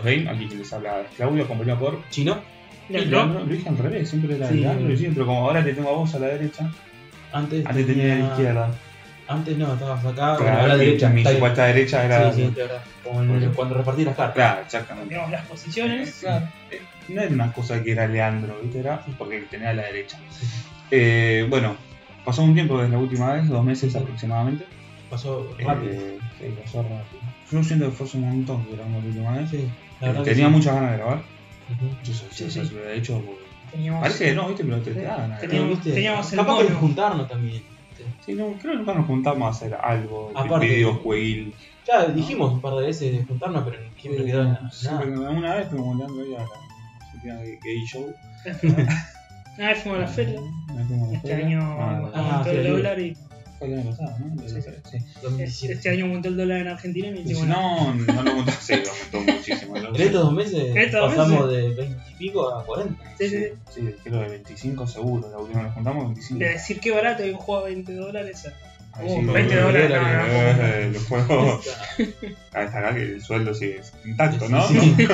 Hypeados Game. Aquí les habla Claudio, acompañado por. ¿Chino? Y ¿no? Leandro, lo dije al revés, siempre era Sí. Leandro y siempre, como ahora te tengo a vos a la derecha, Antes, antes tenía a la izquierda. Antes no, estabas acá, Claro, a la derecha. Mi supuesta derecha era. Sí, sí, de verdad. Como en- Bueno. cuando repartí las cartas. Claro, exactamente. Cambiamos las posiciones. Claro. Eh, No era una cosa que era Leandro, ¿viste? Era porque tenía a la derecha. Eh, bueno, pasó un tiempo desde la última vez, dos meses aproximadamente. Pasó Eh, rápido. sí, pasó rápido. Yo siento que fue hace un montón que grabamos la última vez. Sí, Tenía sí. muchas ganas de grabar. Yo sé, Sí, yo sí. si lo he hecho. Teníamos, Parece que no, ¿viste? Pero te, Sí. ganas Teníamos- teníamos el Capaz que juntarnos también. Sí, no, creo que nunca nos juntamos a hacer algo. Aparte- videojueguil. Ya dijimos un par de veces de juntarnos, pero siempre quedó en nada. Siempre, una vez fuimos Leandro ahí a la gay show. Ah, fuimos a la feria. Este año Ah, sí, el sí. dólar y fue el año pasado, ¿no? Sí, sí. Sí. 2017. este año aumentó el dólar en Argentina y si no, no lo aumentó, sí, lo aumentó muchísimo. En estos dos meses estos dos pasamos de 20 y pico a 40. Sí, sí, Sí, sí, creo de 25 seguro, la última vez nos juntamos 25. De decir que barato y un juego a 20 dólares. a- Ahí Oh, sí, 20 lo- dólares, no, no. eh, Los juegos. A destacar que el sueldo sigue intacto, ¿no? Sí.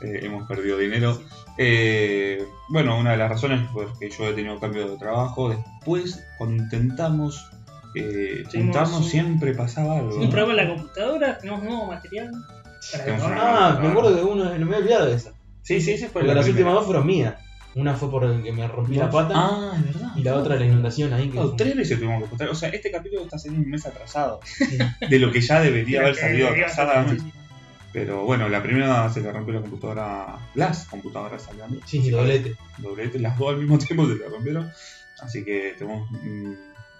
Eh, hemos perdido dinero. Eh, bueno, una de las razones fue que yo he tenido cambio de trabajo. Después, cuando intentamos eh, juntarnos, un- siempre pasaba algo. Un ¿no? programa en la computadora, tenemos nuevo material. Para Ah, me acuerdo de uno, no me he olvidado de esa. Sí, sí, sí, fue la las primera. últimas dos fueron mías. Una fue por el que me rompí la pata Ah, es verdad. y la otra la inundación ahí. Que Claro, tres veces tuvimos que juntar. O sea, este capítulo está saliendo un mes atrasado. De lo que ya debería haber salido atrasadamente. Pero bueno, la primera se le rompió la computadora, las computadoras hablando. Sí, sí, doblete. Doblete, las dos al mismo tiempo se le rompieron. Así que tenemos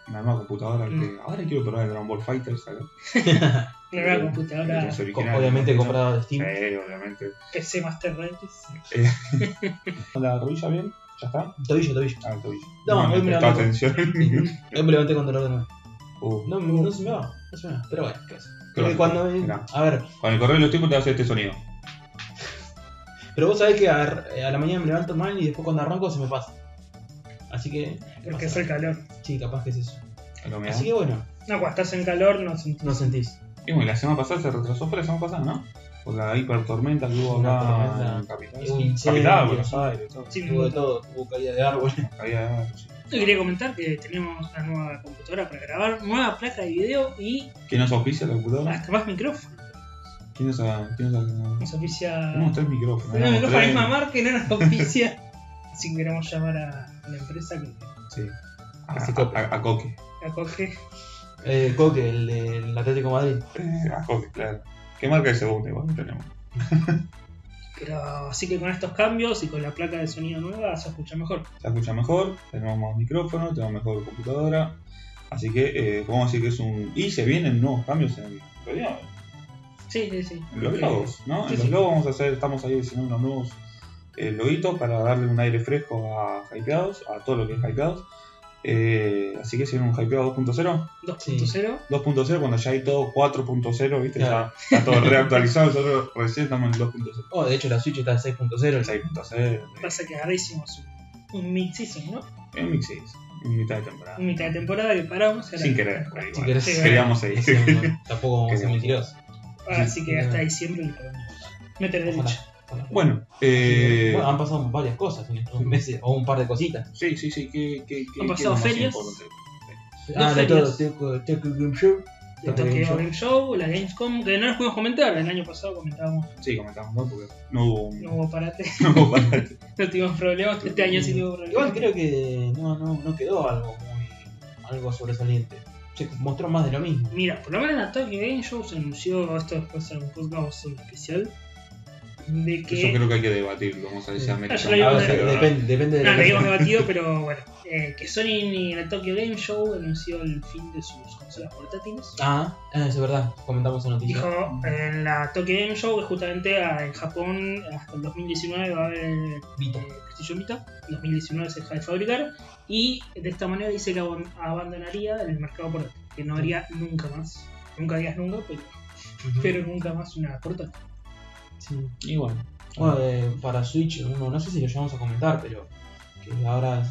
una nueva computadora que Mm. ahora quiero probar el Dragon Ball Fighter, ¿sabes? La nueva computadora. Obviamente ¿no? comprada de Sí, Steam. obviamente. PC Master Race. ¿La rodilla bien? ¿Ya está? Tobillo, tobillo. Ah, el tobillo. No, me hoy me meto. atención. Hoy me levanté con dolor de nuevo. Uh, No, no se me va. No se me va. Pero bueno, ¿qué haces? ¿Qué vas a Porque cuando. Mirá. A ver, Con el correo de los tiempos te hacer este sonido. pero vos sabés que a, a la mañana me levanto mal y después cuando arranco se me pasa. Así que. Porque es el calor. Sí, capaz que es eso. Así que bueno, No, cuando estás en calor no sentís. no sentís. Y bueno, la semana pasada se retrasó, fue la semana pasada, ¿no? Por la hipertormenta que hubo Una acá tormenta. en Capital. Hubo incendio, Capital, Buenos sí. Aires, todo. Sí, Hubo de todo, hubo caída de árbol. Había- sí. Yo quería comentar que tenemos una nueva computadora para grabar, nueva placa de video y ¿Quién nos auspicia la computadora? hasta más micrófono. ¿Quién nos, quién nos, Nos oficia. Tenemos tres micrófonos. Tenemos micrófono la misma marca y no nos oficia. Así que queremos llamar a a la empresa que Sí. A, cope. a, a Coque. acoge. Eh, Coque, el del Atlético de Madrid. Eh, a Coque, claro. ¿Qué marca de segunda igual tenemos? Pero así que con estos cambios y con la placa de sonido nueva se escucha mejor. Se escucha mejor, tenemos más micrófono, tenemos mejor computadora. Así que eh, podemos decir que es un. Y se vienen nuevos cambios en video. Sí, sí, sí. En los logos, ¿no? sí, en los sí. logos vamos a hacer, estamos ahí diseñando unos nuevos eh, loguitos para darle un aire fresco a Hypeados, a todo lo que es Hypeados. Eh, así que si viene un Hypeado 2.0, 2.0. 2.0 cuando ya hay todo 4.0, ¿viste? Claro. Ya está todo reactualizado, nosotros recién estamos en el 2.0. Oh, de hecho la Switch está en 6.0. El 6.0, Pasa que ahora hicimos un, un mid-season, ¿no? en Mix 6, en mitad de temporada. Un mitad de temporada que paramos. Sin querer, pero Si igual. querés, Sí, Queríamos seguir. Sí, bueno, tampoco vamos a ser mentirosos. Así que hasta diciembre le podemos meter Ojalá, derecha. Bueno, eh, Bueno, han pasado varias cosas en estos meses, o un par de cositas. sí, sí, sí, ¿qué, qué, qué, Han pasado ferias. Ah, de todo, Tokyo Game Show. El Tokyo Game Tokyo Show. Game Show, la Gamescom, que no nos pudimos comentar. El año pasado comentábamos, Sí, comentamos, ¿no? Porque no hubo un. no hubo parate, no hubo parate. no tuvimos problemas. Este año sí tuvo problemas. Igual creo que no, no, no quedó algo muy algo sobresaliente. Se mostró más de lo mismo. Mira, por lo menos en la Tokyo Game Show se anunció, esto después en un podcast especial, de que... Yo creo que hay que debatirlo, vamos a ver si. Ah, depende, depende de No, la lo habíamos persona. debatido, pero bueno, eh, que Sony en la Tokyo Game Show anunció el fin de sus consolas portátiles. Ah, eso es verdad, comentamos esa noticia. Dijo en la Tokyo Game Show que justamente ah, en Japón hasta el 2019 va a haber eh, Vita. PlayStation Vita, en 2019 se deja de fabricar y de esta manera dice que abandonaría el mercado portátil, que no haría nunca más, nunca digas nunca, pero, pero nunca más una portátil. Sí. Y bueno. Bueno, eh, para Switch, uno, no sé si lo llevamos a comentar, pero que ahora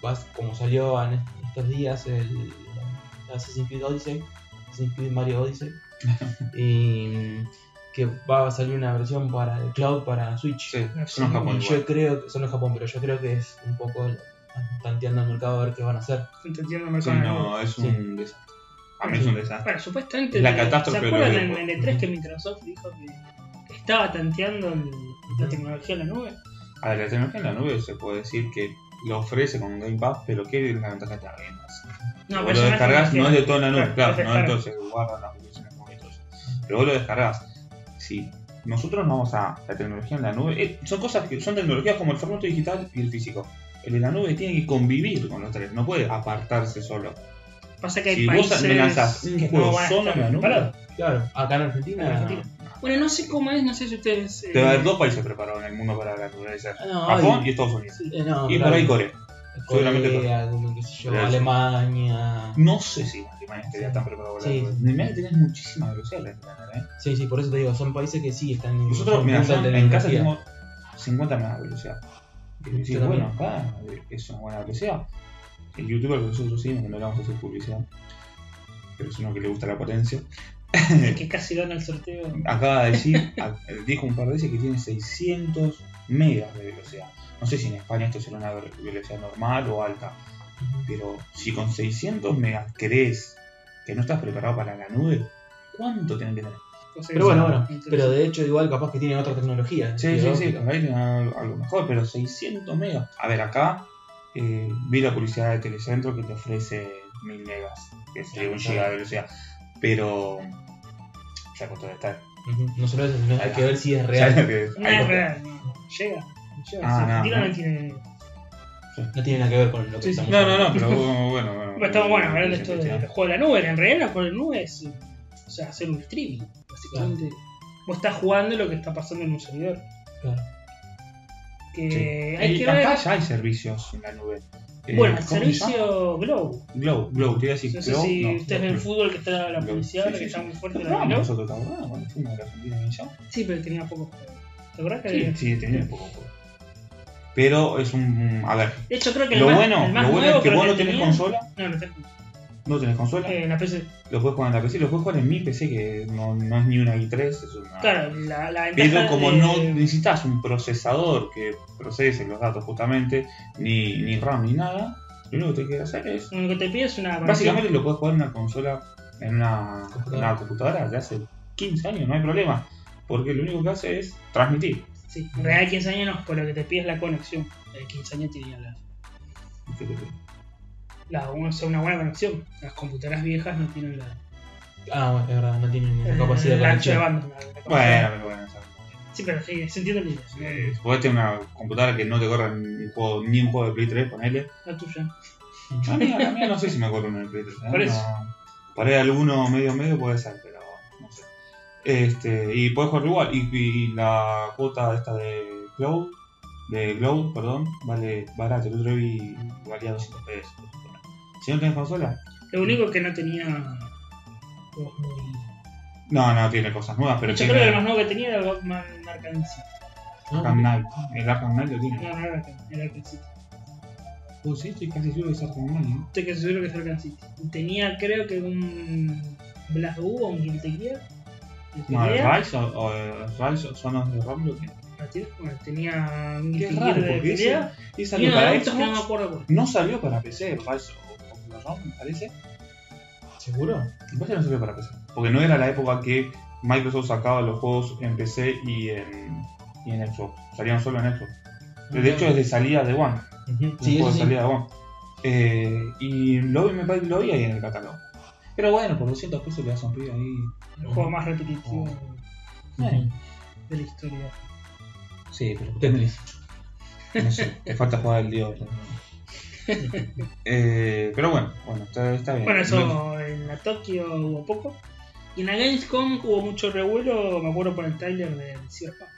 vas, como salió en estos días el Assassin's Creed Odyssey, Assassin's Creed Mario Odyssey, y que va a salir una versión para el cloud para Switch. Sí, no es Japón Y yo igual. creo que, solo en Japón, pero yo creo que es un poco tanteando el mercado a ver qué van a hacer. El Sí, no, es Sí. un desastre. A mí es un desastre. Bueno, supuestamente. La ¿Se catástrofe de los acuerdan en el E3 que Microsoft dijo que estaba tanteando el- la tecnología en la nube? A ver, la tecnología en la nube se puede decir que lo ofrece con Game Pass, pero ¿qué es la ventaja Game Pass? No, vos lo es descargas, no es de todo en la nube, Claro, claro, no se guardan las aplicaciones como eso. Pero vos lo descargas. Si nosotros no vamos a la tecnología en la nube, eh, son cosas que son tecnologías como el formato digital y el físico. El de la nube tiene que convivir con los tres, no puede apartarse solo. Pasa que hay Si vos países me lanzás un que juego no van a solo nube, preparados. Claro, acá en Argentina. En Argentina. Bueno, no sé cómo es, no sé si ustedes. eh, Debe haber dos países preparados en el mundo para debe ser No, Japón hay- y Estados Unidos. eh, no, Y pero por ahí Corea. seguramente Corea, como qué sé yo, Pero. Alemania. No sé si Alemania estaría tan preparado para Sí. la nube. En Alemania tenés muchísima velocidad la ¿eh? Sí, sí, por eso te digo, son países que sí están en Nosotros, en mira, en casa tenemos 50 megas de velocidad. Y decís, bueno, acá es una buena velocidad. El youtuber que nosotros seguimos, que no le vamos a hacer publicidad, pero es uno que le gusta la potencia, que casi gana el sorteo. acaba de decir, dijo un par de veces que tiene 600 megas de velocidad. No sé si en España esto será una ve- velocidad normal o alta, pero si con 600 megas crees que no estás preparado para la nube, ¿cuánto tienen que tener? Pero bueno, bueno, pero de hecho igual capaz que tienen otra tecnología. Sí, sí, sí, óptica. por ahí tiene algo algo mejor, pero 600 megas. A ver, acá eh, vi la publicidad de Telecentro que te ofrece 1000 megas, que sería un giga de velocidad, pero ya costó de estar. Ujú, No solo eso, sino hay que ver si es real. No es real, no. Llega. no Llega. Ah, Si no, no. tiene. No tiene nada que ver con lo que Sí, sí. estamos No, no, no, pero bueno, bueno. bueno Pero estamos bueno, hablando de sí, esto sí, de, sí. de juego de la nube. En realidad, el juego de la nube es o sea, hacer un streaming. Básicamente, vos estás jugando lo que está pasando en un servidor. Claro. Que Sí. hay Y que acá ver. ya hay servicios en la nube. Eh, Bueno, el servicio Glow. Glow, Glow, te iba a decir No sé Glow. si no, ustedes ven Glow. el fútbol que está la publicidad, Sí, que sí, está sí. muy fuerte la nosotros, ¿te acordás? Cuando fuimos a la Argentina. Sí, pero tenía pocos juegos. ¿Te acuerdas que Sí, había? sí, tenía un poco. poco. Pero es un. A ver, De hecho, creo que el lo más, bueno, el más lo bueno nuevo es que vos no tenés tenía- consola. No, no tenés. No tenés consola. Eh, en la PC. Lo puedes jugar en la PC, lo puedes jugar en mi PC, que no, no es ni una i3, es una. Claro, la, la Pero como de- no necesitas un procesador que procese los datos justamente, ni, ni RAM ni nada, lo único que te queda hacer es. Lo que te pide es una. Básicamente lo puedes jugar en una consola, en una Computadora. una computadora de hace 15 años, no hay problema. Porque lo único que hace es transmitir. Sí, en realidad 15 años no, pero lo que te pide es la conexión. El 15 años tenía la, la, o sea, una buena conexión. Las computadoras viejas no tienen la, Ah, bueno, es verdad, no tienen la capacidad de ancho de conexión. banda. la- la. Bueno, pero bueno. Sí, pero sí, se entiende la idea. Eh, si podés tener una computadora que no te corra ni un juego, ni un juego de Play 3, ponele. La tuya. A mí, a mí no sé si me uno de Play 3. ¿eh? Por eso. No. Por ahí alguno medio medio puede ser, pero no sé. Este, y puedes jugar igual. Y, y la cuota esta de Cloud, de Glow, perdón, vale barato. El otro vi valía 200 pesos. Si no tenés consola, Lo único que no tenía. juegos muy- no, no tiene cosas nuevas, pero Yo creo que el más tiene nuevo que tenía era el Batman Arkham City. ¿no? Arkham Knight. El Arkham Knight lo tiene. No, no era Arkham, era Arkham City. Oh, sí, estoy casi seguro que es Arkham Knight. ¿no? Estoy casi seguro que es Arkham City. Tenía, creo que un. Blast U o un Guilty Gear. No, el. Rise o, o el Rise Son lo tiene. ¿Ah, tiene? Bueno, tenía un Qué Guilty raro, Gear de pelea. Y salió de para no me Xbox. acuerdo cuál. No salió para PC, el Rise me parece. ¿Seguro? Me parece que no salió para PC. Porque no era la época que Microsoft sacaba los juegos en PC y en, y en Xbox. Salían solo en Xbox. De hecho, es de salida de One. Un Sí, juego sí. salida de One. Eh, y lo, vi- me lo vi ahí en el catálogo. Pero bueno, por 200 pesos le das a un pibe ahí. El juego más repetitivo Ujú. de la historia. Sí, pero Tetris. No sé, te falta jugar el dios. Eh, pero bueno, bueno, está, está bien. Bueno, eso en la Tokio hubo poco. Y en la Gamescom hubo mucho revuelo, me acuerdo por el trailer de Cyberpunk.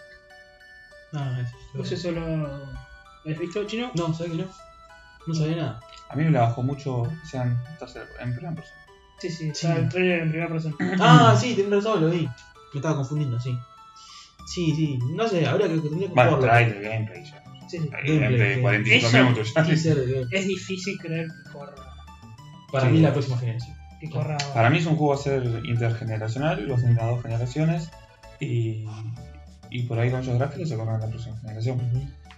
Ah, ¿Vos eso. eso lo habéis visto, chino? No, ¿sabes que no? No sabía nada. A mí me la bajó mucho, o sea, en, tercera- en primera persona. Sí, sí, Sí. el trailer en primera persona. Ah, sí, tenés razón, lo vi. Me estaba confundiendo, sí. Sí, sí, no sé, habría que tendría que Bueno, jugarlo. trailer, gameplay ya. Sí, sí. Hay Gameplay, sí. 45 Eso- minutos ya. Es difícil creer que corra. Para Sí. mí la próxima generación. Que corra Para mí es un juego a ser intergeneracional, lo hacen las dos generaciones. Y, y por ahí con esos gráficos se corren a la próxima generación.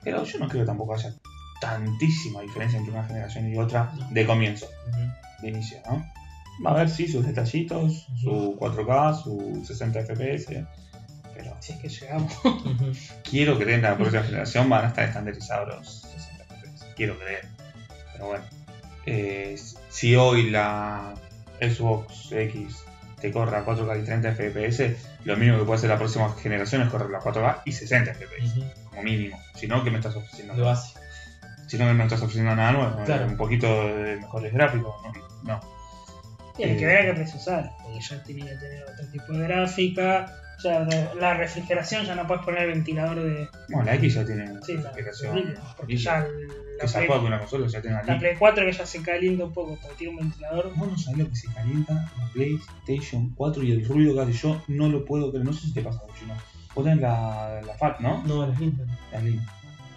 Pero yo no creo que tampoco haya tantísima diferencia entre una generación y otra de comienzo, de inicio, ¿no? Va a haber sí sus detallitos, su 4K, su 60 FPS, Si es que llegamos. Quiero creer que en la próxima generación van a estar estandarizados los 60 FPS. Quiero creer. Pero bueno, eh, si hoy la Xbox X te corre a 4K y 30 FPS, lo mínimo que puede hacer la próxima generación es correr a 4K y 60 FPS, como mínimo. Si no, que me estás ofreciendo? De base. Si no, que no estás ofreciendo nada nuevo. Claro. Un poquito de mejores gráficos. No. no. Tiene que Eh. ver a qué precio porque ya tiene que tener otro tipo de gráfica. Ya re- la refrigeración ya no puedes poner ventilador de. Bueno, la X ya tiene Sí, la refrigeración. porque Y ya que la Play, alguna consola ya tiene la. Play 4 que ya se calienta un poco porque tiene un ventilador. Vos no sabés lo que se calienta la PlayStation 4 y el ruido que hace. Yo no lo puedo creer. No sé si te pasa mucho, ¿no? Vos tenés la, la FAT, ¿no? No, las limpias. La Slim.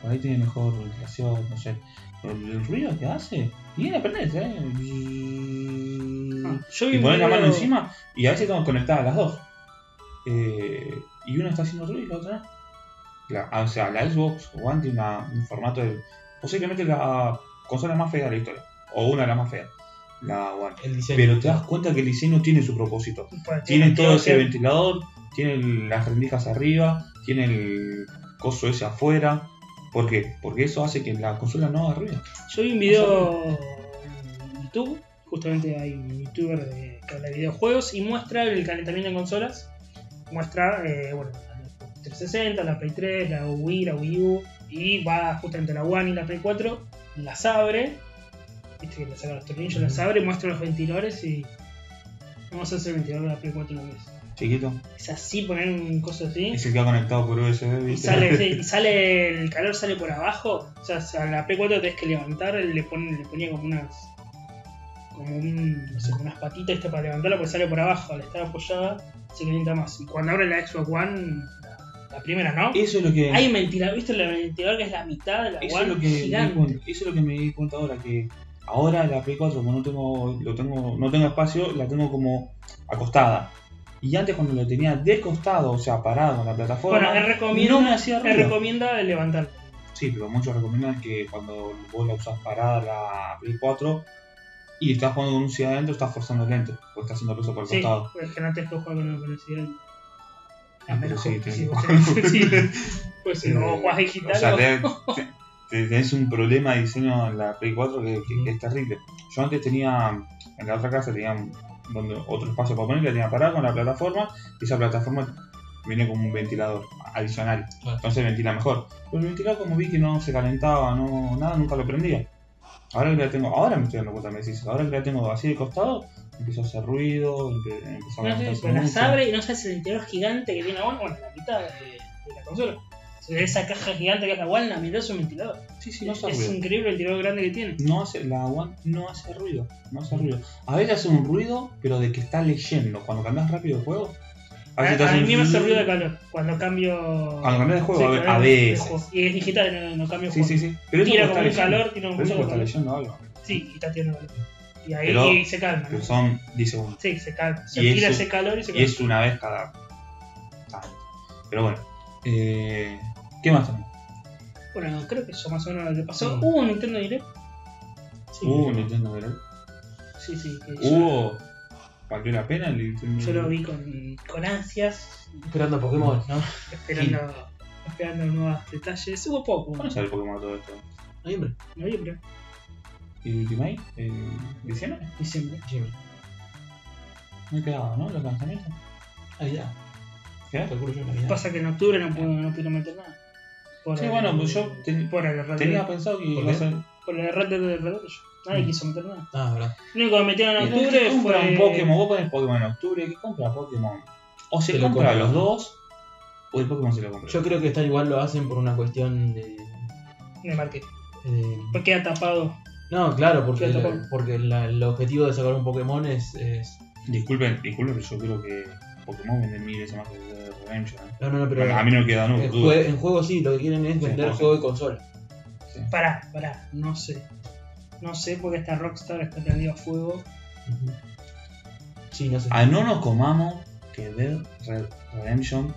Por ahí tiene mejor ventilación, no sé. Pero el ruido que hace, y la ¿eh? Ah, yo Y la mano encima y a veces estamos conectadas las dos. Eh, y una está haciendo ruido y la otra. La- ah, o sea, la Xbox One tiene una- un formato de. Posiblemente la consola más fea de la historia. O una de las más feas. La One. El diseño. Pero te das cuenta que el diseño tiene su propósito. Tiene todo ese ventilador. tiene las rendijas arriba, tiene el coso ese afuera. ¿Por qué? Porque eso hace que la consola no haga ruido. Yo vi un video en YouTube, justamente hay un youtuber de- que habla de videojuegos y muestra el calentamiento en consolas. Muestra, eh, bueno, la 360, la Play 3, la Wii, la Wii U, y va justamente la One y la Play 4, las abre, viste que le saca los tornillos, las abre, muestra los ventiladores y. Vamos a hacer el ventilador de la Play 4 una vez. Chiquito. Es así, poner un coso así. Y se queda conectado por USB, Y ¿viste? sale, sí, y sale el calor sale por abajo. O sea, a la P4 tenés que levantar, le, ponen, le ponía como unas. como un, no sé, unas patitas este para levantarlo porque sale por abajo. Al estar apoyada se calienta más. Y cuando abre la Xbox One, la, la primera, ¿no? Eso es lo que. Hay un ventilador, ¿viste el ventilador que es la mitad de la Eso One? es, lo que me di cuenta, eso es lo que me di cuenta ahora, que ahora la Play 4 como no tengo, lo tengo, no tengo espacio, la tengo como acostada. Y antes cuando lo tenía de costado, o sea, parado en la plataforma, Bueno, él recomienda, no me hacía él ruido. recomienda levantarlo. Sí, pero muchos recomiendan que cuando vos la usás parada la Play 4 y estás jugando con un CD adentro, estás forzando el lente, porque estás haciendo peso por el Sí, costado. es que no te dejo jugar con el el sí, que vos jugar. tenés- sí. Pues si no Eh, jugás digital. O sea, o- te- te- te- tenés un problema de diseño en la Play 4 que, que- que es terrible. Yo antes tenía, en la otra casa tenía un- donde, otro espacio para poner, la tenía parada con la plataforma y esa plataforma viene como un ventilador adicional. Claro. Entonces ventila mejor. Pero el ventilador como vi que no se calentaba, no, nada, nunca lo prendía. Ahora que la tengo, ahora me estoy dando cuenta, me decís, ahora que la tengo así de costado, empezó a hacer ruido, empezó a No pero las abre y no sabes el interior gigante que tiene la One, bueno, la mitad de, de la consola. Esa caja gigante que es la One, la mitad es un ventilador. Sí, sí, no hace es ruido. increíble el ventilador grande que tiene. no hace, la One no hace ruido, no hace ruido. A veces hace un ruido, pero de que está leyendo. Cuando cambias rápido de juego, A, a un mí me hace ruido de calor cuando cambio. Cuando cambias de juego, claro, a veces. Y es digital, no, no cambio Sí, juego. sí, sí. Pero Tira como un calor, tira un Pero está calor. leyendo algo. Sí, y está tirando calor. Y ahí Pero- y se calma. ¿no? son 10 segundos. Sí, se calma. Se Y tira ese calor y se Y calma. es una vez cada tanto. Pero bueno. Eh, ¿Qué más tenemos? Bueno, creo que eso más o menos lo que pasó. Sí. Hubo un Nintendo Direct. Sí, Uh, pero- Nintendo Direct. Sí, sí. que Hubo. ¿Valió la pena el Nintendo Yo lo vi con, con ansias, Esperando Pokémon, ¿no? esperando, esperando nuevos detalles. Hubo poco, ¿Cuándo sale Pokémon todo esto? Noviembre. noviembre, ¿Y el Ultimate? ¿En diciembre? diciembre. Diciembre. No quedaba, ¿no? Los lanzamientos. ¿Qué? Calculo yo Navidad. Pasa que en octubre no pudo, no pudieron meter nada. Por Sí, el- bueno, pues yo ten- por el tenía pensado que ¿Por iba a qué? ser. por el Red Dead Redemption. Nadie Mm. quiso meter nada. Ah, verdad. Lo único que metieron en el octubre compra fue. un Pokémon, vos pones Pokémon en octubre, el que compra Pokémon. O se Se lo compra compra. los dos, o el Pokémon se lo compra. Yo creo que esta igual lo hacen por una cuestión de. de marketing. eh, Porque queda tapado. no, claro, porque, ¿Qué tapó? porque la- el objetivo de sacar un Pokémon es. es- Disculpen, disculpen, pero yo creo que Pokémon vende mil veces más que el de Redemption. ¿eh? No, no, no, pero. Bueno, a mí no me queda nunca en, duda. jue- en juego sí, lo que quieren es Sí, vender juego sí. juego de consola. Pará, pará, no sé. No sé porque esta Rockstar está prendido a fuego. Sí, no sé. Ah, no nos comamos que Dead Red Redemption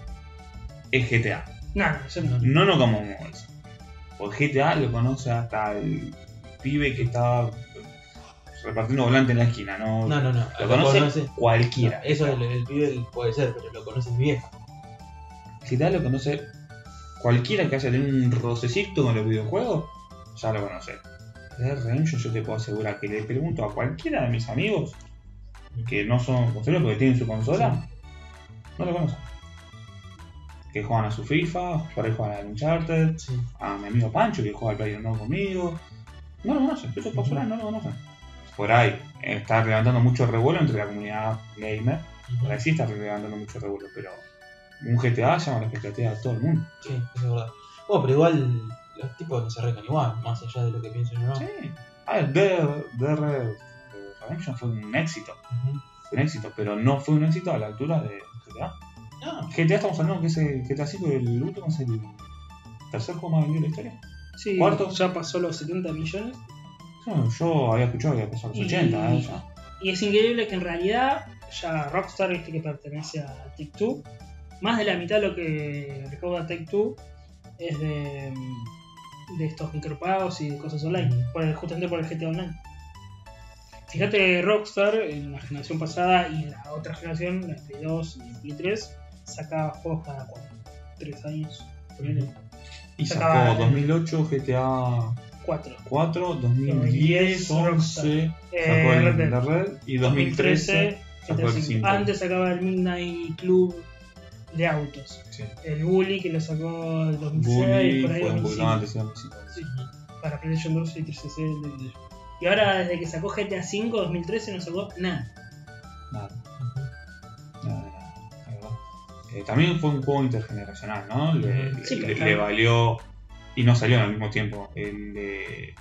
es GTA. No, no, eso no. No nos comamos eso. Porque GTA lo conoce hasta el pibe que estaba repartiendo volante en la esquina, ¿no? No, no, no. Lo conoce cualquiera. Eso el, el pibe puede ser, pero lo conoce mi vieja. GTA lo conoce cualquiera que haya tenido un rocecito con los videojuegos, ya lo conoce. Dead Redemption yo te puedo asegurar que le pregunto a cualquiera de mis amigos que no son consoleros porque tienen su consola, no lo conocen. Que juegan a su FIFA, por ahí juegan al Uncharted, Sí. a mi amigo Pancho que juega al Player no conmigo. No lo conocen, yo asegurar, no lo conocen. Por ahí eh, está levantando mucho revuelo entre la comunidad gamer. Por ahí sí está levantando mucho revuelo, pero un GTA llama la expectativa a todo el mundo. Sí, eso es verdad. Bueno, pero igual los tipos no se arreglan igual, más allá de lo que piensen o no. Sí. A ver, DR, DR Redemption fue un éxito. Fue un éxito, pero no fue un éxito a la altura de GTA. No, GTA estamos hablando que ese GTA 5 el último es el tercer juego más vendido de la historia. Sí, Cuarto. ya pasó los 70 millones. Yo, yo había escuchado que había pasado los Y- 80, ¿eh? ya. Y es increíble que en realidad ya Rockstar, viste que pertenece a Take Two, más de la mitad de lo que recauda Take Two es de, de estos micropagos y de cosas online, por el- justamente por el GTA Online. Fíjate, Rockstar en la generación pasada y en la otra generación, la Play 2 y Play 3, sacaba juegos cada cuatro, tres años, ponele, Y Sacaba sacó el- 2008 GTA cuatro. 4, 2010, 11, Eh, sacó el Red Red y 2013 sacó el 5. 5. Antes sacaba el Midnight Club de autos. Sí. El Bully que lo sacó en 2006, Bully por ahí fue un 2005. poquito antes, sí, 2005. Sí, para PlayStation 2 y 360. Y ahora desde que sacó GTA V 2013 no sacó nada. Nada. Nada, nada. Eh, también fue un juego intergeneracional, ¿no? Le, Sí, le- pero le claro. valió. Y no salió al mismo tiempo. El de,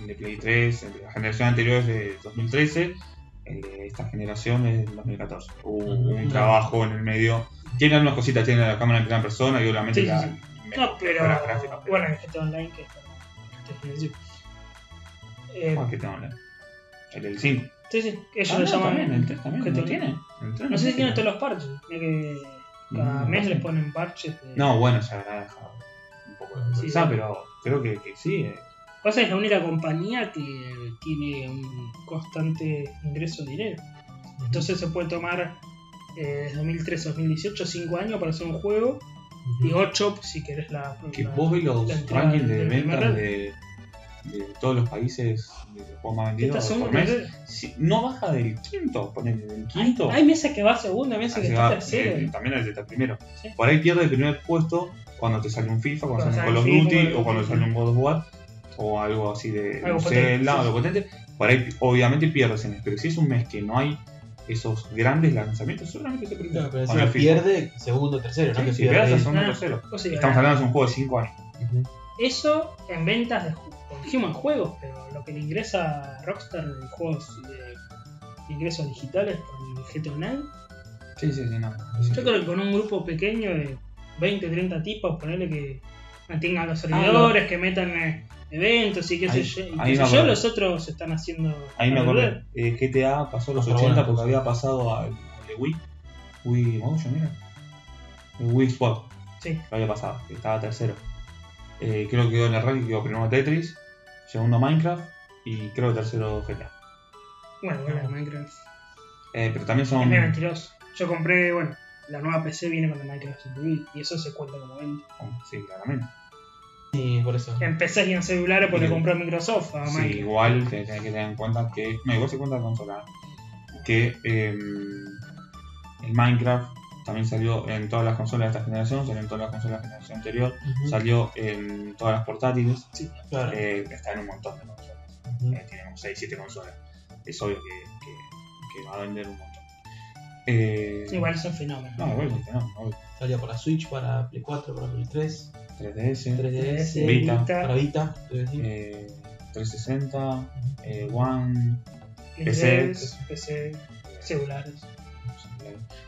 el de Play 3, el de la generación anterior es de 2013. El de esta generación es de 2014. Hubo un trabajo en el medio. Tiene algunas cositas, tiene la cámara en primera persona y obviamente Sí, la. sí. No, pero. mejoras gráficas, pero- Bueno, el GTA Online que. Eh, que tengo, ¿no? El del 5. sí, sí, ellos Ah, lo no, llaman. también, el 3 también. GTA ¿No Online. tiene? El 3 No sé si tiene todos los parches. Que cada mes les ponen parches. De... No, bueno, se habrá dejado un poco de sí. pero creo que, que sí. eh. Pasa que es la única compañía que tiene un constante ingreso de dinero. Entonces se puede tomar eh, desde 2013 a 2018 5 años para hacer un juego y 8 si querés la. Que la- vos ves los rankings de primer ventas de, de todos los países de los juegos más vendidos por mes. Si no baja del quinto, ponele del Hay, quinto. hay meses que va segunda, meses que así está va, tercero. eh, también el de está primero. Sí. Por ahí pierde el primer puesto cuando te sale un FIFA, cuando, Cuando sale un Call of Duty o cuando sale un God of War o algo así de Algo potente, Zelda, sí. algo potente. Por ahí obviamente pierdes en. Pero si es un mes que no hay esos grandes lanzamientos, seguramente se pierde. Claro, pero si pierde, segundo, tercero, Sí, no que si pierde. un Ah. tercero. O sea, Estamos hablando de un juego de 5 años. Eso en ventas de dijimos en juegos, pero lo que le ingresa a Rockstar en juegos de, ingresos digitales por el GTA Online, Sí, sí, sí, no. yo creo que con un grupo pequeño de 20, 30 tipos, ponerle que mantengan los Ah, servidores, que metan eh, eventos y qué sé Ahí- yo, y qué sé yo, acordé. los otros están haciendo. Ahí me acordé. Eh, GTA pasó los Pero 80 bueno, porque había pasado al al de Wii. Wii Motion, mira. El Wii Sport, Sí, lo había pasado, que estaba tercero. Eh, creo que quedó en el ranking, quedó primero Tetris, segundo Minecraft y creo que tercero GTA. bueno, bueno, Minecraft. Eh, pero también Es son. medio mentiroso. Yo compré, bueno, la nueva PC viene con el Minecraft y eso se cuenta como venta. Sí, claramente. Sí, por eso. En PC y en celulares porque Sí. compró Microsoft Sí, igual tenés que tener en cuenta que. No, igual se cuenta la consola. Que eh, el Minecraft también salió en todas las consolas de esta generación, salió en todas las consolas de la generación anterior, salió en todas las portátiles, Claro. eh, está en un montón de consolas. Ujú. Eh, tiene como 6, 7 consolas. Es obvio que, que- que va a vender un montón. Eh, Igual es un fenómeno. No, igual es que no, obvio. Salía para Switch, para Play 4, para Play 3, 3DS, 3DS, Vita. para Vita, quiero decir. eh, 360, eh, One. PC. 3, PC, celulares.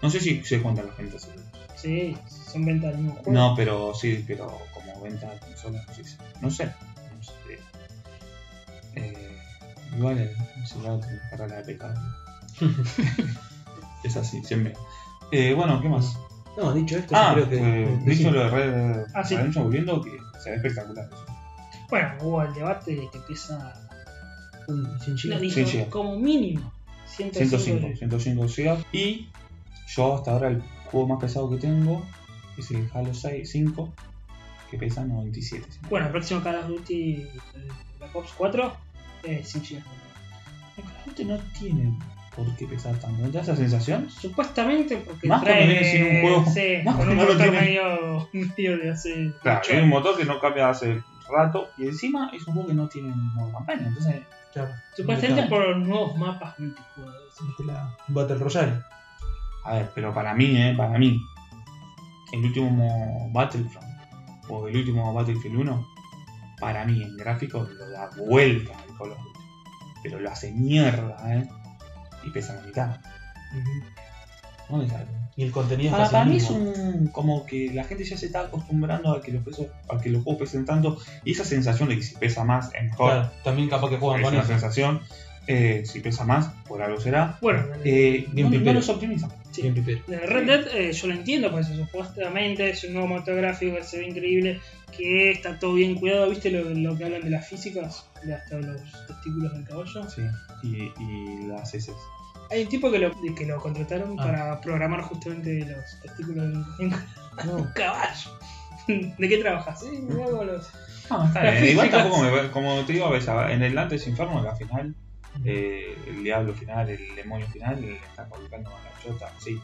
No sé si se cuentan las ventas. Sí, son ventas del mismo juego. No, pero sí, pero como venta de consolas, no sé. No sé. No sé. Eh, igual el celular tiene que la de pecado. es así, siempre. Eh, bueno, ¿qué más? No, dicho esto, Ah, yo creo que. eh, dicho sí. lo de Red Ah, sí. Volviendo, que se ve espectacular. Bueno, hubo el debate de que pesa. Un 100 No, gigas. dijo, Sí, sí. como mínimo 105. 105, 105 GB. Y yo hasta ahora el juego más pesado que tengo es el Halo 6, 5, que pesa 97. Bueno, el próximo Call of Duty, Black Ops 4, es 100 GB. El Call of Duty no tiene por qué pesar tanto. ¿No te da esa sensación? Supuestamente porque Más trae. cuando viene sin un juego. Sí, Más con un no motor tiene- medio, medio de hace. Claro, hay un motor que no cambia hace rato y encima es un juego que no tiene modo campaña. Entonces, Claro. Supuestamente por los nuevos mapas multijugadores. La Battle Royale. a ver, pero para mí, eh, para mí, el último Battlefront o el último Battlefield 1, para mí en gráficos lo da vuelta al Call of Duty. Pero lo hace mierda, eh. Y pesa la mitad. ¿Dónde sale? Y el contenido es Para, casi para mí es un, como que la gente ya se está acostumbrando a que los pesos, a que los juegos pesen tanto y esa sensación de que si pesa más es mejor Claro, también capaz que juegan es con una eso. sensación eh, si pesa más por algo será Bueno, eh, Bien no, no los optimiza sí. Bien Red Dead eh, yo lo entiendo, porque supuestamente es un nuevo motor gráfico que se ve increíble, que está todo bien cuidado, ¿viste lo, lo que hablan de las físicas? De hasta los testículos del caballo. sí, y, y las heces Hay un tipo que lo, que lo contrataron Ah. para programar justamente los testículos de un No. caballo. ¿De qué trabajas? Sí, me hago los... Ah, está bien. igual tampoco me, como te digo a veces en el Dantes Inferno la final eh, el diablo final el demonio final le está colocando la chota así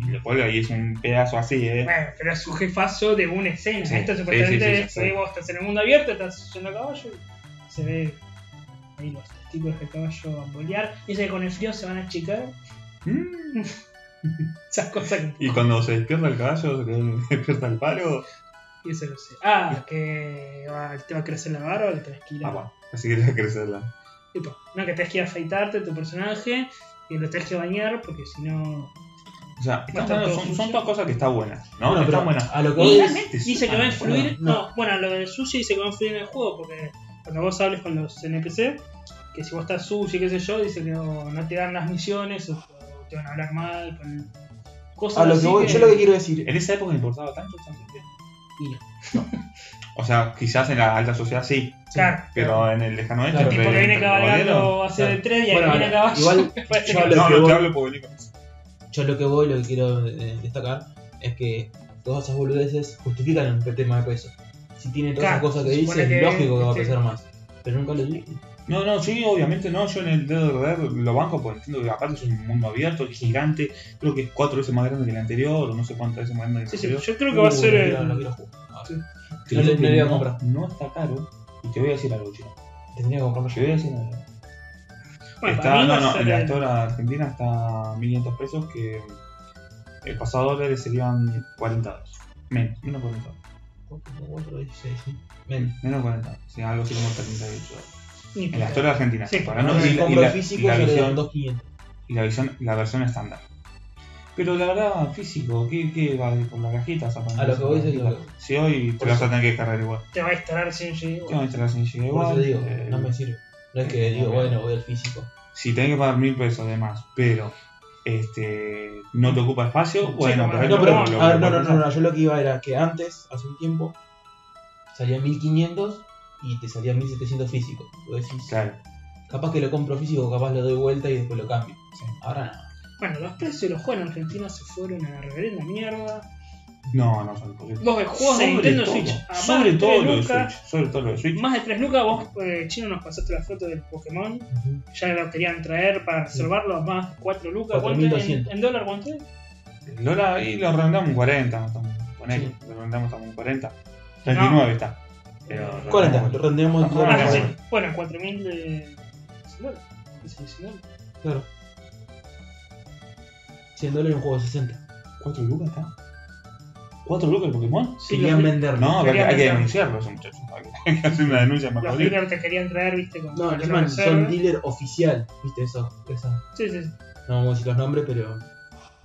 y le cuelga y es un pedazo así eh Bueno, pero es un jefazo de una escena. Sí, Esto supuestamente sí, sí, sí. vos estás en el mundo abierto, estás yendo a caballo y se ve ahí los testículos del caballo bambolear. Dice que con el frío se van a achicar. Mm. Esas cosas que. y cuando se despierta el caballo se despierta el palo Y eso lo sé. Ah, que va- te va a crecer la barba, que tenés que ir a. ah va así que tiene que crecerla Tipo, no, que tenés que ir a afeitarte tu personaje y lo tenés que bañar porque si no. O sea hablando- son, todas cosas que están buenas ¿no? Bueno, están buenas a lo que Y es. Dice que va a influir. bueno, no, bueno, lo del sushi dice que va a influir en el juego porque cuando vos hables con los NPC, que si vos estás sushi, qué sé yo, dice que no, no te dan las misiones o, o te van a hablar mal, con cosas A lo que así voy, yo lo que quiero decir. en esa época importaba tanto tanto Y no. o sea quizás en la alta sociedad sí Claro, pero en el lejano oeste Claro. el tipo que viene cabalgando hacia Claro. el tren y Bueno, ahí viene a caballo. igual, yo que- no que no voy- te hablo porque venís con eso Yo lo que voy, lo que quiero eh, destacar es que todas esas boludeces justifican el tema de peso. Si tiene todas esas Claro, cosas que dice, es lógico que va a pesar más. Pero nunca lo dije. No, no, sí, obviamente no. Yo en el Dead or Dead lo banco porque entiendo que aparte es un mundo abierto, es gigante. Creo que es cuatro veces más grande que el anterior, o no sé cuántas veces más grande que el Sí, sí, anterior. yo creo que va a Uh, ser el. lo quiero jugar. Ah, Sí. No le- no iba a no- comprar. No está caro. Y te voy a decir algo, chico. Tendría que comprarlo Te yo. voy a decir algo. Bueno, está, para va no, no, en la Store Argentina está 1500 pesos que el pasado dólares serían 40 dólares. Menos, menos 40 dólares. 4, 16, sí. Men. Menos 40 dólares. Sí, algo así como 38 dólares. En la. Store Argentina. Sí, hablando, No, y la- y la- físico, y la visión- 2500. y la versión, la versión estándar. Pero la verdad, físico, ¿qué, qué va con la cajita? A lo que voy es eso. Si hoy te lo vas a tener que cargar igual. Te va a instalar sin Te vas a instalar sin giga Por eso igual. te digo, eh, no me sirve. No es que digo, bueno, voy al físico. Si tenés que pagar mil pesos de más, pero este no te ocupa espacio, bueno, ahí No, lo- pero, lo- a ver, no, no, no, no, yo lo que iba era que antes, hace un tiempo, salía 1500 y te salía 1700 físico. Vos decís, Claro, capaz que lo compro físico, capaz lo doy vuelta y después lo cambio. sí. Ahora no. Bueno, los precios de los juegos en Argentina se fueron a la reverenda mierda. No, no son posibles. Vos ves juegos de Sobre Nintendo todo, Switch a sobre todo 3 lo de. Switch. Sobre todo lo de Switch. Más de 3 lucas, vos, eh, chino, nos pasaste la foto del Pokémon. Ya lo querían traer para reservarlo más 4 lucas. ¿Cuánto en, 4.200. en dólar cuánto es? Lola ahí lo rondamos en 40, estamos, ponele, Sí. lo rondamos estamos en 40. 39 está. Pero 40, rondamos- lo rendemos Ah. Ah, bueno. sí. Bueno, 4000 de. dólares. Claro. 100 dólares un juego de 60. ¿4 lucas está? ¿4 lucas el Pokémon? Sí, Querían los- venderlo. No, pero hay, que denunciarlo esos muchachos. Hay que- hacer una denuncia más Los jodida. dealers te querían traer, viste, con No, con encima la son reserva. dealer oficial. ¿Viste eso? Esa. Sí, sí, sí. No vamos a decir los nombres, pero.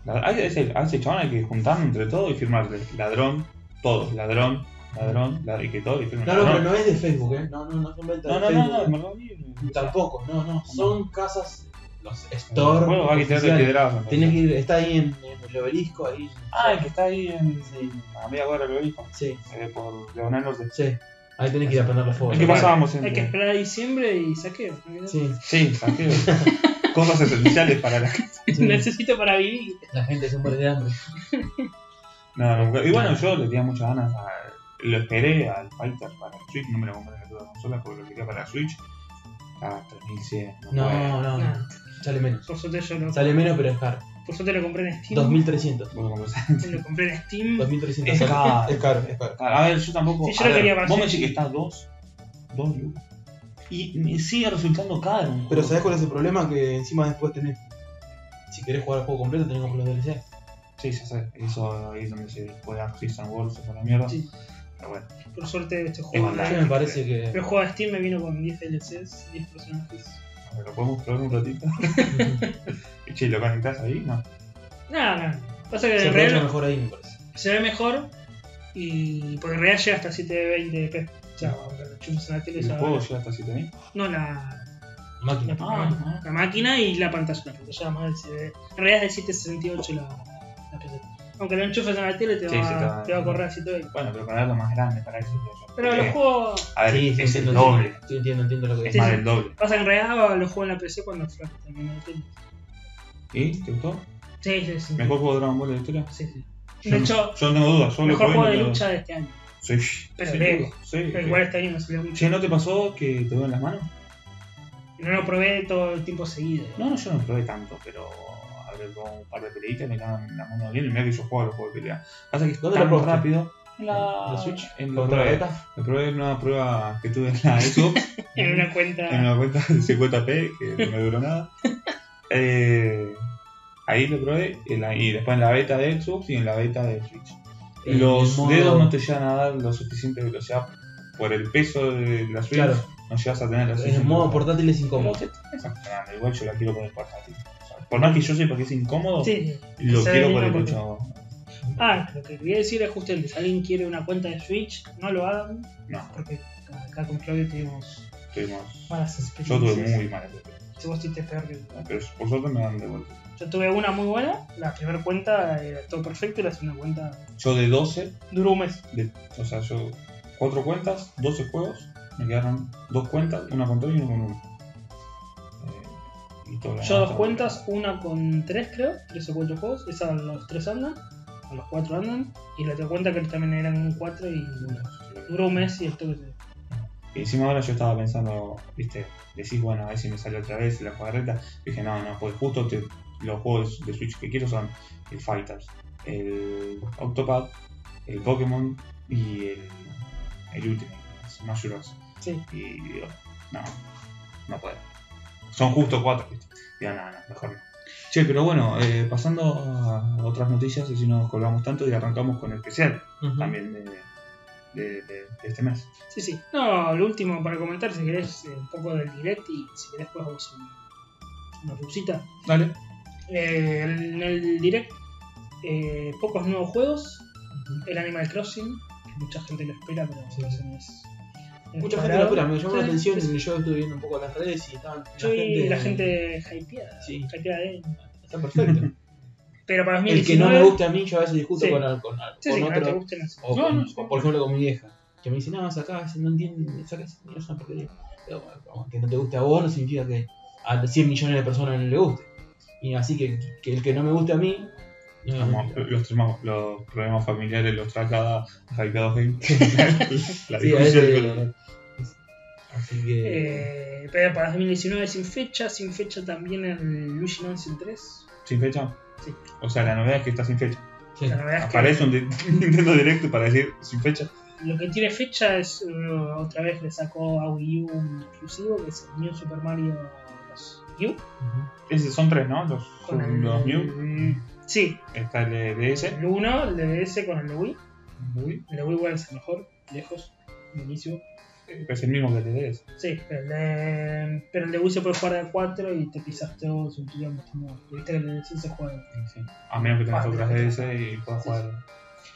La- hay- ese, a ese chabón hay que juntarnos entre todos y firmarle. Ladrón, todos, ladrón, ladrón, ladrón, y que todos y firmen No, no, pero ladrón. no es de Facebook, ¿eh? No, no, no son ventas No, de no, Facebook. no, no, Mercado Libre. Tampoco, no, no. Son casas los El store. juego va a quitar oficiales. de piedrazo. Tenés que ir, está ahí en, en el obelisco, ahí. Ah, el que está ahí en, Sí. a media cuadra del obelisco. Sí, Eh, por Leonel Norte. sí. Ahí tenés que ir a prender los fuegos. El que pasábamos Hay que esperar a diciembre y saqueo. ¿no? Sí, Sí, saqueo. Cosas esenciales para la sí. Necesito para vivir. La gente se muere de hambre. No, no, y bueno, yo le tenía muchas ganas. A, lo esperé al Fighter para el Switch. No me lo compré en la consola porque lo quería para la Switch. A 3100. No, puedo. no, No. Sale menos. Por suerte yo lo, Sale menos, pero es caro. por suerte lo compré en Steam. 2300. Vos lo compré en Steam. 2300. Es caro. Es caro, es caro. A ver, yo tampoco. Sí, yo a lo ver, quería Vos me decís que está 2. 2 lucas. Y me sigue resultando caro. Pero. ¿sabés cuál es el problema? Que encima después tenés. Si querés jugar el juego completo, tenés que comprar los DLC. Sí, ya sé. Eso ahí es donde se juega Christian Wars o la mierda. Sí. Pero bueno. Por suerte este juego. Es mí me parece que. El juego de Steam me vino con 10 DLCs, 10 personajes. A ver, ¿Lo podemos probar un ratito? Y che, ¿lo conectás ahí? No. Nada, nada. Pasa que Se en realidad mejor ahí, me parece. se ve mejor y porque en realidad llega hasta 720p. O sea, aunque lo enchufes en la tele ¿El ya- juego llega hasta 7000? No la, Máquina. la, Ah, la máquina y la pantalla. La pantalla más del CD. En realidad es de 768 la, la PC. Aunque lo enchufes en la tele te, Sí, va, sí, te va- te va a correr a 720. Bueno, pero para algo más grande, para eso. Pero Porque, los juegos. A ver, Sí, sí, es el entiendo, doble. Sí, entiendo, entiendo lo que Es Sí, más sí. del doble. Pasa que en realidad los juego en la PC cuando flash también en la tele. ¿Y? ¿Te gustó? Sí, sí, sí. ¿Mejor juego de Dragon Ball de la historia? Sí, sí. Yo De hecho, yo no tengo dudas. Yo lo mejor juego de lucha de este año. Sí, Pero sí, lejos. Sí, Pero sí. igual este año no salió mucho. Che, ¿no te pasó que te duelen las manos? No lo probé todo el tiempo seguido. No, no, yo no probé tanto, pero a ver, con un par de peleitas me quedan las manos bien y mira que yo juego a los juegos de pelea. Pasa que es ¿Dónde tan probaste? rápido. En la, ¿La Switch? En ¿Con la beta? me probé en una prueba que tuve en la Xbox. En una cuenta. en una cuenta de 50p que no me duró nada. Eh, ahí lo probé y, en la- y después en la beta de Xbox y en la beta de Switch. En Los modo- dedos no te llegan a dar lo suficiente velocidad por el peso de la Switch. Claro. No llegas a tener la En suficiente el modo portátil es incómodo. te estás acostumbrando, igual yo la quiero poner portátil. Por más que yo sepa que es incómodo, Sí, lo quiero por el hecho. Ah, lo que quería decir es justamente, si alguien quiere una cuenta de Switch, no lo hagan, No, porque acá con Claudio tuvimos tuvimos. malas Yo experiencias. tuve muy mala experiencia. Si vos tuviste peor que Pero por suerte me dan de vuelta. Yo tuve una muy buena, la primera cuenta era todo perfecto y la segunda cuenta Yo de 12 duró un mes. de- o sea, yo cuatro cuentas, 12 juegos, me quedaron dos cuentas, una con tres y una con uno. Y todo Yo dos cuentas, una con tres creo, tres o cuatro juegos, esa los tres andan, a los cuatro andan, y la otra cuenta que también eran cuatro y duró un mes y esto que se... Y encima ahora yo estaba pensando, viste, decís, bueno, a ver si me sale otra vez la cuadreta. Dije, no, no, pues justo te- los juegos de Switch que quiero son el Fighters, el Octopad, el Pokémon y el, el Ultimate, el Smash Bros. Sí. Y digo, no, no puedo. Son justo cuatro, ¿viste? Digo, no, no, mejor no. Che, pero bueno, eh, pasando a otras noticias, y si no nos colgamos tanto y arrancamos con el especial también de, de- de- de este mes. Sí, sí. No, lo último para comentar, si querés, eh, un poco del direct y si querés podemos un- una pausita. Dale. Eh, en el direct, eh, pocos nuevos juegos. El Animal Crossing, que mucha gente lo espera, pero Sí. es. Mucha gente lo espera, me llamó la atención. sí, sí. Yo estuve viendo un poco las redes y estaban. Yo vi la gente hypeada. Sí. hypeada de- Está perfecto. Pero para El 2019. que no me guste a mí, yo a veces discuto con, con, con Sí, sí, que no te otro. así. O, No, con- no, por ejemplo con mi vieja, que me dice, no, sacá, no entiende, sacá, es una porquería. Pero bueno, como que no te guste a vos no significa que a 100 millones de personas no le guste. Y así que, que el que no me guste a mí, Como los, temas- los problemas familiares los traslada a Hypeados Game. la Sí, a discusión ese- con- Así que. Eh, pero para 2019 sin fecha, sin fecha también el Luigi Mansion 3. ¿Sin fecha? Sí. O sea, la novedad es que está sin fecha. sí. La verdad es que Aparece un Nintendo Direct para decir sin fecha. lo que tiene fecha es eh, otra vez le sacó a Wii U un exclusivo que es el New Super Mario Bros. U. Ujú. Ese son tres, ¿no? Los, Con son el, los New. Sí, Está el de DS. el 1, el de DS con el de Wii. Uy, El de Wii igual es el mejor, lejos, buenísimo. eh, es el mismo que el de DS. Sí, pero el de, pero el de Wii se puede jugar de 4 y te pisas todo, es un muy- Viste que el de DS se juega. Sí. A menos que tengas Ah, otras DS y puedas Sí, jugar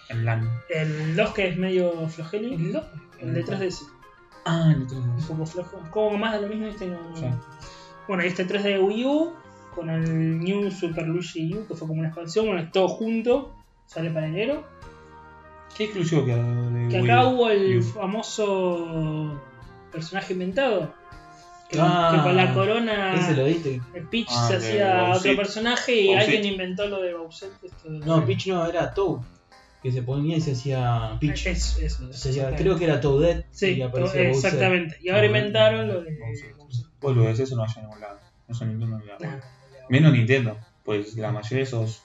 en LAN. El 2 que es medio flojeli. ¿El dos? El de 3DS. Ah, el de Un poco flojo. Como más de lo mismo, este no. Sí. Bueno, y este 3 de Wii U con el New Super Luigi U, que fue como una expansión, bueno, todo junto, sale para enero. ¿Qué exclusivo Que Wii acá hubo el U? famoso personaje inventado. Que, Ah, que con la corona Ese lo viste. el Peach Ah, se hacía otro personaje y alguien inventó lo de Bowser. Esto de- No, Peach no, era Toad. Que se ponía y se hacía Peach. Es- eso, Se hacía- creo que era Toadette Sí, y aparecía exactamente. Y ahora Ah, inventaron lo de. Bowser. Boludo, eso no vaya a ningún lado. Nintendo no le da. Nah, Menos Nintendo, pues la mayoría de esos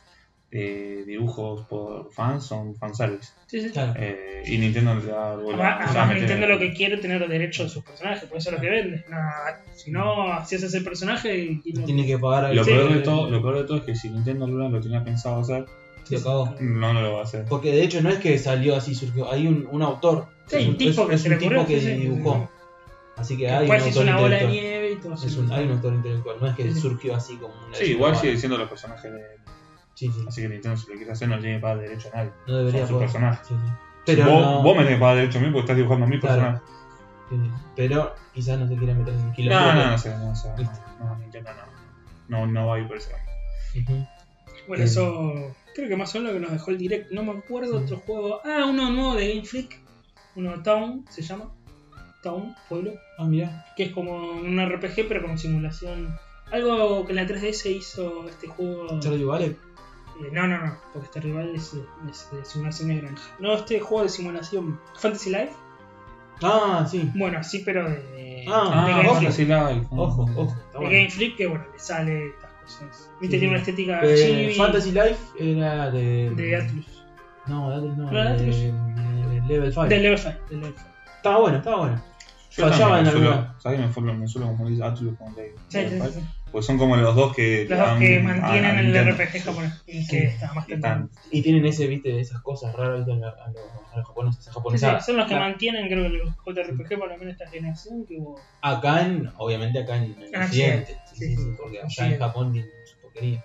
eh, dibujos por fans son fanservice. Sí, sí. Claro. Eh, y Nintendo le da bola. Además, además Nintendo lo que quiere es tener los derechos de sus personajes, por eso es lo que vende. Si no, si haces el personaje, ¿quién lo- Tiene que pagar Lo peor, de todo, lo peor de todo es que si Nintendo Luna lo tenía pensado hacer, Se acabó. no, no lo va a hacer. Porque de hecho no es que salió así, surgió. Hay un, un autor. Sí, es un tipo que es se un tipo ocurrió, que sí, sí. dibujó. Así que hay un autor una bola de intelectual. nieve Es un, hay un autor intelectual, no es que surgió así como una Sí, igual sigue siendo los personajes de. Sí, sí. Así que Nintendo, si lo quiere hacer, no le tiene pagar derecho a nadie. No debería Son su poder. personaje. Sí, sí. Pero vos, no, vos me tenés que pagar derecho a mí porque estás dibujando a mi Claro. personaje. Pero quizás no se quiera meter en kilo. No, no, no sé, no sé. No, no, Nintendo no. No, no va a ir por ese camino. Ujú. Bueno, eso creo que más o menos lo que nos dejó el direct. No me acuerdo Sí. otro juego. Ah, uno nuevo de Game Freak. Uno Town se llama. Town, pueblo. Ah, mira. Que es como un RPG pero con simulación. Algo que en la 3DS hizo este juego. Stardew Valley. Eh, no, no, no, porque este rival es, es de simulación de granja. No, este juego de simulación. Fantasy Life. Ah, sí. Bueno, sí, pero de, Ah, de Ah, ojo, la hay. Ojo, ojo. De bueno. Game Freak que bueno, le sale estas cosas. Viste, Sí, tiene una estética Eh, chibi Fantasy Life era de. de Atlus. No, de Atlus no. ¿No era de, Atlus? de Level 5. De Level 5. De Level 5. Estaba bueno, estaba bueno. Yo Fallaba en alguna. ¿sabes? Me, suelo- me suelo confundir Atlus con Sí, sí, sí, sí. Pues son como los dos que. Los dos que mantienen el Nintendo. RPG japonés. Y Sí. que está más Y temprano. están- Y tienen ese, viste, esas cosas raras ¿viste? a, los, a los- japoneses, esas Sí, sí, japonesadas. son los que Claro. mantienen, creo que los JRPG, por lo menos esta generación, que hubo. Acá en, obviamente acá en, en Ah, Occidente. Sí, sí, sí, sí. sí, porque allá en. Japón tienen su porquería.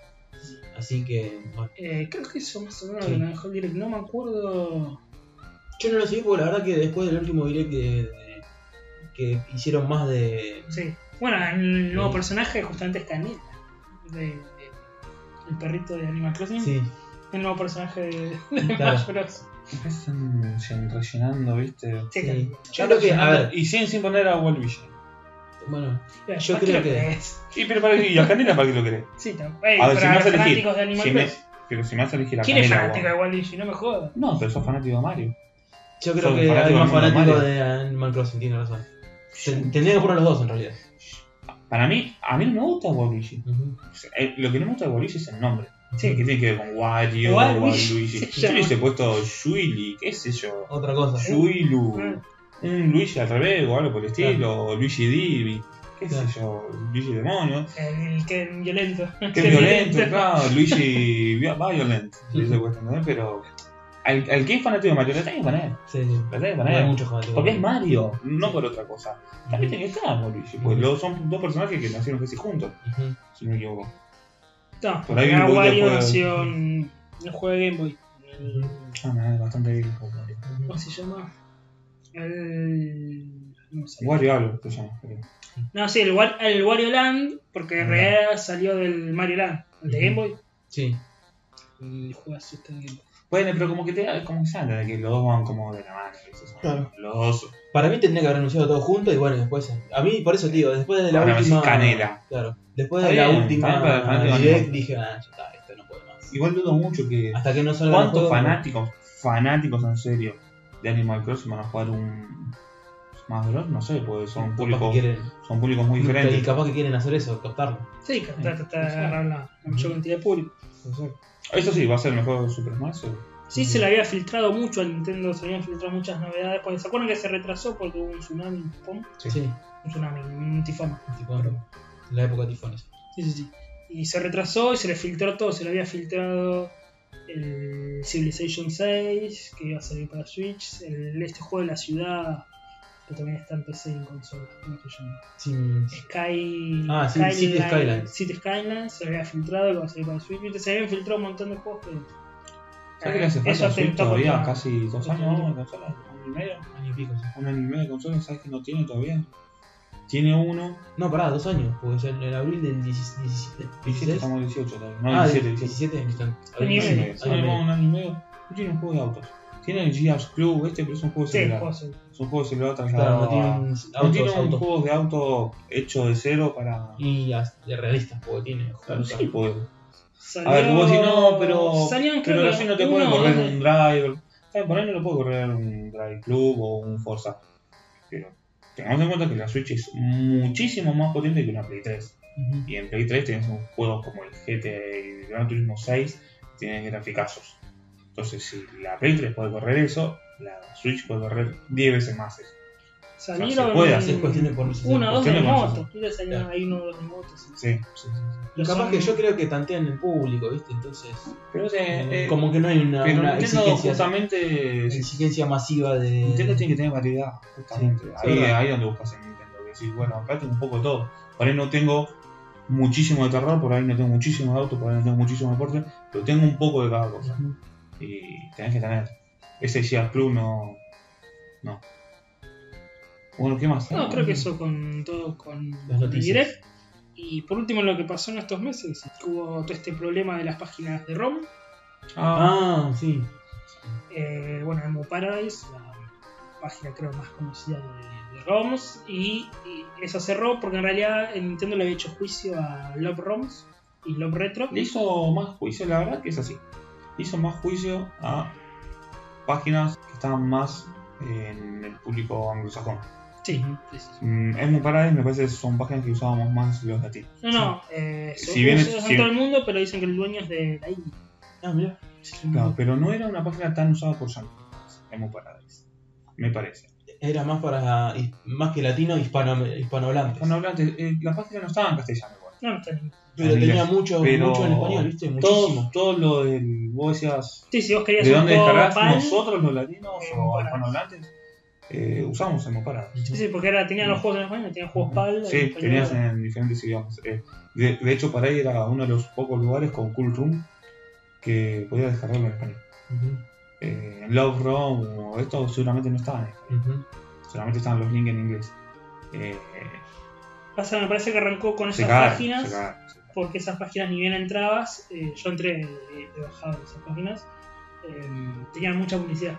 Así que, bueno. Eh, creo que eso más o menos Sí. lo dejó el direct. No me acuerdo. Yo no lo seguí porque la verdad que después del último direct de, de- que hicieron más de. Sí. Bueno, el nuevo personaje justamente es Canela. De, de- el perrito de Animal Crossing. Sí, El nuevo personaje de, de Claro. Smash Bros. Están llen- rellenando, ¿viste? Sí. Yo creo que, a ver, Y siguen sin poner a Waluigi. bueno, yo ¿para creo que-? Y, pero para, ¿Y a Canela para qué lo querés? Sí, A ver, si me los vas a elegir. Si me, pero si me vas a elegir a ¿Quién es fanático de guau. Waluigi? No me jodas. No, pero sos fanático de Mario. yo creo que fanático hay más Mario. de Animal Crossing, tiene razón. Ten- Tendría que poner los dos en realidad. Para mí, a mí no me gusta Waluigi. O sea, eh, Lo que no me gusta de Waluigi es el nombre. Sí. Que tiene que ver con Wario, Waluigi Yo le hubiese puesto Shuili, qué sé yo. Otra cosa. Shuilu. Ah. Un Luigi al revés o algo por el estilo. O Luigi Divi. Qué sé Claro. yo. Luigi Demonio. El que violento. Qué violento, claro. Luigi vi- Violent. le dice cuestión, ¿no? Pero al, al que es fanático de Mario, le tenés que poner. Sí, sí. Le tenés que No hay poner. muchos fanáticos. Porque es Mario, no por otra cosa. También tiene que estar. Pues Ujú. los, son dos personajes que nacieron casi juntos, Ujú. si no me equivoco. No, Por ahí Wario juego. versión. El juego de Game Boy. Ah, me da bastante bien. Wario. ¿Cómo se llama? El. No sé. Wario algo se llama. creo. No, sí, el, el Wario Land, porque en Ah. realidad salió del Mario Land, el de. Game Boy. Sí. El juegazo este de Game Boy. Bueno, pero como que te da, como que se anda de que los dos van como de la mano. esos son Claro. Los dos. Para mí tendría que haber anunciado todo junto y bueno, después. A mí, por eso te digo, después de la Ahora me última. canela. Claro. Después de Está la bien, última está para el fanático direct dije, ah, ya está, esto no puede más. Igual dudo mucho que. Hasta que no salga el ¿Cuántos juego, fanáticos, fanáticos en serio de Animal Crossing van a jugar un Smash Bros? No sé, pues son capaz públicos, quieren, son públicos muy y diferentes. capaz que quieren hacer eso, captarlo. Sí, de agarrar la, la mayor cantidad de público. Eso sí, va a ser el mejor Super Smash. seguro. Sí, se le había filtrado mucho al Nintendo, se le habían filtrado muchas novedades. Porque ¿Se acuerdan que se retrasó porque hubo un tsunami en Japón? Sí. Sí, Un tsunami, un tifón. tipo, en la época de tifones. Sí, sí, sí. Y se retrasó y se le filtró todo. Se le había filtrado el Civilization 6, que iba a salir para Switch. El, este juego de la ciudad, que también está en PC y en consola. ¿Cómo se llama? Sí, Sky. Ah, sí, City Skylines. City Skylines se había filtrado que va a salir para Switch. Se habían filtrado un montón de juegos que. ¿Sabes que le hace Eso falta Switch todavía? contra- Casi dos años ¿no? de consola, un año y medio. año y pico, sí. Un año y medio de consola, ¿sabes que no tiene todavía? tiene uno. No, pará, dos años, porque ya en el abril del 17. 17, 16. estamos 18 todavía. No, ah, 17, 17, 17. 17. Año y Año y medio. medio. Tiene como un año y medio. No tiene un juego de autos. Tiene el Gears Club, este, pero es un juego de Sí, celular. juegos. Es un juego de Claro, trasladado no tiene a- un No autos, tiene un juego de auto hecho de cero para. Y de realistas, porque tiene. Claro, sí, pues. Salió... A ver, vos decís, no, pero. Salían, pero que no te puede correr un driver. Por ahí no lo puede correr un Drive Club o un Forza. Pero tengamos en cuenta que la Switch es muchísimo más potente que una Play 3. Ujú. Y en Play 3 tienes un juego como el GT y el Gran Turismo 6, tienen graficazos. Entonces, si la Play 3 puede correr eso, la Switch puede correr 10 veces más eso. Salieron se puede hacer, Es cuestión de ponerse. una o dos de cuestión de ponerse. motos. Mira, salieron Claro. ahí uno o dos de motos. Sí, sí, sí. Y capaz que yo creo que tantean el público, ¿viste? Entonces. Pero, o sea, eh, como que no hay una, pero una Nintendo exigencia, justamente. exigencia masiva de. Nintendo tiene que tener variedad, justamente. Sí, ahí, es verdad. ahí es donde buscas en Nintendo. Que decís, bueno, acá tengo un poco de todo. Por ahí no tengo muchísimo de terror, por ahí no tengo muchísimo de auto, por ahí no tengo muchísimo de deporte, pero tengo un poco de cada cosa. Y tenés que tener. Ese Gears Club no. No. Bueno, ¿qué más? No, creo que eso con todo con Las. Direct. Y por último, lo que pasó en estos meses, hubo todo este problema de las páginas de ROM. Ah, Ah, sí. Eh, bueno, Emo Paradise, la página creo más conocida de, de ROMs, y, y eso cerró porque en realidad Nintendo le había hecho juicio a Love ROMs y Love Retro. le hizo más juicio, la verdad que es así. Hizo más juicio a páginas que estaban más en el público anglosajón. Sí, sí, sí. Mm, es muy paradis, me parece que son páginas que usábamos más los latinos. No, no, eh, son Si bien si- en todo el mundo, pero dicen que el dueño es de la India. Ah, mira. Claro, pero no era una página tan usada por yankees. Es muy paradis. Me parece. Era más para. más que latino, hispano, hispanohablantes. Cuando hablaste, eh, la página no estaba en castellano igual. No, no está en Pero en tenía inglés. mucho, Pero mucho en español, ¿viste? Todo, Muchísimo. todo lo del. Vos decías. Sí, si vos querías ¿De dónde descargás nosotros los latinos Eh, o hispanohablantes? Eh, usamos en paradis. Sí, sí, porque era, tenían los juegos en español, tenían juegos PAL. Sí, tenías en diferentes idiomas. Eh, de, de hecho, para ahí era uno de los pocos lugares con Cool Room que podía descargarlo en español. Eh, en Love Room o esto seguramente no estaban en español. Solamente estaban los links en inglés. Eh, Pasa, me parece que arrancó con esas páginas. Porque esas páginas ni bien entrabas, eh, yo entré bajado de esas páginas, eh, tenían mucha publicidad.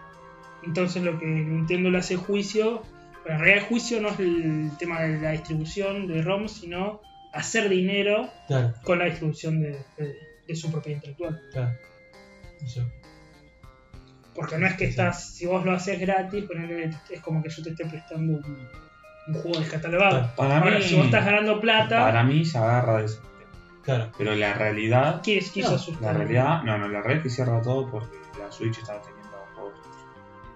Entonces lo que Nintendo le hace juicio, bueno, en realidad el juicio no es el tema de la distribución de ROM, sino hacer dinero Claro, con la distribución de, de- de su propiedad intelectual. claro. Eso. Porque no es que Sí. estás, si vos lo haces gratis, ponele, es como que yo te esté prestando un, un juego descatalogado. Para Ahora, mí, si vos estás ganando plata, para mí se agarra de eso. Claro. Pero la realidad, quieres quiso No, asustar. la realidad, no, no, la realidad es que cierra todo porque la Switch estaba teniendo juegos.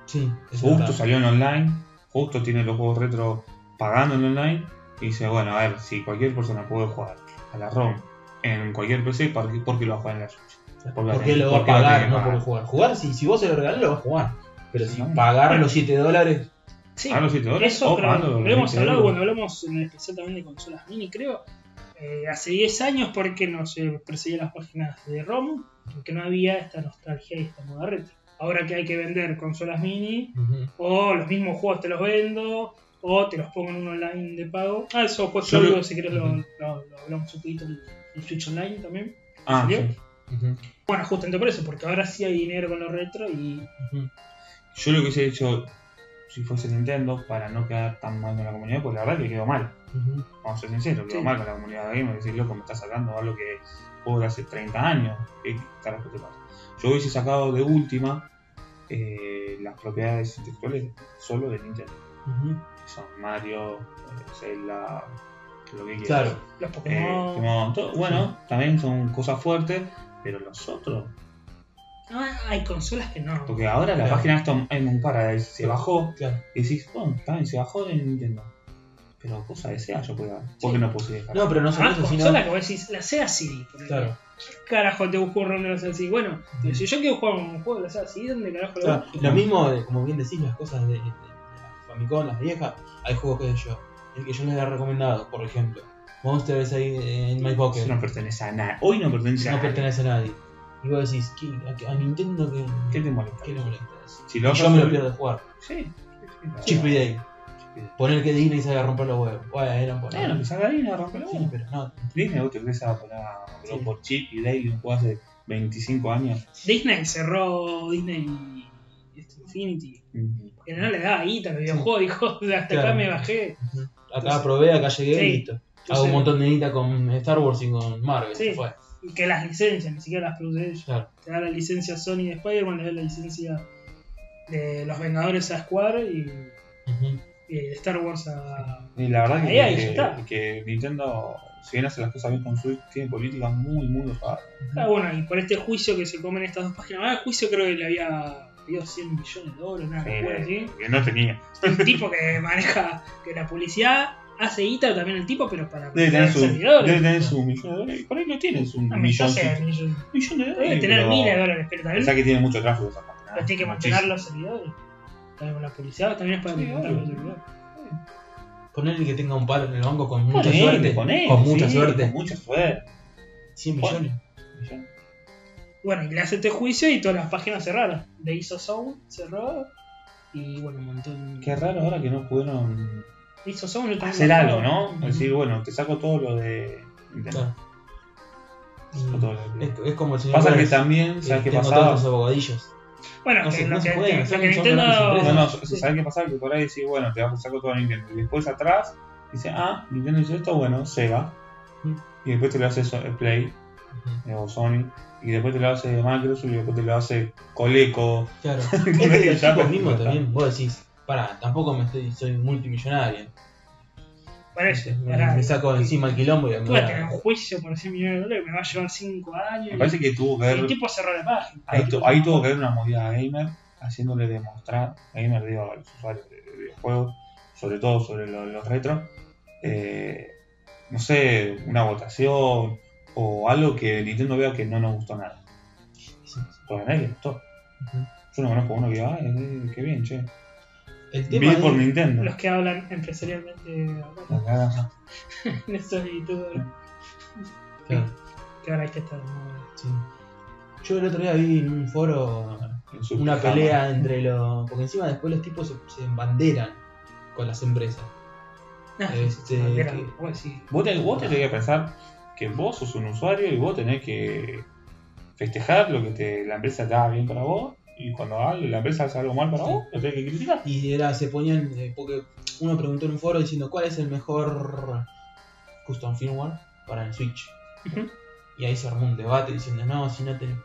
Sí, es Justo verdad. salió en online, justo tiene los juegos retro pagando en online y dice, bueno, a ver, si cualquier persona puede jugar a la ROM en cualquier PC, ¿por qué, por qué lo va a jugar en la Switch? ¿Por Porque qué lo va a pagar? No por jugar. Jugar, si, si vos se lo regalás, lo vas a jugar. Pero si No. pagar los 7 dólares. Sí, Ah, los 7 dólares, Eso o creo, lo hemos 20 hablado cuando hablamos en el especial también de consolas mini, creo. Eh, hace 10 años porque no se perseguían las páginas de ROM, porque no había esta nostalgia y esta moda retro. Ahora que hay que vender consolas mini, o los mismos juegos te los vendo, o te los pongo en un online de pago. Ah, eso después Yo lo- si querés lo, Ujú. lo- lo hablamos un poquito en el Switch Online también. Ah. Bueno, justamente por eso, porque ahora sí hay dinero con los retro y. Yo lo que hubiese hecho si fuese Nintendo para no quedar tan mal con la comunidad, porque la verdad que quedó mal. Vamos a ser sinceros, quedó Sí. mal con la comunidad de gamer. Decir, loco, me estás sacando algo que juego de hace 30 años. ¿Qué carajo te pasa? Yo hubiese sacado de última eh, las propiedades intelectuales solo de Nintendo. Son Mario, Zelda, lo que quieras. Claro. los Eh, Pokémon. Todo- bueno, también son cosas fuertes, pero los otros. Ah, hay consolas que no. Porque ahora la Claro. página en un Paradise se bajó Claro. y decís, bueno, también se bajó de Nintendo. Pero cosa de SEA yo puedo ¿Por qué no puse dejar? No, pero no solo Ah, eso, sino. consola que vos decís, la Sega CD. Claro. ¿Qué carajo te busco un la Sega CD? Bueno, si yo quiero jugar un juego de la Sega CD, ¿dónde carajo lo Claro? Lo mismo, de- como bien decís, las cosas de, de, de la Famicom, las viejas. Hay juegos que yo. El que yo les he recomendado, por ejemplo. Monster es ahí en My Pocket. Eso no pertenece a nadie. Hoy no pertenece a no nadie. pertenece a nadie. Y vos decís, ¿qué, a, a Nintendo qué, ¿Qué te molesta? qué le molesta eso? Si Y yo me lo pierdo de jugar. Sí. Chip y Day. Poner que Disney sabe romper los huevos. Bueno, poner. Bueno, que salga Disney a romper Sí, pero no. Disney, vos te crees que va a poner a Sí. por chip y Dale un juego hace 25 años. Disney cerró Disney este, Infinity. Porque no le daba guita al videojuego, dijo, hasta acá me bajé. Acá probé, acá llegué listo. Hago un montón de guita con Star Wars y con Marvel. Sí. se fue. Y que las licencias, ni siquiera las produce ellos. Claro. Te da la licencia Sony de Spider-Man, le da la licencia de los Vengadores a Square y, de Star Wars a. Y la verdad ahí que, está. que, que Nintendo, si bien hace las cosas bien con Switch, tiene políticas muy, muy osadas. Ah, bueno, y por este juicio que se comen estas dos páginas. Ah, el juicio creo que le había pedido 100 millones de dólares, una locura así. Que no tenía. Un tipo que maneja, que la publicidad hace guita también el tipo, pero para Debe tener, su, servidores. debe tener su millón de dólares. Y por ahí no tienes un No, millón, no sé, millón- millón de dólares. Debe tener pero- miles de dólares, pero también Pensá que tiene mucho tráfico esa página. pero tiene que muchísimo. mantener los servidores. También con la publicidad también es para Sí, obvio. los servidores. Ponerle que tenga un palo en el banco con mucha suerte. con mucha sí, suerte. Con mucha suerte. 100 Bueno. millones. Bueno, y le hace este juicio y todas las páginas cerraron. De ISO Sound cerró y bueno, un montón. Qué raro ahora que no pudieron También hacer juego. ¿no? Decir, bueno, te saco todo lo de Nintendo. Claro. Te saco todo lo de- Es, es como el señor Pasa que también, que ¿sabes qué pasaba? todos esos abogadillos. Bueno, No que no se que, pueden, que son Nintendo. No, no, Sí. ¿sabes qué pasa? Que por ahí decís, bueno, te vas a sacar todo a Nintendo. Y después atrás, dice, ah, Nintendo hizo esto, bueno, Sega. Y después te lo hace so- Play o Sony. Y después te lo hace Microsoft y después te lo hace Coleco. Claro. Es que los está. también, vos decís, pará, tampoco me estoy, soy multimillonario. Parece. Me, pará. me saco encima el quilombo y me voy a a- tener un juicio por 100 millones de dólares que me va a llevar 5 años. Me parece que tuvo que y el haber. tipo cerró la página. Ahí, tu- ahí tuvo que haber una movida gamer haciéndole demostrar, gamer digo a los usuarios de, de videojuegos, sobre todo sobre lo- los retros, eh, no sé, una votación o algo que Nintendo vea que no nos gustó nada. Sí. Porque a nadie le gustó. Ujú. Yo no conozco uno que diga, ay, eh, qué bien, che. El Vi tema por Nintendo. Los que hablan empresarialmente cagada. en estos youtubers Claro, que ahora hay que estar. ¿no? sí. Yo el otro día vi en un foro En una pijama. pelea entre los. Porque encima después los tipos se, se embanderan con las empresas. No, Este, bandera, que- vos Vos te, vos te tenés que pensar que vos sos un usuario y vos tenés que festejar lo que te, la empresa te haga bien para vos y cuando haga- la empresa hace algo mal para vos, lo tenés que criticar. Y era, se ponían. eh, porque uno preguntó en un foro diciendo cuál es el mejor custom firmware para el Switch. Y ahí se armó un debate diciendo, no, si no tenés,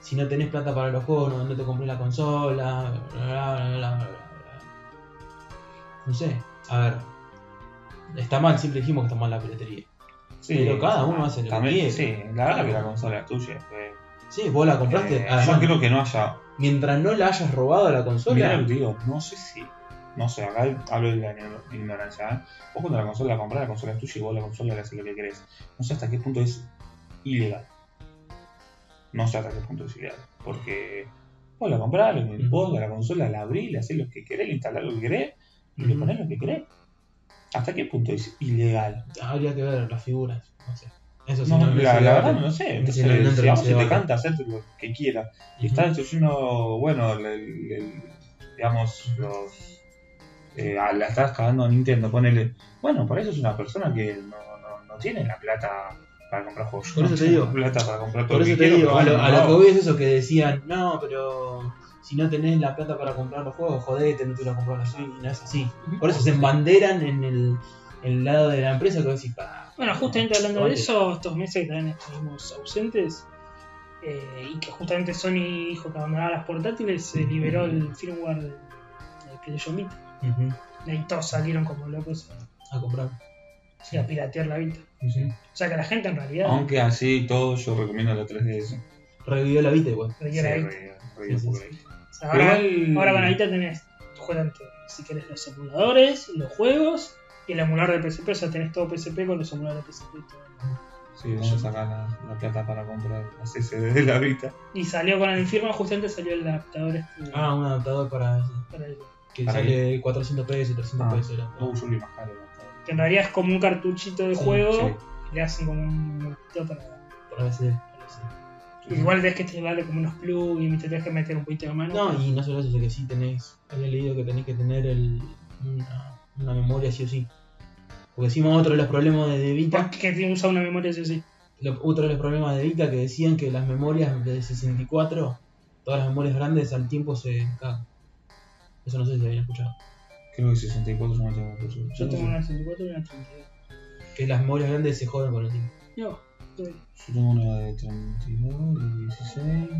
si no tenés plata para los juegos, no, no te compré la consola, bla, bla, bla. No sé, a ver. Está mal, siempre dijimos que está mal la piratería. Sí, Pero cada uno hace lo que quiere. Sí, la verdad que la consola es tuya. eh. Sí, vos la compraste. Eh, además, yo creo que no haya. Mientras no la hayas robado a la Mirá consola, lo que te digo, no sé si. No sé, acá hablo de la ignorancia. ¿eh? Vos cuando la consola la compras, la consola es tuya y vos la consola le haces lo que querés. No sé hasta qué punto es ilegal. No sé hasta qué punto es ilegal. Porque vos la comprás, le vos a la consola la abrís, le haces lo que querés, le instalás lo que querés y le ponés lo que querés. ¿Hasta qué punto es ilegal? habría que ver las figuras. No sé. Eso sí No, la, verdad no lo sé. Entonces, si te canta hacer lo que quieras y Ujú. está destruyendo, bueno, el- el- el- digamos, los. Eh, a- la estás cagando a Nintendo, ponele. Bueno, para eso es una persona que no, no, no tiene la plata para comprar juegos. Por No eso te digo. plata para comprar todo Por eso que te quiero, digo, a lo, a lo que voy es eso que decían, no, pero si no tenés la plata para comprar los juegos, jodete, no te lo comprar la Switch, no es así. Por eso se embanderan en el, el lado de la empresa que decís, pa. Bueno, justamente hablando de eso, estos meses que también estuvimos ausentes eh, y que justamente Sony dijo que abandonaba las portátiles, se liberó el firmware del, PlayStation Vita. Ujú, Y ahí todos salieron como locos A comprar. a, a piratear la Vita. O sea que la gente en realidad Aunque así todo, yo recomiendo la 3DS. Revivió la vida igual. Sí, la Vita. re- re- Sí, sí, por sí. ahí. O sea, ahora, Igual- ahora con la Vita tenés, juegan. Si querés los emuladores, los juegos y el emulador de PSP. O sea, tenés todo PSP con los emuladores de PSP. y todo. Sí, vamos a sacar la, la plata para comprar las SD de la Vita. Y salió con el firma, justamente salió el adaptador este Ah, un adaptador para para el- que Para sale 400 pesos, 300 Ah. pesos. era. Uh, yo más caro. la que en realidad es como un cartuchito de Sí, juego. sí. y Le hacen como un montito para. Para veces. Igual tenés que instalarle como unos plugins, y te tenés que meter un poquito de mano. No, y no solo eso, que sí tenés, había leído que tenés que tener el, una, una memoria sí o sí. Porque encima otro de los problemas de, Vita, ¿Por qué usar una memoria así? lo- otro de los problemas de Vita que decían que las memorias de 64, todas las memorias grandes al tiempo se cagan. Eso no sé si habían escuchado. Creo que 64 yo no tengo por eso. Yo tengo una 64 y una 32. Que las memorias grandes se joden con el tiempo. No, estoy- Yo tengo una de 32, de 16,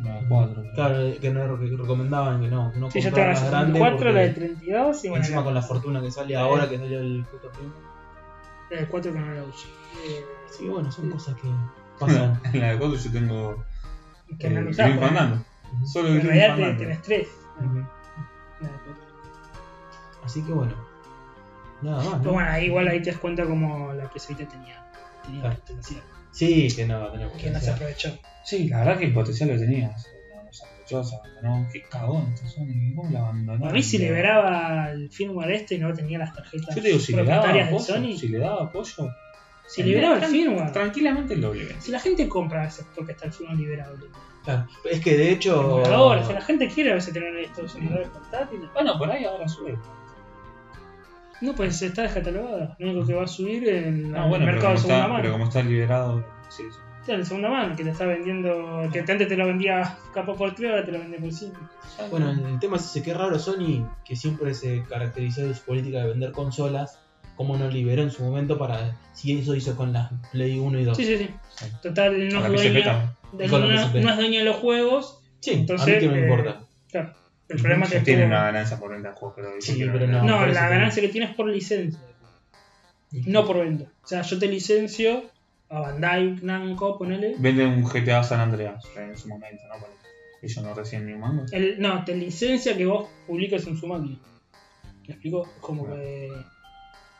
de 4. Claro, que no que recomendaban que no, que no Sí, yo tengo la grandes 64, la de porque 32 y bueno, encima la, con la fortuna que sale ahora que salió el justo a tiempo. la de 4 que no la uso. Eh, Sí, bueno, son cosas que pasan. En la de 4 yo tengo que eh, no Fandango. Solo En realidad tenés 3. Ujú. La de 4. Así que bueno. Nada más. Pero ¿no? bueno, ahí igual ahí te das cuenta como la Vita tenía, tenía Claro. potencial, Sí, que no a tener que no se potencial. aprovechó. Sí, la verdad que el potencial lo tenía. No, no se aprovechó, se abandonó. Qué cagón Sony. ¿Cómo lo abandonó? A mí si liberaba el firmware este y no tenía las tarjetas Yo te digo, si le daba apoyo, Sony, si le daba apoyo, si liberaba el firmware, tranquilamente lo obligan. si la gente compra es porque está el firmware liberado. Claro, Es que de hecho. O la gente quiere a veces tener estos emuladores portátiles. Bueno, por ahí ahora sube. No, pues está descatalogado. Lo único que va a subir en Ah, el bueno, pero mercado de segunda está, mano. pero como está liberado, sí, sí. Está en segunda mano, que te está vendiendo. Que antes te lo vendía capa por 3, ahora te lo vende por 5. Bueno, el tema es ese, que raro Sony, que siempre se caracterizó de su política de vender consolas, como no liberó en su momento para. Si eso hizo con las Play 1 y 2. Sí, sí, sí. Total, no es la no, no es dueño de los juegos. Sí, Entonces, a mí que me eh, importa. Claro. El problema es que. Tiene una ganancia por venta de juegos, pero Sí, pero no. No, la que- ganancia que tienes por licencia, no por venta. O sea, yo te licencio a Bandai Namco, ponele. Vende un GTA San Andreas en su momento, ¿no? Bueno, ellos no reciben ni un mango. El, no, te licencia que vos publiques en su máquina. ¿Me explico? Es como Claro. que.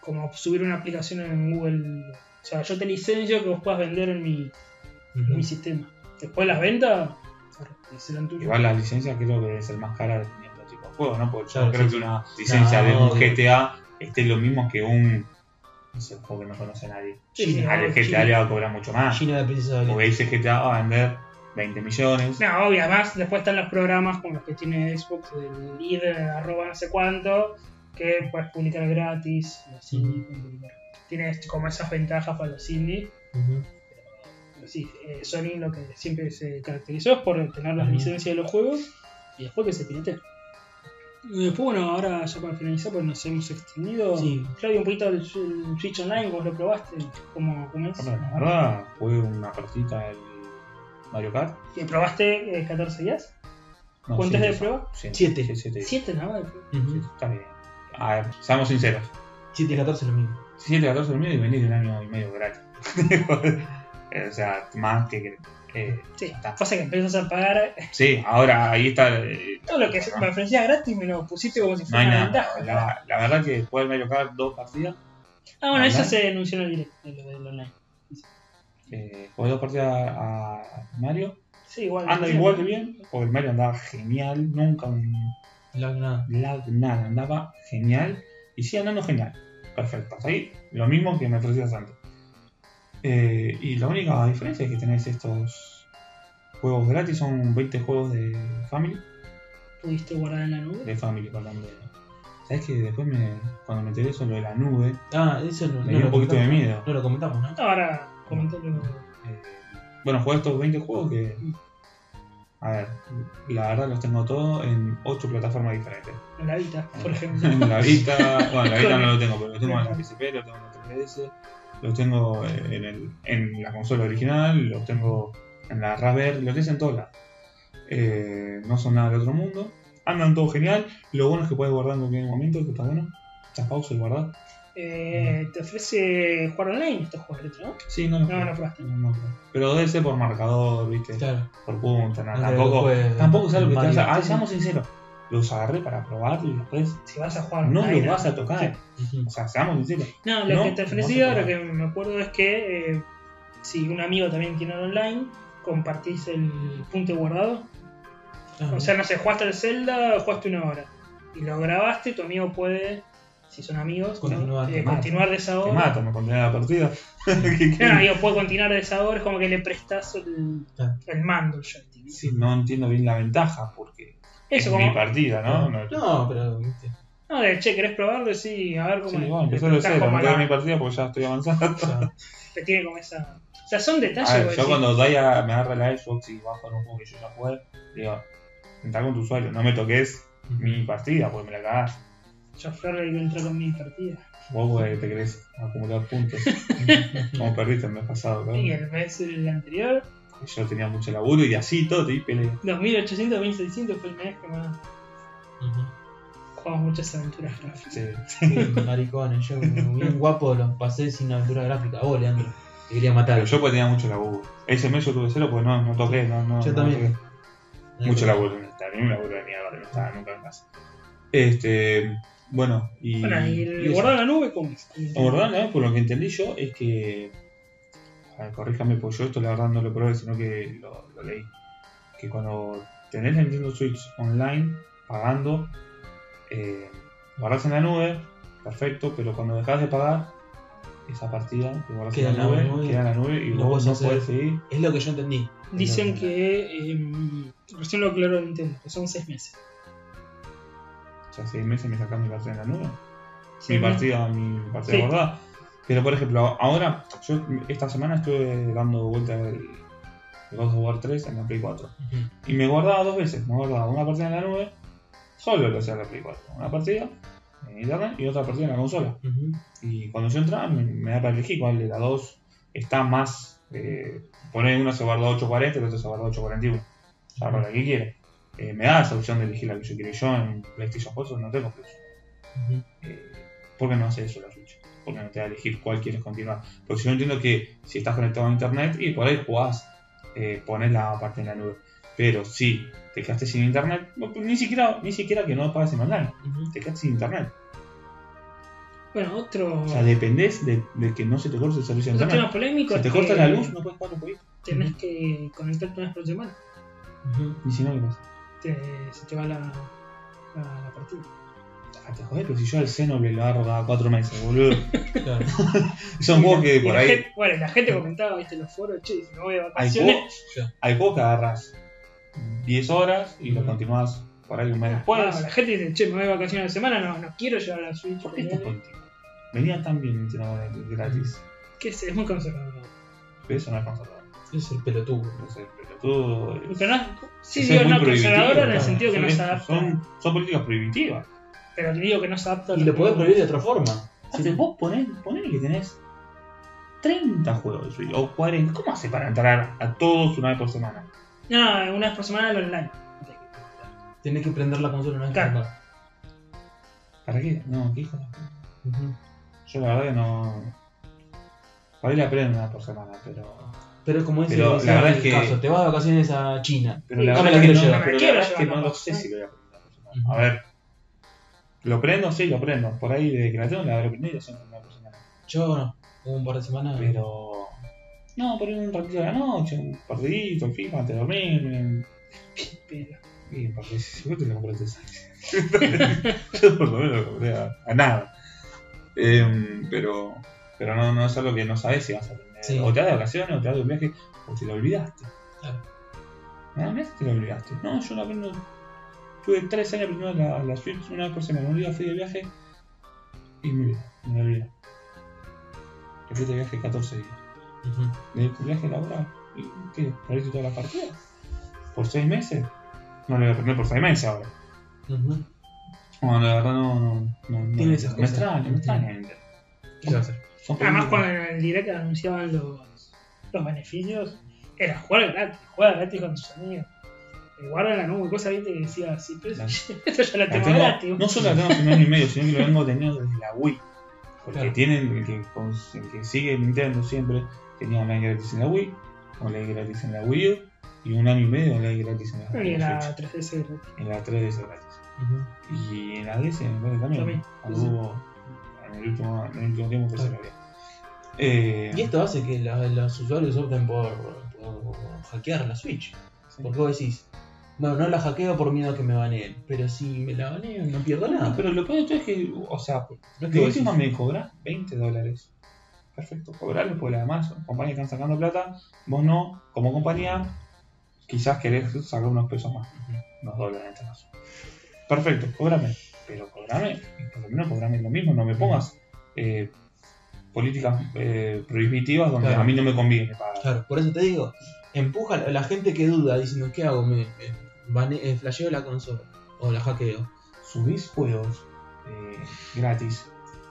Como subir una aplicación en Google. O sea, yo te licencio que vos puedas vender en mi, en mi sistema. Después las ventas. Igual la licencia creo que debe ser más cara dependiendo del tipo de juego, ¿no? Porque yo no creo sí, que una licencia No, de un obvio. GTA esté lo mismo que un. No sé, un juego que no conoce nadie. Sí, sí, Al GTA le va a cobrar mucho más. China de Princesa. Porque GTA va a vender 20 millones. No, obvio, además después están los programas con los que tiene Xbox, el ir arroba no sé cuánto, que puedes publicar gratis, los indies. Tienes como esas ventajas para los indies. Sony lo que siempre se caracterizó es por tener las licencias de los juegos y después que se piratea. Y después, bueno, ahora ya para finalizar, pues nos hemos extendido. Sí. Claudio, un poquito el, el Switch Online, vos lo probaste, ¿cómo, cómo es? Bueno, la verdad, jugué una partida el Mario Kart. ¿Y probaste eh, 14 días? No, ¿Cuántas de prueba? Siete. Siete. Sí, siete. 7 nada más de prueba. Ujú. Está bien. A ver, seamos sinceros. 7 y 14 es lo mismo. 7, 14 del medio y venís de un año y medio gratis. Eh, o sea, más que. Eh, Sí, está. pasa que empiezas a pagar Sí, ahora ahí está. eh, todo lo que me ofrecía gratis me lo pusiste como si no fuera hay una ventaja. La, la verdad que jugar Mario Kart dos partidas. Ah, bueno, eso se denunció en el directo, de lo del online. Eh, jugué dos partidas a Mario. Sí, igual. Anda igual de bien. Porque el Mario andaba genial. Nunca un La- nada. lag, nada. Andaba genial. Y sigue andando genial. Perfecto. Hasta ahí lo mismo que me ofrecías antes. Eh, y la única diferencia es que tenés estos juegos gratis. Son 20 juegos de Family. ¿Pudiste guardar en la nube? De Family, perdón. de- ¿Sabes que después me, cuando me enteré sobre la nube, Ah, eso no, me no dio lo un poquito de comentamos. miedo? No lo comentamos, ¿no? Ahora, comentalo. Eh, bueno, jugué estos 20 juegos que. A ver, la verdad los tengo todos en 8 plataformas diferentes. En la Vita, por ejemplo. En la Vita, bueno, en la Vita no lo tengo, pero lo tengo en la PSP, lo tengo en la 3DS, lo tengo eh, en, el, en la consola original, lo tengo en la Raspberry, lo tienes en todas lados. Eh, no son nada del otro mundo. Andan todo genial. Lo bueno es que puedes guardar en cualquier momento, que está bueno. Echas pausa y guardar. Eh, te ofrece jugar online estos juegos ¿no? Sí, no lo No, no probaste. no, no, Pero debe ser por marcador, viste, Claro. por punta, No, tampoco, tampoco sabes lo que te vas a. Ah, seamos sinceros, los agarré para probar y después Si vas a jugar no los vas a tocar. O sea, seamos sinceros. No, lo No, que te no ofrecía, lo que me acuerdo es que eh, si un amigo también tiene online, compartís el punto guardado. Ah, O sea, no sé, jugaste el Zelda, jugaste una hora. Y lo grabaste, tu amigo puede, si son amigos, ¿no? Continuar, Eh, te continuar de esa Te hora. mato, me continué la partida. ¿Qué- qué? No, amigo, puede continuar de esa hora, es como que le prestas el, Claro. el mando. Sí, no entiendo bien la ventaja porque Eso, es mi partida, ¿no? No- No, pero viste. No, de che, ¿querés probarlo? Sí, a ver cómo Sí, es. bueno, como me quedé la- mi partida porque ya estoy avanzando. O sea, Te tiene como esa. O sea, son detalles. A ver, yo decís, cuando Daya me agarra la Xbox y va a jugar un juego que yo ya jugué, digo, entra con tu usuario, no me toques mi partida porque me la cagás. Yo Flor quiero entrar con mi partida. Vos porque te querés acumular puntos. Como perdiste el mes pasado, ¿no? Y el mes el anterior, Yo tenía mucho laburo y así todo te di pelea. 2800, 1600 fue el mes que más Ujú. jugamos muchas aventuras gráficas. Sí. Sí, maricones, yo bien guapo lo pasé sin aventura gráfica. Vos, Leandro, te quería matar. Pero yo porque tenía mucho laburo. Ese mes yo tuve cero porque no, no toqué, no, no. Yo no también. toqué. Mucho laburo, no estaba, ni un laburo de mierda, no estaba nunca en casa. Este, bueno, y. Bueno, y el en la nube, ¿cómo es? La ¿no? por lo que entendí yo, es que. A ver, corríjame, porque yo esto la verdad no lo probé, sino que lo, lo leí. Que cuando tenés la Nintendo Switch online, pagando, eh, guardás en la nube, perfecto, pero cuando dejas de pagar, esa partida que guardás Queda en la nube, nube, queda en la nube y vos no hacer. podés seguir. Es lo que yo entendí. Dicen que. Eh, recién lo aclaró Nintendo, que son 6 meses. O sea, seis meses me sacás mi partida en la nube. Sí, mi partida, mi partida Sí. guardada. Pero por ejemplo, ahora, yo esta semana estuve dando vuelta el, God of War 3 en la Play 4. Ujú. Y me guardaba dos veces, me guardaba una partida en la nube, solo lo hacía en la Play 4. Una partida en internet y otra partida en la consola. Y cuando yo entraba me, me da para elegir cuál de las dos está más. Eh, poner una se guarda 840 y la otra se guarda 841. O sea, para la que quiere. Eh, me da esa opción de elegir la que yo quiero. Yo en PlayStation 4 no tengo PlayStation. Ujú. Eh, ¿Por qué no hace eso la Switch? ¿Por qué no te da a elegir cuál quieres continuar? Porque yo entiendo que si estás conectado a internet y por ahí jugás, eh, pones la parte en la nube. Pero si te quedaste sin internet, no, pues ni siquiera, ni siquiera que no pagues en online, Ujú. te quedaste sin internet. Bueno, otro. O sea, dependés de, de que no se te corte el servicio de Otro tema internet. polémico Si te corta la luz, no puedes jugar los jueguitos. tenés que conectarte una vez por semana. Y si no, ¿qué pasa? Te, se te va la, la, la partida. Te jodés, pero si yo al Xenoblade lo agarro cada cuatro meses, boludo. Claro. Son juegos que por ahí. gente- bueno, y la gente comentaba, viste, en los foros, che, si me voy de Hay vacaciones. hay juegos que agarras 10 horas y lo continuás por ahí un mes Ah, después. no, la gente dice, che, me voy de vacaciones de semana, no, no quiero llevar la Switch. ¿Por qué estás contigo? Venía tan bien Nintendo gratis. Que es, es muy conservador. Pero eso no es conservador. Es el pelotudo. Es el pelotudo. es- Pero no, sí, digo, no conservador en el sentido que no se adapta. Son, son políticas prohibitivas. Pero te digo que no se adapta a Y lo podés prohibir de otra forma. Aparte, vos ponés, ponés que tenés 30 juegos de Switch, o 40. ¿Cómo hace para entrar a todos una vez por semana? No, una vez por semana el online. Tenés que prender la consola una vez Claro. por semana. ¿Para qué? No, ¿qué hijo puta? Ujú. Yo la verdad que no. Por ahí la aprendo una vez por semana, pero. Pero como dice, Pero la verdad el es que- caso, te vas de vacaciones a China. Pero Sí, la verdad es que la no, quiero llevar. pero la Quiero verdad es que no sé si lo voy a aprender. Ujú. A ver. ¿Lo prendo? Sí, lo prendo. Por ahí desde que la tengo la habré la siento una persona. Yo no. Un par de semanas. Pero. No, por ahí un ratito de la noche, un partidito, en FIFA, antes de dormir. Pero- Y porque si vos te lo compraste Yo por lo menos lo compré a, a nada. Em, pero. Pero no, no es algo que no sabes si vas a aprender. Sí. O te vas de vacaciones, o te vas de un viaje, o te lo olvidaste. Claro. Nada más te lo olvidaste. No, yo no aprendo. Tuve tres años aprendiendo la, la Switch una vez por semana. Un día fui de viaje y me olvidé. Me olvidé. Yo fui de viaje 14 días. Ujú. De viaje laboral. ¿Y qué? ¿Perdiste todas las partidas? ¿Por seis meses? No lo voy a aprender por seis meses ahora. Ujú. Bueno, la verdad no. no, no, no Tiene me esas me cosas. extraña, me extraña. ¿Qué se va a hacer? Son Además, cuando en el direct anunciaban los, los beneficios, era jugar gratis, jugar gratis con tus amigos. Guarda en la nube, cosas ¿viste? que decía así, pero eso, esto ya la La tengo, tengo- gratis. no solo la tengo hace un año y medio, sino que lo vengo teniendo desde la Wii. Porque Claro. tienen, el que, el que sigue Nintendo siempre, tenía online gratis en la Wii, online gratis en la Wii U, y un año y medio online gratis en la, Y en la la Switch. 3DS gratis. En la 3DS gratis. Ujú. Y en la DS me parece también. También, Cuando sí. hubo, en el último, en el último tiempo que se Claro. lo había. Eh, Y esto hace que la- los usuarios opten por, por hackear la Switch. sí. Porque vos decís, bueno, no la hackeo por miedo a que me baneen. Pero si me la banean, no pierdo No, nada. pero lo peor de todo es que, o sea, no es que de última me cobrás 20 dólares. Perfecto, cobrarlo, porque además, compañías están sacando plata, vos no, como compañía, quizás querés sacar unos pesos más, unos dólares en este caso. Perfecto, cobrame. pero cobrame, por lo menos cobrame lo mismo, no me pongas eh, políticas eh, prohibitivas donde Claro. a mí no me conviene pagar. Claro, por eso te digo, empuja a la gente que duda diciendo, ¿qué hago? ¿Me, eh, flasheo la consola? ¿O la hackeo? Subís juegos eh, gratis.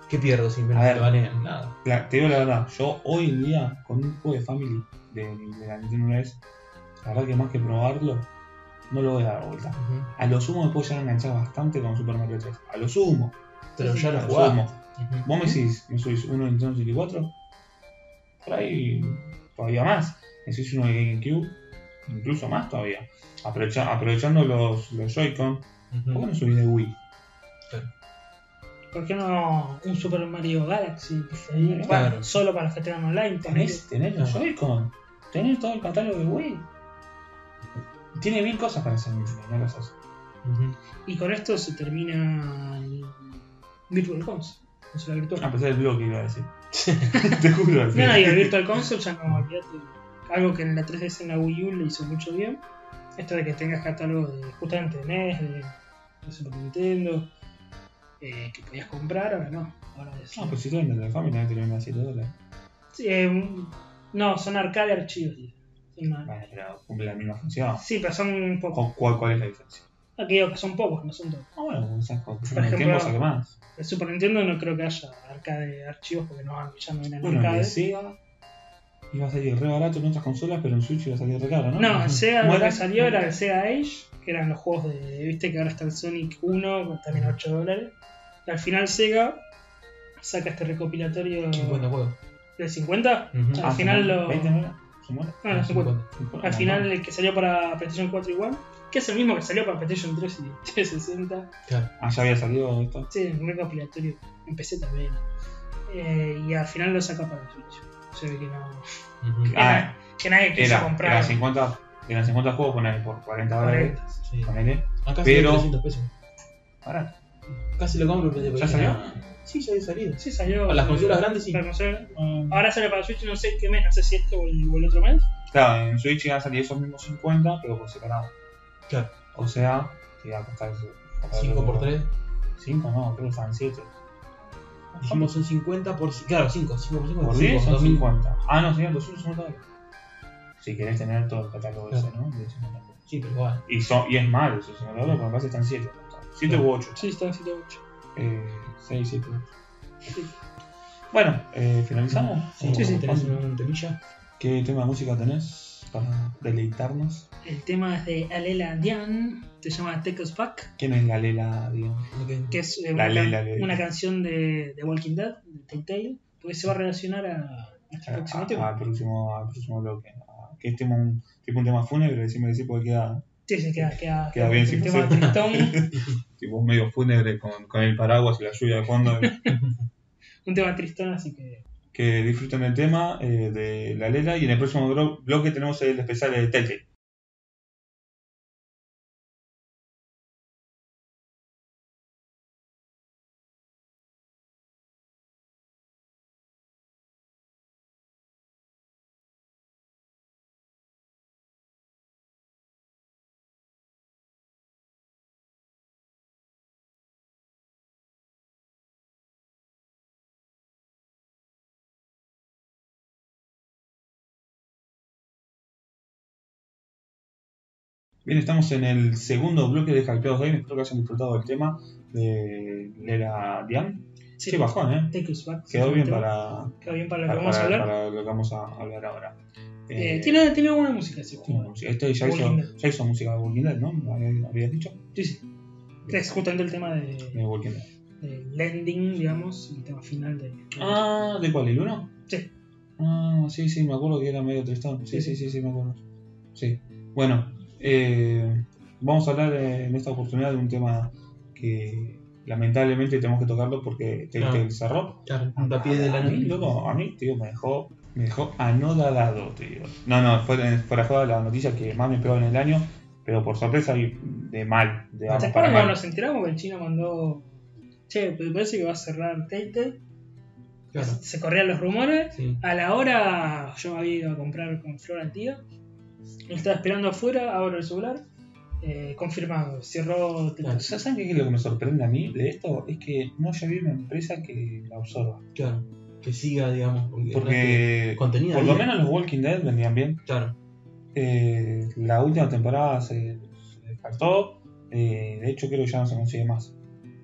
¿Qué pierdo si me A ver. banean? Nada. La- te digo la verdad, yo hoy en día con un juego de Family de, de la Nintendo NES, la verdad que más que probarlo, no lo voy a dar vuelta. Ujú. A lo sumo me puedo llegar a enganchar bastante con Super Mario 3. A lo sumo. Pero ya a lo jugás. sumo. Ujú. Vos me decís, me subís uno de Nintendo 64, por ahí todavía más. Me decís uno de GameCube, incluso más todavía. Aprovecha- aprovechando los, los Joy-Con, Ujú. ¿por qué no subís de Wii? ¿Por qué no un Super Mario Galaxy? Bueno, Claro. solo para los que tengan online. Tenés, tenés los. Joy-Con, tenés todo el catálogo de Wii. Tiene mil cosas para hacer, no las hace. Y con esto se termina el Virtual Console. consola virtual. A pesar del blog que iba a decir. Te juro. No, no, y el Virtual Console ya no, olvídate. Algo que en la 3DS en la Wii U le hizo mucho bien. Esto de que tengas catálogo de justamente de NES, de, de Super Nintendo, eh, que podías comprar, ahora no. Ahora es. No, pues si te venden la Family, te a 7 dólares. Sí, eh, no, son arcade archivos. Son una- Bueno, pero cumple la misma función. Sí, pero son pocos. ¿Cu- ¿Cuál, cuál es la diferencia? Aquí digo que son pocos, no son todos. Ah, bueno, sea, con tiempo ejemplo, saque más. El Super Nintendo no creo que haya arcade archivos porque no, ya no vienen Bueno, arcade. Iba a salir re barato en otras consolas, pero en Switch iba a salir re caro, ¿no? No, Sega ¿Cómo lo que salió era el Sega Age, que eran los juegos de. Viste que ahora está el Sonic 1, también a 8 dólares. Y al final Sega saca este recopilatorio 50 juegos. de 50. Ujú. Al Ah, final ¿se lo. muere? ¿20 no. Ah, no, 50. ¿50? Al final el que salió para PlayStation 4 igual, que es el mismo que salió para PlayStation 3 y 360. Claro. Ah, ya había salido esto. Sí, un recopilatorio. Empecé también. Eh, y al final lo saca para el Switch. Se ve que no. Ujú. Ah, Que nadie quiso era, comprar. eran 50, eran 50 juegos ponele, por 40 dólares. 40. Sí. Ponele. Acá Pero- sale 300 pesos. Barato. Casi lo compro pero ¿Ya salió? Sí, ya había salido. Sí, salió. Para las consolas grandes, sí. Para consolas- Ah, Ahora sale para Switch, no sé qué mes, no sé si este o el, o el otro mes. Claro, en Switch iban a salir esos mismos 50, pero por separado. Claro. O sea, te iba a costar. 5 por 3. 5, no, creo que estaban 7. Dijimos son 50 por. Claro, 5. 5 por 5 Por 10 son 50. Ah, no, serían 250 dólares. Si querés tener todo el catálogo ese, ¿no? De 50 juegos. Sí, pero igual. Y, son, y es malo, esos 50 dólares, porque me parece están 7. 7 Claro. u 8. Sí, están 7 8. Eh, 6, 7, 8. Bueno, eh, ¿finalizamos? Sí, ¿O sí, sí, tenés un temilla. ¿Qué tema de música tenés para deleitarnos? El tema es de Alela Dian, se llama Take Us Back, ¿Quién es la Lela, digamos? que es eh, La una, Lela, can- Lela. una canción de, de Walking Dead, de Telltale, porque se va a relacionar a este próximo tema. al próximo, al próximo bloque. A- Que es tema un, tipo un tema fúnebre, decime decir porque queda Sí, sí, queda, queda, Queda bien, un tema tristón, tipo medio fúnebre con, con el paraguas y la lluvia de fondo. un tema tristón, así que que disfruten el tema eh, de la Lela y en el próximo blo- bloque tenemos el especial de Telltale. Bien, estamos en el segundo bloque de Hypeados Game. Espero que hayan disfrutado del tema de Lela Dian. Sí, bajón, ¿eh? Take Us Back. Quedó bien el para, Quedó bien para lo que para, vamos a hablar. para lo que vamos a hablar ahora. Eh, Eh, tiene, tiene buena música, sí. tiene buena música. Este ya hizo, ya hizo música de Walking Dead, ¿no? ¿Habías dicho? Sí, sí. Es justamente el tema De de, Walking Dead. del ending, digamos, el tema final de. Ah, ¿de cuál? ¿El 1? Sí. Ah, sí, sí, me acuerdo que era medio tristón. Sí, sí, Sí, sí, sí, me acuerdo. Sí. Bueno, eh, vamos a hablar en esta oportunidad de un tema que lamentablemente tenemos que tocarlo porque Ah. cerró. Claro, un tapié de la a mí, loco, a mí, tío, me dejó, me dejó anodadado, tío. No, no, fue fuera de joda la noticia que más me pegó en el año, pero por sorpresa de mal, de ¿Te acuerdas cuando nos enteramos que el chino mandó. Che, parece que va a cerrar? Claro. Se corrían los rumores. Sí. A la hora yo me había ido a comprar con Flor al tío. Lo estaba esperando afuera, abro el celular. eh, confirmado. Cerró. Claro. ¿Saben qué es lo que me sorprende a mí de esto? Es que no haya habido una empresa que la absorba. Claro. Que siga, digamos. Porque, Porque contenido por lo menos los Walking Dead vendían bien. Claro. Eh, la última temporada se, se descartó. Eh, de hecho, creo que ya no se consigue más.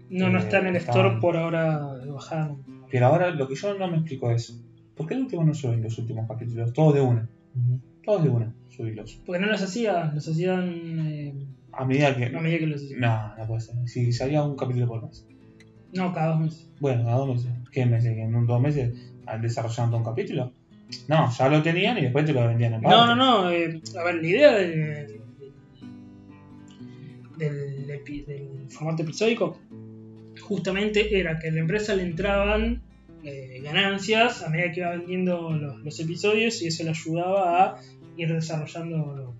No, no Eh, está en el store por ahora de bajada. Pero ahora lo que yo no me explico es: ¿por qué el último no suben los últimos capítulos? Todos de una. Todos de una. Subirlos. Porque no los hacía, los hacían eh, A medida que. a medida que los hacía. No, no puede ser. Si salía un capítulo por mes. No, cada dos meses. Bueno, a dos meses. ¿Qué meses? ¿Que en dos meses desarrollaron todo un capítulo? No, ya lo tenían y después te lo vendían en No, parte. no, no. eh, a ver, la idea del, del formato episódico justamente era que a la empresa le entraban eh, ganancias a medida que iba vendiendo los, los episodios y eso le ayudaba a ir desarrollando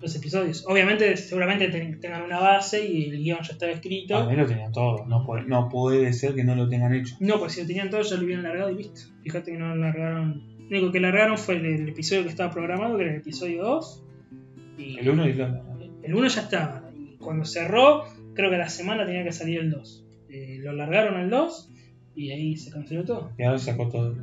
los episodios. Obviamente, seguramente ten- tengan una base y el guion ya estaba escrito. A mí lo tenían todo. No puede, no puede ser que no lo tengan hecho. No, pues si lo tenían todo ya lo hubieran largado y listo. Fíjate que no lo largaron. Lo único que largaron fue el, el episodio que estaba programado, que era el episodio 2. Y El uno y el dos. el 1 ya estaba. Y cuando cerró, creo que a la semana tenía que salir el 2. Eh, lo largaron al 2 y ahí se canceló todo. Y ahora se sacó todo.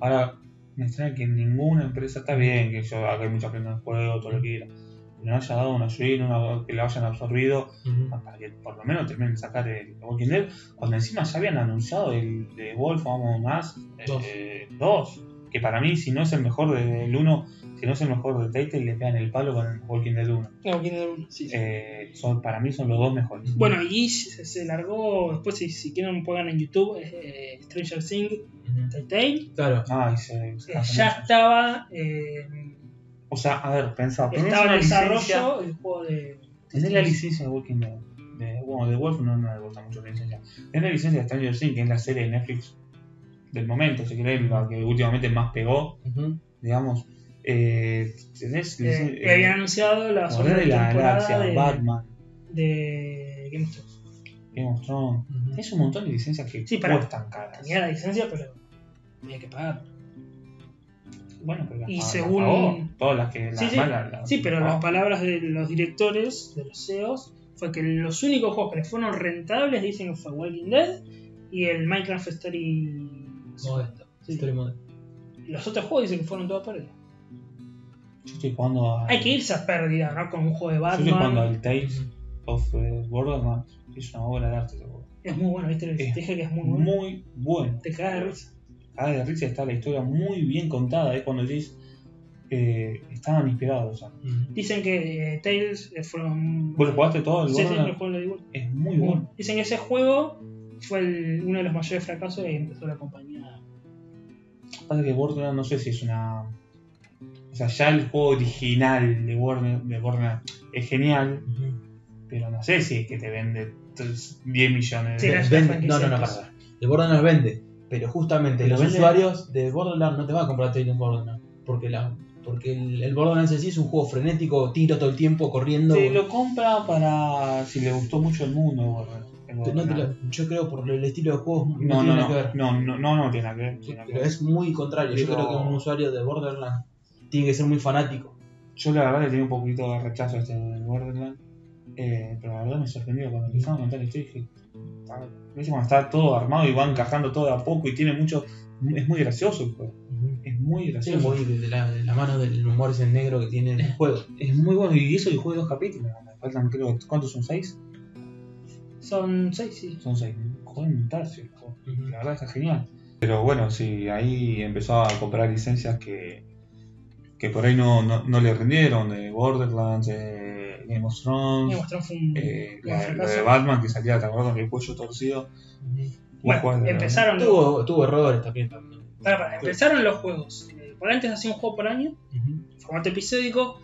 Ahora, me extraña que ninguna empresa está bien, que yo acá hay mucha gente en el juego, todo lo que quiera. Que no haya dado una ayuda, una, que lo hayan absorbido, Ujú. para que por lo menos terminen de sacar el Walking Dead, cuando encima ya habían anunciado el de Wolf Among Us Dos. 2, que para mí si no es el mejor del 1, si no es el mejor de Telltale, le pegan el palo con Walking Dead 1. No, ¿quién era uno? Sí, sí. Eh, son, para mí son los dos mejores. Bueno, y se, se largó, después si, si quieren pongan en YouTube, eh, Stranger Things, Ujú. Telltale. Claro. Ay, se- se Eh, ya estaba, eh, O sea, a ver, pensá, estaba en desarrollo licencia, el juego de... tenés la licencia de Walking Dead. De, bueno, de Wolf no, no me gusta mucho la licencia. Tenés la licencia de Stranger Things, que es la serie de Netflix del momento, si querés, la que últimamente más pegó, digamos. Eh, tenés eh, que habían anunciado la segunda de la temporada Galaxia, de, Batman, de Game of Thrones. Game of Thrones. Ujú. Tenés un montón de licencias que Sí, para- cuestan caras. Tenía la licencia, pero había que pagar. Bueno, pero las Y las según- pagó. Todas las que. Las sí. malas, las- Sí, pero pagó. las palabras de los directores, de los CEOs, fue que los únicos juegos que les fueron rentables dicen que fue Walking Dead y el Minecraft Story. Modesto. Sí. Story. Los otros juegos dicen que fueron todas pérdidas. Yo estoy jugando a. Hay que irse a pérdida, ¿no? Con un juego de Yo estoy jugando Batman. al Tales of eh, Borderlands. Es una obra de arte. Es muy bueno, ¿viste? Te Es dije que es muy bueno. Muy bueno. Te cagas de risa. Cada de risa está la historia muy bien contada. Es cuando decís. Eh, estaban inspirados. O sea. Ujú. Dicen que eh, Tales eh, fueron. ¿Vos lo jugaste todo? El Sí, sí, Borderlands? el juego lo digo. Es muy Muy bueno. bueno. Dicen que ese juego fue el- uno de los mayores fracasos y empezó la compañía. Pasa que Borderlands no sé si es una. O sea, ya el juego original de Borderlands, de Borderlands es genial, pero no sé si es que te vende 10 millones Sí, de Vende- franquicia no, no, no, de para, para. El Borderlands vende, pero justamente Pero los vende- usuarios de Borderlands no te van a comprar Tales of Borderlands. Porque, la, porque el, el Borderlands en sí es un juego frenético, tiro todo el tiempo, corriendo. Te lo compra para si le gustó mucho el mundo. Borderlands. El No te Borderlands. lo- yo creo por el estilo de juego no, No, tiene no, nada no, que ver. no, no, no, no tiene nada que ver. tiene nada que Pero ver. es muy contrario. Yo creo que un usuario de Borderlands tiene que ser muy fanático. Yo la verdad le tenía un poquito de rechazo a este Borderlands. Eh, pero la verdad me sorprendió cuando empezaron a contar la historia. Dije, "Ah, ¿ves cuando está todo armado y van encajando todo de a poco y tiene mucho. Es muy gracioso el juego. Es muy Sí, gracioso. muy de la, de la mano del humor ese negro que tiene el juego. Es muy bueno. Y eso que jugué dos capítulos. Me faltan, creo, ¿cuántos son? ¿Seis? Son seis, sí. Son seis. Joder, un tercio. juego. Ujú. La verdad está genial. Pero bueno, sí, ahí empezó a comprar licencias que, que por ahí no, no, no le rindieron. De Borderlands, de Game of Thrones. Me mostraron fue un, eh, la, de Batman que salía, ¿te acuerdas? Con el cuello torcido. Bueno, empezaron los, Tuvo, tuvo errores también. también. empezaron los juegos. Eh, Por antes hacía un juego por año, Ujú. formato episódico.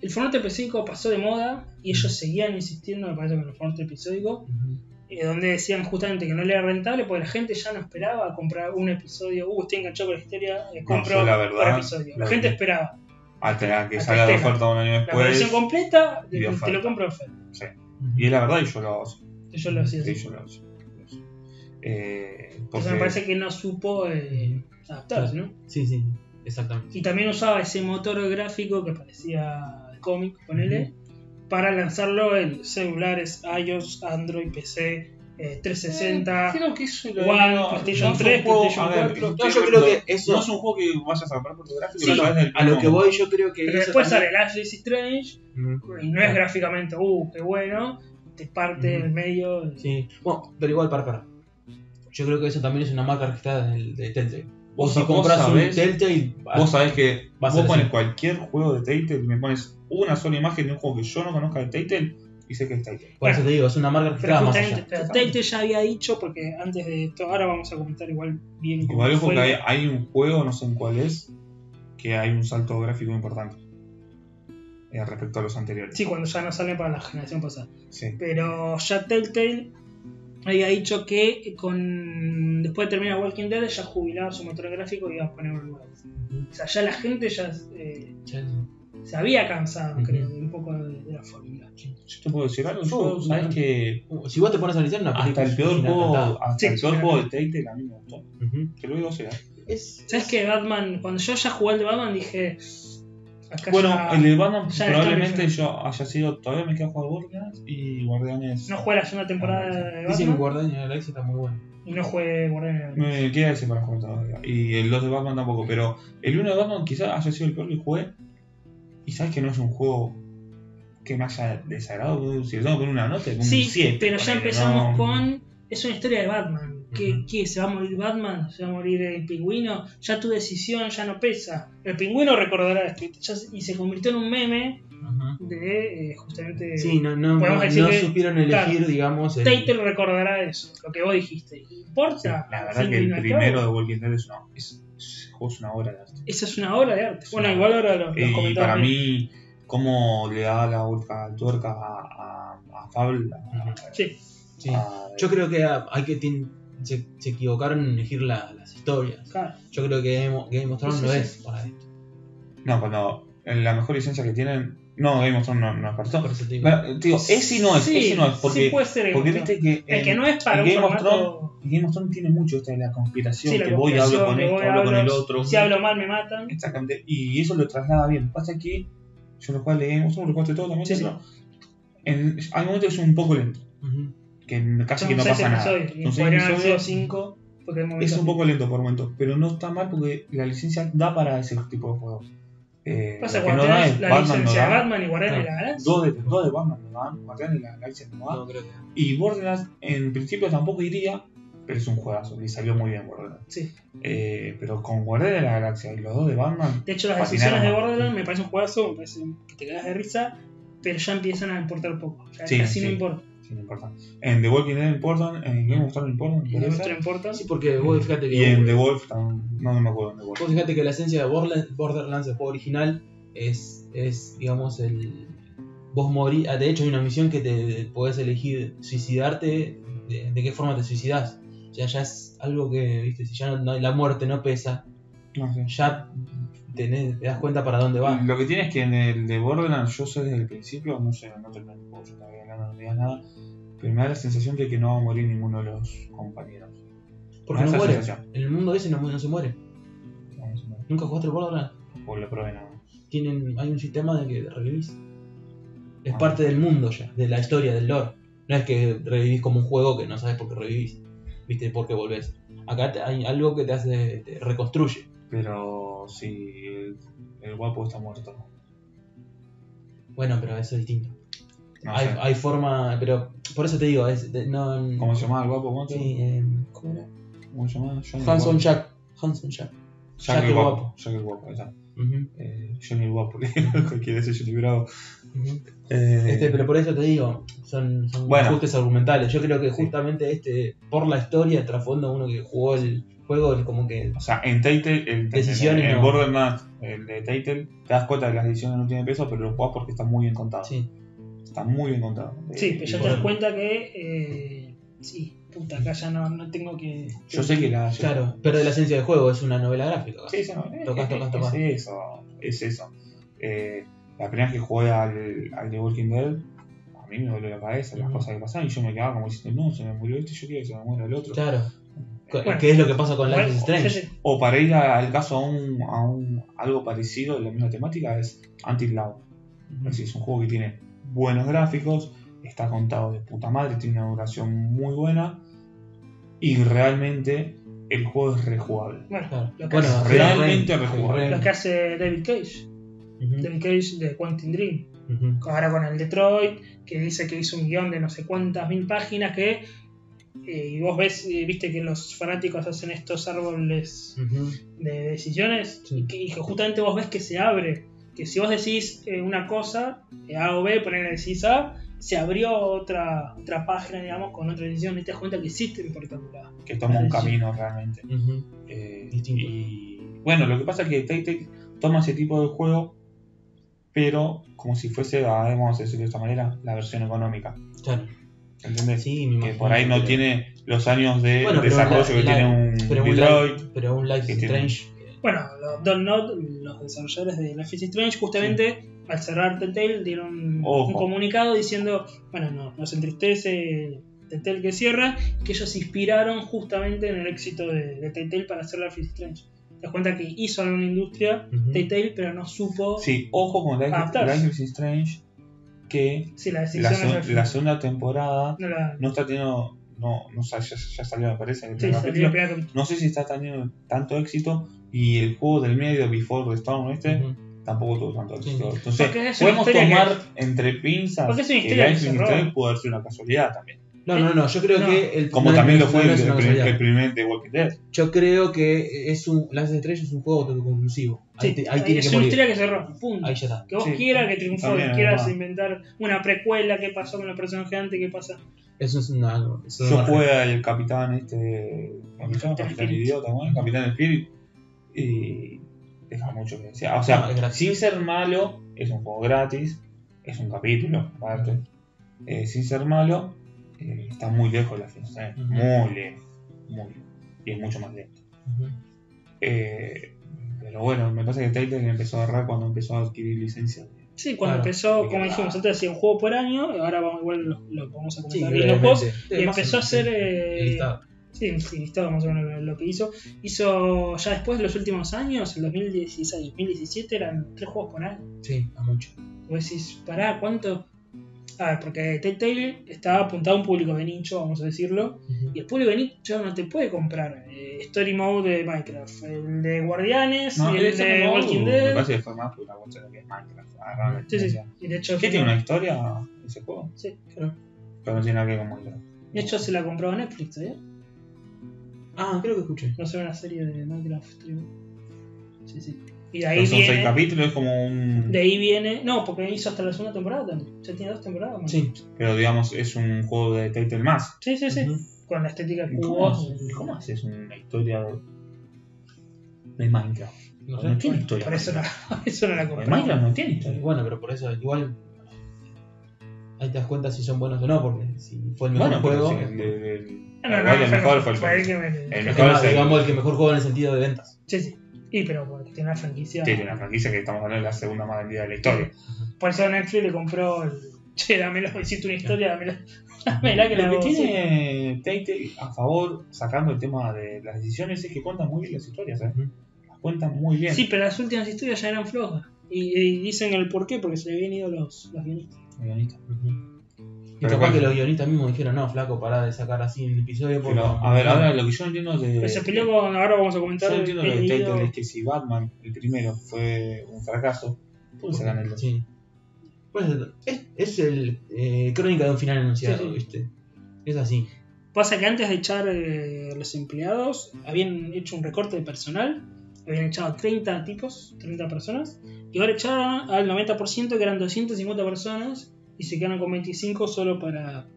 El formato episódico pasó de moda y ellos seguían insistiendo, me parece, con el formato episódico. Eh, donde decían justamente que no le era rentable porque la gente ya no esperaba comprar un episodio. Uh, estoy enganchado con la historia, eh, compro yo la por verdad, episodio. La la gente esperaba. Hasta que Hasta salga de Estela. oferta un año La después. versión completa, y te, de te lo compro de oferta. Sí. Y es la verdad, y yo lo hago así. Yo lo hacía Sí, así. yo lo hago así. Eh, Entonces porque me parece que no supo eh, adaptarse, ¿no? Sí, sí, exactamente. Y también usaba ese motor gráfico que parecía cómic, ponele, para lanzarlo en celulares, iOS, Android, PC, eh, 360. Creo que eso lo One, no, PlayStation no es un 3, juego- PlayStation a ver, 4. No, yo creo que eso- No es un juego que vayas a comprar por tu gráfico, Sí, A lo que voy, yo creo que. Pero después también- sale el Ashley Strange y no es gráficamente, uh, qué bueno, te parte en medio. Sí, bueno, pero igual, para, para. Yo creo que eso también es una marca registrada del- de Telltale. Vos, si compras un Telltale, Vos sabés que Vas a vos pones cualquier juego de Telltale y me pones una sola imagen de un juego que yo no conozca de Telltale y sé que es Telltale. por eso te digo, es una marca registrada más allá. ya había dicho, porque antes de esto, ahora vamos a comentar igual bien cómo Igual ojo fue. que hay, hay un juego, no sé en cuál es, que hay un salto gráfico importante eh, respecto a los anteriores. Sí, cuando ya no salen para la generación pasada. Sí. Pero ya Telltale había dicho que con después de terminar Walking Dead ya jubilaba su motor gráfico y iba a poner un nuevo. O sea, ya la gente ya eh, Ya- se había cansado, Ujú. creo, un poco de, de la fórmula. Yo te puedo decir algo, Oh, yo, sabes no. que Si vos te pones a analizar una hasta el peor juego, hasta Sí, el peor juego de. Telltale a mí me gustó. Ujú. Te lo digo. Es- ¿Sabes es- que Batman, cuando yo ya jugué al de Batman, dije. Acá Bueno, ya el de Batman probablemente yo haya sido, todavía me queda jugar Guardianes y Guardianes. no jugué la segunda temporada de Dicen que Batman Guardianes de la Galaxia está muy bueno. y no jugué Guardianes de la Me queda ese para jugar todavía. Y el 2 de Batman tampoco, pero el 1 de Batman quizás haya sido el peor que jugué. Y sabes que no es un juego que me haya desagrado. Si le tengo que poner una nota, es un Sí, 7. pero ya empezamos no- con. Es una historia de Batman. ¿Qué? ¿Se va a morir Batman? ¿Se va a morir el pingüino? Ya tu decisión ya no pesa. El pingüino recordará esto. ya y se convirtió en un meme de eh, justamente. Sí, no, no, no, decir no que- supieron elegir, claro, digamos. el- Telltale recordará eso, lo que vos dijiste. Sí, ¿Importa? la verdad que el primero de Walking Dead es una, es, es- es una obra de arte. Esa es una obra de arte. Es Bueno, una- igual ahora los, los Y para mí, cómo le da la vuelta tuerca a, a, a Fable. a- Sí, Sí. a- Yo creo que hay que tin- se, se equivocaron en elegir la- las historias. claro. Yo creo que Game of, Game of Thrones no es para esto. No, cuando en la mejor licencia que tienen. No, Game of Thrones no, no es para. Por eso te digo. Pero, Digo, ese no es, Sí, ese no es, sí porque, puede ser porque viste que, El que no es para Game of formato. Game of Thrones tiene mucho esta de la conspiración, Sí, la que voy y hablo con esto, hablo con el otro. Si hablo mal me matan. Exactamente, y eso lo traslada bien. Pasa que yo lo cual de Game of Thrones, lo jugaste todo también, Sí, sí. en, hay momentos que es un poco lento, Ujú. que casi Son que no pasa nada. Y Son sido episodios, cinco. Porque hay es momentos un poco lento por momentos, pero no está mal porque la licencia da para ese tipo de juegos. Eh, Pasa cuando no tenés la Batman no licencia de da, Batman y Guardianes de la Galaxia. dos de, dos de Batman no dan, Guardianes de la Galaxia no da. No, creo que. Y Borderlands en principio tampoco iría, pero es un juegazo, le salió muy bien Borderlands. Sí. Eh, pero con Guardianes de la Galaxia y los dos de Batman, De hecho, las decisiones de. Borderlands me parece un juegazo, me parece que te quedas de risa, pero ya empiezan a importar poco. Ya Sí, casi no sí. importa. Sí no importa. En The Walking Dead importan, en Game of Thrones importan, me Y de parece. nuestro importa. Sí, porque vos fíjate que. y en The Wolf no, no me acuerdo en The Wolf. Vos fíjate que la esencia de Borderlands, Borderlands, el juego original, es, es digamos, el. Vos morís. ah, De hecho, hay una misión que te podés elegir suicidarte. De, de qué forma te suicidas. O sea, ya es algo que, viste, si ya no, no- la muerte no pesa, No sé. ya tenés- te das cuenta para dónde va. Lo que tiene es que en el de Borderlands, yo sé desde el principio, no sé, no terminé el juego, yo todavía no, no digas nada, pero me da la sensación de que no va a morir ninguno de los compañeros. Porque no muere. sensación. En el mundo ese no, se muere. No, sé, no. ¿Nunca jugaste el Borderlands? O lo probé nada. Tienen, hay un sistema de que revivís. Es Ah. parte del mundo ya, de la historia, del lore. No es que revivís como un juego que no sabes por qué revivís. Viste, por qué volvés. Acá te- hay algo que te hace, te reconstruye. Pero si el, el guapo está muerto. Bueno, pero eso es distinto. Hay, hay forma, pero por eso te digo, es, de- no, ¿Cómo se llamaba el guapo muerto? Sí, eh, ¿Cómo era? ¿Cómo se llamaba? Johnny Hanson. Jack. Hanson Jack. Jack, Jack el el guapo. guapo. Jack el guapo, ahí está. Eh, Johnny el guapo. Quiere decir Johnny Bravo. Eh, Este, pero por eso te digo, son, son Bueno. ajustes argumentales. Yo creo que justamente este, por la historia, trasfondo, uno que jugó el juego, el como que O sea, en Telltale, el, Decisiones en el no. Borderlands, el de Telltale, te das cuenta que las decisiones no tienen peso, pero lo jugás porque está muy bien contado. sí. Está muy bien contado. Sí, Eh, pero y ya te das cuenta que. Eh, sí, puta, acá ya no, no tengo que. Yo sé que la. Claro, pero la esencia del juego es una novela gráfica. Sí, sí, no, eh, Tocás, eh, tocás, es eso, es eso. Eh, la primera vez que jugué al, al The Walking Dead, a mí me volvió la cabeza las cosas que pasaban y yo me quedaba como diciendo, no, se me murió este, yo quiero que se me muera el otro. Claro. Eh, Bueno. ¿Qué es lo que pasa con Life Bueno, is Strange? sí, sí. O para ir al caso a un, a un algo parecido de la misma temática es Until decir, es un juego que tiene buenos gráficos, está contado de puta madre, tiene una duración muy buena y realmente el juego es rejugable. Bueno, lo, que Bueno, hace, realmente rejugable. Heavy lo que hace David Cage. Rain. David Cage de Quantum Dream. Ahora con el Detroit, que dice que hizo un guion de no sé cuántas mil páginas que. eh, y vos ves, eh, viste que los fanáticos hacen estos árboles de decisiones Sí. y, que, y que justamente vos ves que se abre. Que si vos decís eh, una cosa, eh, A o B, ponerle decís A, se abrió otra, otra página, digamos, con otra decisión y te das cuenta que existe importando la. que toma un camino realmente. Eh, Distinto. y bueno, lo que pasa es que Telltale toma ese tipo de juego, pero como si fuese, ah, vamos a decirlo de esta manera, la versión económica. Claro. ¿Entendés? Sí, me que por ahí no pero- tiene los años de Bueno, pero desarrollo la- que la- tiene un pero un Detroit. Life, pero un Life is Strange. Bueno, los Don't Not, los desarrolladores de Life is Strange, justamente al cerrar Telltale dieron Ojo. un comunicado diciendo: Bueno, no, nos entristece Telltale que cierra, que ellos se inspiraron justamente en el éxito de, de Telltale para hacer Life is Strange. Te das cuenta que hizo alguna industria ujú. Telltale, pero no supo Sí, ojo con Life. Life is Strange, que la segunda temporada no la. no está teniendo, no, no ya, ya salió me parece, Sí, salió no sé si está teniendo tanto éxito y el juego del medio, Before the Storm, este, tampoco tuvo tanto Sí. éxito. Entonces, podemos tomar entre pinzas Porque es una que cerró. Strange puede ser una casualidad también. No, no, no, yo creo No. que el Como no, también no, lo fue no el, el primer, el de Walking Dead. Yo creo que es un is Strange es un juego autoconclusivo. Ahí, Sí, te- ahí tiene es que una historia que cerró. Punto. Ahí ya está. Que vos Sí, quieras que triunfó, que quieras inventar una precuela, qué pasó con el personaje antes, qué pasa. Eso es una. Eso Yo no- jugué al capitán este, ¿cómo se llama? Capitán Capitán Spirit. idiota, ¿cómo es? Capitán Spirit y deja mucho que decir. O sea, No, sin ser malo, es un juego gratis, es un capítulo, aparte. Eh, sin ser malo, eh, está muy lejos de la fiesta, Ujú. muy lejos, muy lejos, y es mucho más lento. Eh, pero bueno, me parece que Telltale empezó a agarrar cuando empezó a adquirir licencias. Sí, cuando Claro. empezó, como dijimos antes, hacía un juego por año, y ahora vamos, igual lo, lo vamos a Sí, bien los juegos. Y empezó a hacer. eh. Sí, sí, listado más o menos lo, que hizo. Hizo ya después, los últimos años, el 2016, 2017, eran tres juegos por año. Sí, a mucho. Vos decís, pará, ¿cuánto? A ver, porque Telltale está apuntado a un público de nicho, vamos a decirlo. Y el público de nicho no te puede comprar eh, Story Mode de Minecraft, el de Guardianes y el de Walking Me Dead. parece que fue más por la cuestión de que es Minecraft. la Sí, sí. Y de hecho, ¿Qué tiene una historia ese juego? Sí, claro. Pero no tiene nada que ver con Minecraft. De hecho, se la compró Netflix, ¿eh? Ah, creo que escuché. No sé, una serie de Minecraft. Stream. Sí, sí. Y de ahí son seis capítulos, es como un. De ahí viene. No, porque hizo hasta la segunda temporada también. Ya tiene dos temporadas. más. Sí. Pero digamos, es un juego de Telltale más. sí, sí. sí. Con la estética que ¿Cómo, ¿Cómo haces una historia de, de Minecraft? No No, sé. tiene historia. Por eso no, por eso no la compré. Minecraft no tiene historia. Bueno, pero por eso igual. Ahí te das cuenta si son buenos o no, porque si fue el mejor Bueno, pero juego. sí, el, el- el- No, no, igual no, el fue- mejor fue el fue que me- mejor es el- digamos, el que mejor juego en el sentido de ventas. Sí, sí. Y pero porque tiene una franquicia. Sí, de una franquicia que estamos hablando de la segunda más vendida de la historia. Por eso Netflix le compró el. Che, dámelo, hiciste una historia, dámela. Dámela que la Lo que tiene Telltale a favor, sacando el tema de las decisiones, es que cuentan muy bien las historias. ¿eh? Las cuentan muy bien. Sí, pero las últimas historias ya eran flojas. Y, y dicen el por qué, porque se le habían ido los, los guionistas. El guionista. Ujú. Y Pero capaz bueno. que los guionistas mismos dijeron, no, flaco, pará de sacar así el episodio. porque- Pero, a ver, ahora lo que yo no entiendo de. Pero se peleó con. Ahora vamos a comentar. Yo entiendo lo hilo- es que si Batman, el primero, fue un fracaso, ¿por qué sacan el dos? Sí. Pues es, es el eh, crónica de un final anunciado, Sí, sí. ¿viste? Es así. Pasa que antes de echar eh, los empleados, habían hecho un recorte de personal, habían echado 30 tipos, 30 personas, y ahora echaron al 90% que eran 250 personas, y se quedaron con 25 solo para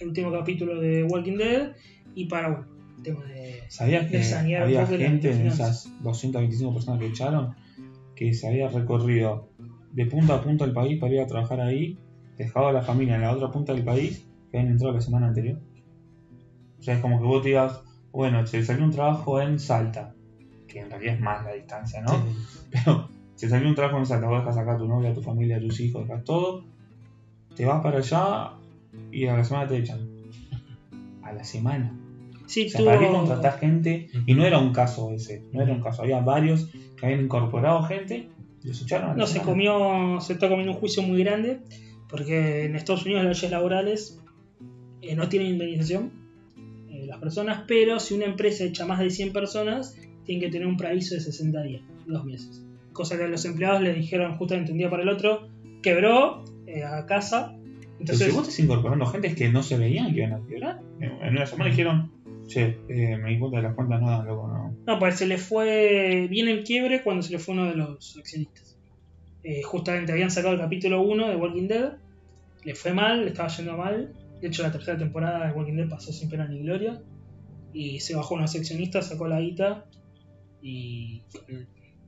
el último capítulo de Walking Dead y para bueno, el tema de. ¿Sabías que De había gente en esas 225 personas que echaron que se había recorrido de punta a punta del país para ir a trabajar ahí, dejado a la familia en la otra punta del país que habían entrado la semana anterior? O sea, es como que vos te digas, bueno, se salió un trabajo en Salta, que en realidad es más la distancia, ¿no? Sí. Pero si salió un trabajo en Salta, vos dejas acá a tu novia, a tu familia, a tus hijos, dejas todo, te vas para allá y a la semana te echan. A la semana. Sí, O sea, ¿para qué contratar gente? Y no era un caso ese, no era un caso. Había varios que habían incorporado gente y los echaron a la No, se comió, se está comiendo un juicio muy grande Porque en Estados Unidos las leyes laborales eh, no tienen indemnización eh, las personas, pero si una empresa echa más de 100 personas, tienen que tener un preaviso de 60 días, dos meses. Cosa que a los empleados les dijeron justamente un día para el otro, quebró eh, a casa. Entonces, si vos estás incorporando gente que no se veían que iban a quebrar, en una semana dijeron, che, eh, me di cuenta de las cuentas, no, loco, no. No, pues se le fue bien en quiebre cuando se le fue uno de los accionistas. Eh, justamente habían sacado el capítulo 1 de Walking Dead, le fue mal, le estaba yendo mal. De hecho, la tercera temporada de Walking Dead pasó sin pena ni gloria. Y se bajó unos accionistas, sacó la guita y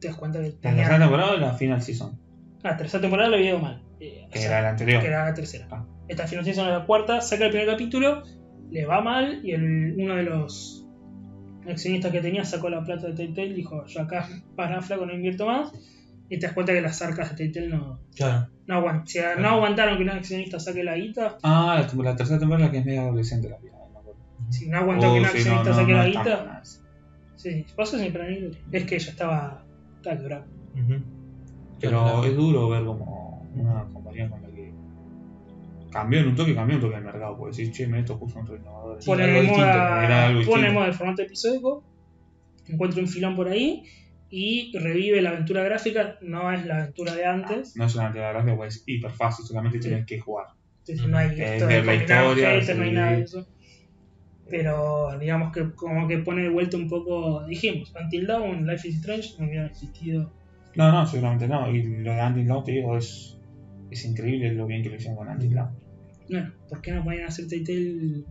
te das cuenta que La tercera temporada o la final season, La tercera temporada había ido mal. Eh, o que sea, era la anterior. que era la tercera. Ah. Esta final season es la cuarta, saca el primer capítulo, le va mal y el, uno de los accionistas que tenía sacó la plata de Telltale, dijo, yo acá para flaco no invierto más. Y te das cuenta que las arcas de Telltale no, Claro. no, aguant- si no aguantaron que un accionista saque la guita. Ah, la, la tercera temporada es la que es medio adolescente la vida. Si no aguantó que un Oh, sí, accionista no, no, saque la guita, sí, pasó sin. Es que ella estaba, Ujú. Pero es duro ver como una compañía con la que cambió en un toque, cambió un toque el mercado. Porque decir, che, me esto puso un innovador. Sí, pone algo de distinto, moda, era algo pone de distinto. moda el formato episódico, encuentra un filón por ahí y revive la aventura gráfica, no es la aventura de antes, No es una gráfica, pues es hiper fácil, solamente tienes que jugar. entonces no hay de la historia, objetos, no hay sí. nada de eso. Pero digamos que como que pone de vuelta un poco, dijimos, Until Dawn, Life is Strange, no hubiera existido. No, no, seguramente no. Y lo de Until Dawn, te digo, es, es increíble lo bien que lo hicieron con Until Dawn. Bueno, ¿por qué no podían hacer Telltale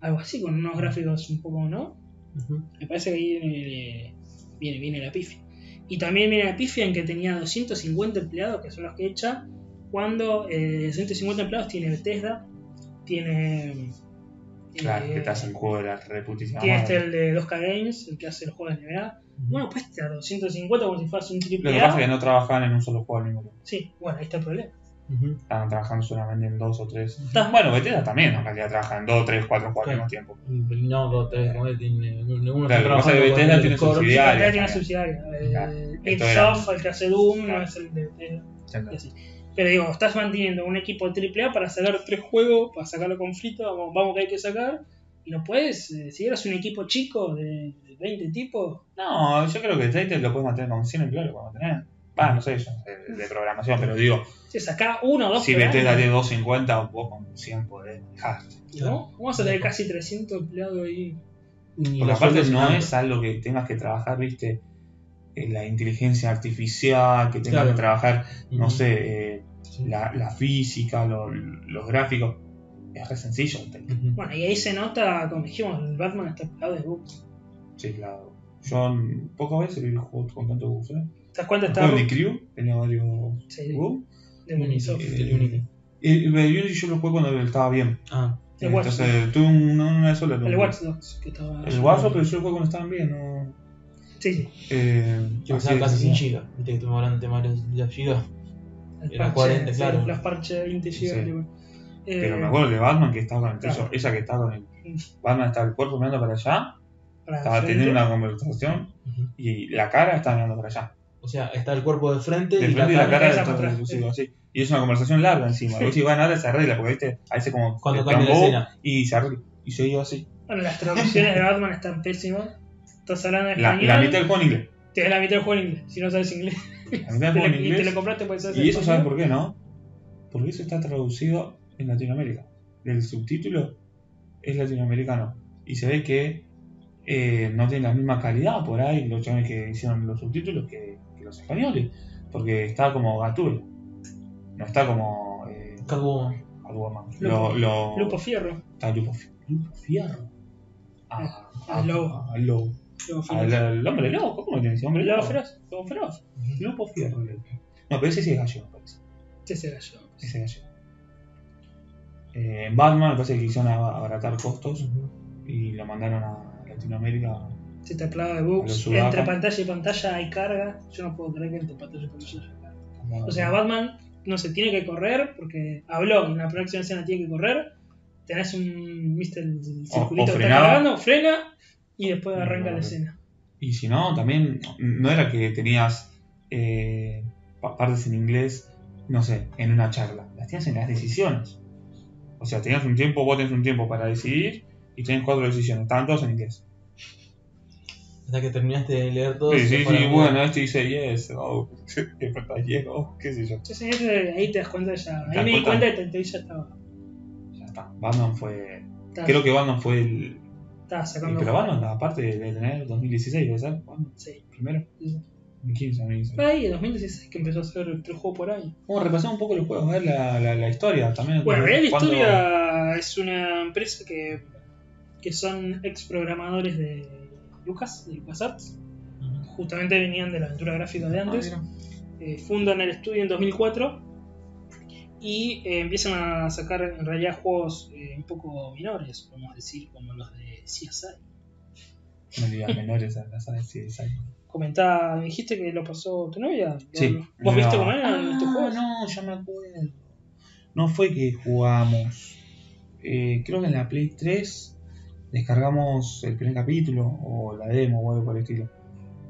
algo así, con unos gráficos un poco, ¿no? Me parece que ahí viene, viene, viene la pifia. Y también viene la pifia en que tenía 250 empleados, que son los que echa, cuando eh, 150 empleados tiene Bethesda, tiene... Claro, eh, que te hacen juego de la reputísima Tiene este el de 2K Games, el que hace los juegos de NBA. Bueno, pues da 250 como si fueras un Lo triple que pasa es que no trabajaban en un solo juego al mismo tiempo. Sí, bueno, ahí está el problema. Ujú. Estaban trabajando solamente en dos o tres. Estás- Bueno, Bethesda también, en realidad trabaja en dos, tres, cuatro juegos al mismo tiempo. No, dos, tres, como tiene. Ninguno Claro, lo que pasa es que Bethesda el tiene subsidiarias. Acá tiene subsidiaria. El Ipsoft, el que hace Doom, no es el de Bethesda. Pero digo, estás manteniendo un equipo AAA para sacar tres juegos, para sacarlo con frito, vamos, vamos que hay que sacar, y no puedes, eh, si eras un equipo chico de, de 20 tipos, No, yo creo que Telltale lo puedes mantener con 100 empleados, lo puedes mantener. Va, no sé yo, de, de programación, pero digo, si sacás uno o dos si Bethesda año, tiene 250, vos con 100 podés dejarte. ¿no? Vamos a tener casi 300 empleados ahí. Porque los aparte no es algo que tengas que trabajar, viste, la inteligencia artificial, que Claro. que trabajar, no sé, eh, Sí. la, la física, lo- los gráficos. Es re sencillo. Bueno, y ahí se nota, como dijimos, el Batman está pegado de bugs. Sí, claro. Yo pocas veces vi juegos con tanto bugs, ¿eh? ¿Te das cuenta? Juego de Crew tenía varios sí, bugs. de Ubisoft. Unity, el Unity. El, el de Unity yo lo jugué cuando estaba bien. Ah, El Watch Entonces tuve una, una sola. El. Watch Dogs, que estaba... El Watch Dogs, pero yo lo jugué cuando estaban bien. ¿no? Sí, sí. Eh, es, casi sí. 100 GB. Viste que estuvimos hablando del tema de los, de los gigas. El Era parche, 40, sí, claro. Los parches de 20 Sí. GB. bueno. Eh, Pero me acuerdo de Batman que estaba con el. Claro. Esa que estaba con el. Batman estaba el cuerpo mirando para allá. para Estaba frente. teniendo una conversación. Y la cara estaba mirando para allá. O sea, está el cuerpo de frente De y frente y la la cara. de todo atrás. así. Y es una conversación larga encima. Y vos decís, bueno, ahora se arregla, porque viste, a veces como. Cuando cambia la escena. Y se arregla. Y se iba así. Bueno, las traducciones de Batman están pésimas. Estás hablando en La, español. la mitad del juego en inglés. Te la mitad del juego en inglés. Si no sabes inglés. La mitad del juego en le- y te inglés. lo compraste puede ser Y eso saben por qué, ¿no? Porque eso está traducido en Latinoamérica. El subtítulo es latinoamericano. Y se ve que eh, no tiene la misma calidad por ahí los chavales que hicieron los subtítulos que, que los españoles. Porque está como Gatul. No está como. Eh, Catwoman. Catwoman. Lupo. Lo, lo- Lupo Fierro. Está Lupo, Lupo Fierro. Ah, Ah, ah, Lobo. Fierro. el hombre lobo, ¿cómo le dice? Hombre Lobo lobo. Feroz. Lobo Feroz. Lupo Fierro. No, pero ese sí es gallego, me parece. Ese gallo. Ese gallego. Eh, en Batman me parece que quisieron ab- abaratar costos y lo mandaron a Latinoamérica. Ese teclado de bugs. Entre pantalla y pantalla hay carga. Yo no puedo creer que entre pantalla y pantalla haya carga. O sea, Batman no se tiene que correr porque habló en la próxima escena tiene que correr. Tenés un. ¿Viste el, circulito que está cargando? Frena y después arranca no, la no. escena. Y si no, también no era que tenías eh, pa- partes en inglés, no sé, en una charla. las tienes en las decisiones. O sea, tenías un tiempo, vos tenés un tiempo para decidir y tenés cuatro decisiones. Estaban todos en inglés. Hasta que terminaste de leer todo. Sí, sí, sí, bueno, este dice yes, oh, falta yes, oh, qué sé yo. Sí, ahí te das cuenta ya. Ahí me di cuenta? cuenta que ya estaba. Ya está. Batman fue. Creo que Batman fue el. Estaba sacando. Aparte de tener 2016, ¿debe ser? Sí. primero. sí, sí. 2015, 2016. Fue ahí, en 2016, que empezó a hacer tres juegos por año. Vamos a repasar un poco los juegos, a ver la, la, la historia también. Bueno, Real ¿Cuándo- Historia es una empresa que, que son ex programadores de Lucas, de LucasArts. Justamente venían de la aventura gráfica de Ah, antes. Eh, fundan el estudio en 2004 y eh, empiezan a sacar en realidad juegos eh, un poco menores, podemos decir, como los de CSI. No digas menores a las sí, sí. Comentá, me dijiste que lo pasó tu novia. Sí. ¿Vos No. viste cómo eran estos Ah, juegos? no, ya me acuerdo. No fue que jugamos. Eh, creo que en la Play 3 descargamos el primer capítulo o la demo o algo por el estilo.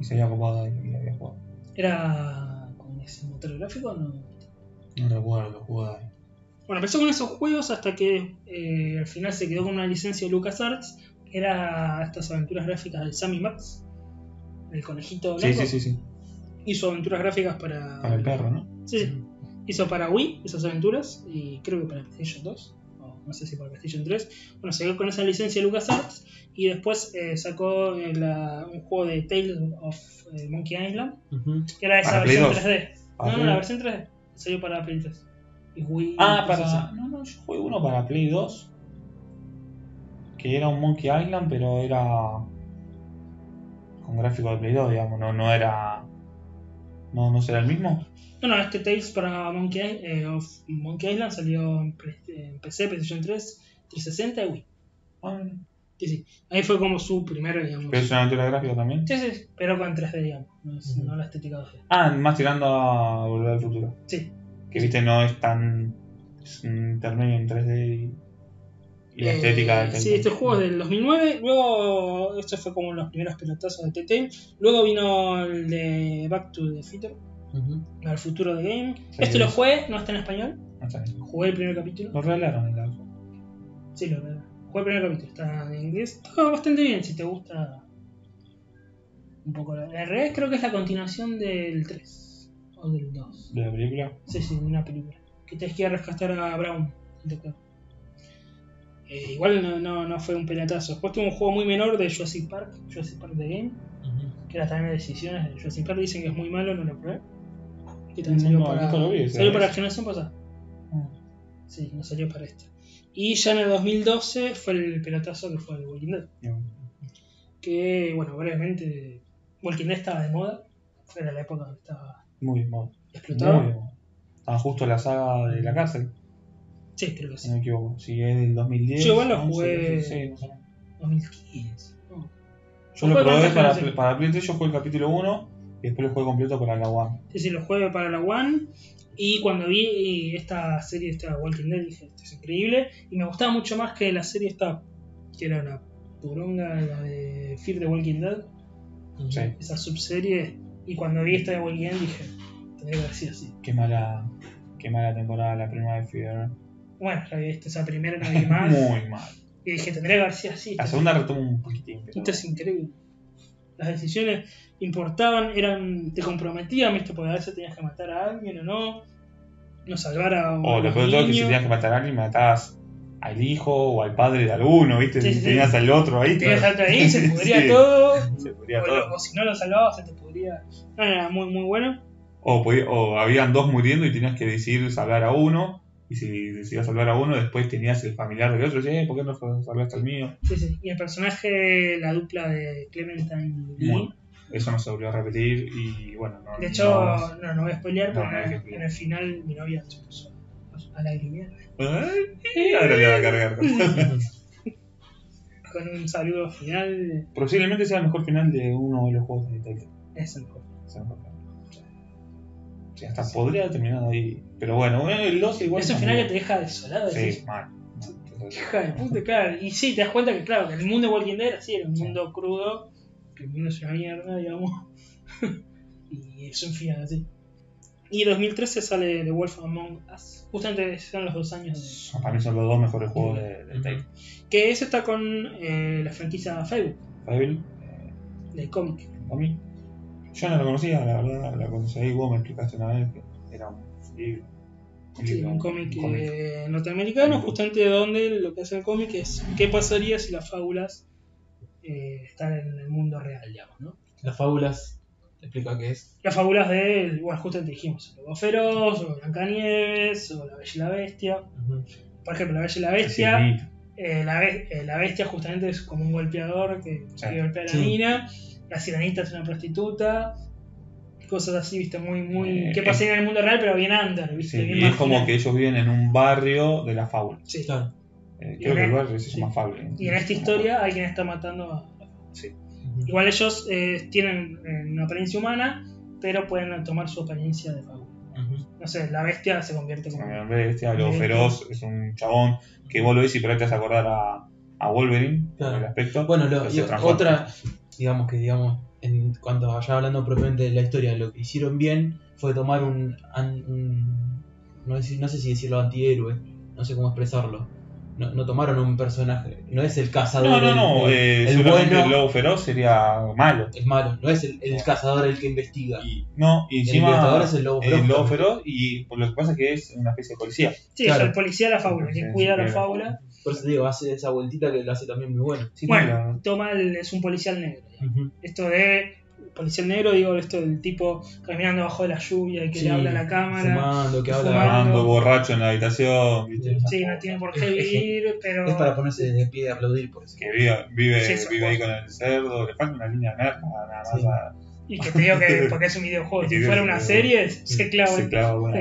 Y se había copado y y había jugado. ¿Era con ese motor gráfico o no? No recuerdo, ahí. Bueno, empezó con esos juegos hasta que eh, al final se quedó con una licencia de LucasArts, que era estas aventuras gráficas del Sammy Max, el conejito Sí, blanco. sí, sí, sí. Hizo aventuras gráficas para. Para el perro, ¿no? Sí, sí. Hizo para Wii esas aventuras y creo que para PlayStation 2, o no sé si para PlayStation 3. Bueno, se quedó con esa licencia de LucasArts y después eh, sacó eh, la- un juego de Tales of eh, Monkey Island, que era esa Para versión 2. 3D. Para No, no, la versión 3D. Salió para Play 3. Y Wii. Ah, para. No, no, yo jugué uno para Play 2. Que era un Monkey Island, pero era. Con gráfico de Play 2, digamos. No, no era. No, no será el mismo. No, no, este Tales para Monkey, eh, of Monkey Island salió en, PC, PlayStation 3, 360 y Wii. Ah, no. Sí, sí. Ahí fue como su primero, digamos. Pero es una aventura gráfica también. Sí, sí, pero con 3D, digamos. No, es- Ujú. no la estética 2D. Ah, más tirando a Volver al Futuro. Sí. Que viste, no es tan. Es un intermedio en 3D y. Y la Eh, estética del Sí, este juego es del 2009. Luego, esto fue como los primeros pelotazos de Telltale. Luego vino el de Back to the Future, Ujú. al futuro de Game. Sí, este lo jugué, no está en español. No está bien. Jugué el primer capítulo. Lo regalaron el alfa. Sí, lo jugué el primer capítulo, está en inglés. Está bastante bien si te gusta un poco. La, la realidad creo que es la continuación del 3 o del 2. De la película. Sí, sí, de una película. Que ir a rescatar a Brown. te. Eh, igual no, no, no fue un pelotazo. Después tuvo un juego muy menor de Jurassic Park, Jurassic Park The Game, Ujú. que era también de decisiones de Jurassic Park. Dicen que es muy malo, no lo probé. Que también No, salió no, para, salió para la generación pasada. Ah. Sí, no salió para esta. Y ya en el 2012 fue el pelotazo que fue el Walking Dead. Que, bueno, brevemente, Walking Dead estaba de moda. Era la época que estaba Muy mal. explotado. Muy. Estaba justo la saga de la cárcel, Sí, creo que si sí. no me equivoco. Si es del 2010. Yo igual lo 11, jugué- sí, no sé. 2015. No. Yo Lo probé para, para Play 3, yo jugué el capítulo 1 y después lo jugué completo para la One. Sí, sí, lo jugué para la One. Y cuando vi esta serie, esta Walking Dead, dije, esto es increíble. Y me gustaba mucho más que la serie esta, que era una poronga, la de Fear the Walking Dead. Sí. esa subserie. Y cuando vi esta de Walking Dead, dije, tendría que sido así. Qué mala, qué mala temporada la primera de Fear. Bueno, la vi esta, esa primera no vi más. Muy mal. y dije, tendría que haber sido así. La segunda retomó un poquitín. Pero... Esto es increíble. Las decisiones importaban, eran, te comprometían, ¿viste? Porque a veces tenías que matar a alguien o no, no salvar a un O lo peor de todo que si tenías que matar a alguien, matabas al hijo o al padre de alguno, ¿viste? Sí, Si sí, tenías al otro ahí. Tenías alto ahí, se pudría Sí, todo, Se pudría o, todo. lo- o si no lo salvabas, se te pudría. No, era muy, muy bueno. O, o habían dos muriendo y tenías que decidir salvar a uno. Y si decidías salvar a uno, después tenías el familiar del otro. Y ¿por qué no salvaste al mío? Sí, sí. Y el personaje, la dupla de Clementine y Lee. Bueno, eso no se volvió a repetir. Y bueno, no. De hecho, no- no, no voy a spoilear, No, pero en, el- final mi novia se puso a lagrimear. Ahora le va a cargar. Con un saludo final, Posiblemente sea el mejor final de uno de los juegos de Telltale. es el mejor. Sea el mejor final. Sí, hasta podría haber terminado ahí. Pero bueno, el 12 igual. Es un también. final que te deja desolado. decís, Sí, mal. Hija de puta, claro. Y sí, te das cuenta que, claro, que el mundo de Walking Dead así era un mundo crudo, que el mundo es una mierda, digamos. y es un final así. Y 2013 sale The Wolf Among Us. Justamente son los dos años Para mí son los dos mejores juegos de, de Telltale. de... Que ese está con eh, la franquicia Facebook, Fable, de cómic. Yo no lo conocía, la verdad, la conocí vos me explicaste una vez que era un libro. Un, Sí, libro, un cómic eh, norteamericano, justamente donde lo que hace el cómic es qué pasaría si las fábulas eh, están en el mundo real, digamos, ¿no? Las fábulas, te explica qué es. Las fábulas de, bueno, justamente dijimos, el Lobo Feroz, o Blancanieves, o La Bella y la Bestia. Por ejemplo, La Bella y la Bestia, eh, la, be- eh, la Bestia justamente es como un golpeador que, Sí. que golpea a la Sí. mina, la Sirenita es una prostituta, cosas así, viste, muy, muy... Eh, ¿Qué pasaría en el mundo real, pero bien under, viste? sí, bien y es como que ellos viven en un barrio de la fábula. Sí. Claro. Eh, creo en que el el- barrio se sí. llama Fable. Y en esta historia alguien está matando a... Sí. Igual ellos eh, tienen eh, una apariencia humana, pero pueden tomar su apariencia de fábula. No sé, la bestia se convierte como... Una bestia, lo Sí. feroz, es un chabón que vos lo ves y por ahí te vas a acordar a, a Wolverine, Claro. el aspecto. Bueno, lo- y otra, digamos que digamos, en cuanto ya hablando propiamente de la historia, lo que hicieron bien fue tomar un, an- un- no, sé, no sé si decirlo antihéroe, no sé cómo expresarlo. No, no tomaron un personaje, no es el cazador, No, no, no, el, eh, el seguramente bueno, el lobo feroz sería malo. el malo, no es el, el cazador el que investiga. Y, no, y el encima libertador es el lobo feroz. el lobo feroz y por lo que pasa es que es una especie de policía. Sí, Claro. es el policía de la fábula, que Sí, cuida la fábula. Por eso te digo, hace esa vueltita que lo hace también muy bueno. Sí, Bueno, claro. toma el- es un policial negro. Esto de policial negro, digo, esto del tipo caminando bajo de la lluvia y que Sí, le habla a la cámara. Fumando, que habla. Fumando. Borracho en la habitación, ¿viste? Sí. No tiene por qué es- vivir, pero. Es para ponerse de pie y aplaudir por eso. que vive, vive, Sí, eso. vive ahí con el cerdo, le falta una línea de nada más Sí. a- Y que te digo que porque es un videojuego, si fuera una serie, se clava. se clava con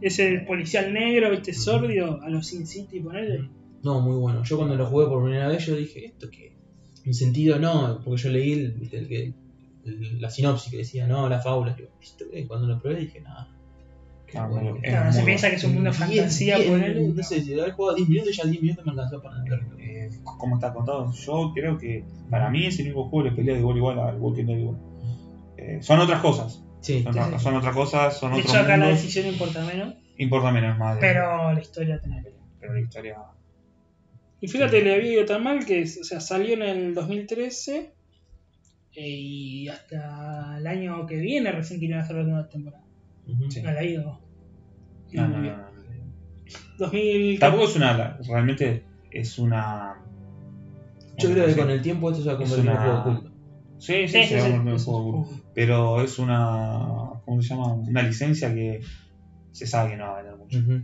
Ese policial negro, viste, sordio, a los Sin City, ponerle. No, muy bueno. Yo cuando lo jugué por primera vez, yo dije, ¿esto qué? En sentido no, porque yo leí el, el que- el- la sinopsis que decía, no, la fábula. Digo, ¿esto qué? Cuando lo probé dije, nada. Ah, bueno. Claro, se piensa que es un mundo fantasía, ponele. No sé, si había jugado 10 minutos, ya 10 minutos me alcanzó para entenderlo. eh, cómo está contado. Yo creo que para mí es el único juego de pelea de igual a igual al Walking Dead. igual. Eh, son otras cosas. Sí, Son, Sí, otras- sí. son otras cosas, son De otros hecho, acá la decisión importa menos, Importa menos más. de- pero la historia tiene que ver. pero la historia. Y fíjate, le había ido tan mal que o sea, salió en el 2013 eh, y hasta el año que viene recién quieren hacer la nueva temporada. No la ha ido. No, no, bien. no, no. 2000 Tampoco es una. Realmente es una. Yo creo que con el tiempo esto se va a convertir en un juego oculto. Sí, sí, Sí, se sí, va a sí, volver un es un juego oculto. juego. Pero es una. ¿Cómo se llama? Una licencia que se sabe que no va a vender mucho. Ujú.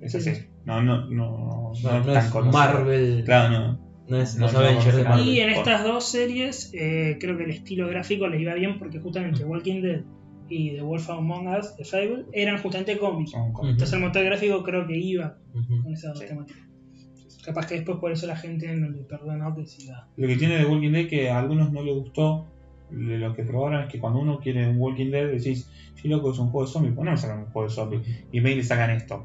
Es Sí, así. sí. No, no, no. No, No, no tan es conocido. Marvel, Claro, no. no es no, Avengers de Marvel. Y en estas dos series, eh, creo que el estilo gráfico le iba bien porque justamente Walking Dead y The Wolf Among Us de Fable eran justamente cómics. Entonces el motor gráfico creo que iba con esa Sí. temática. Capaz que después por eso la gente no le perdonó que siga. Lo que tiene de Walking Dead que a algunos no les gustó de lo que probaron es que cuando uno quiere un Walking Dead decís, sí loco es un juego de zombies, ¿por qué no me sacan un juego de zombies? Y me le sacan esto.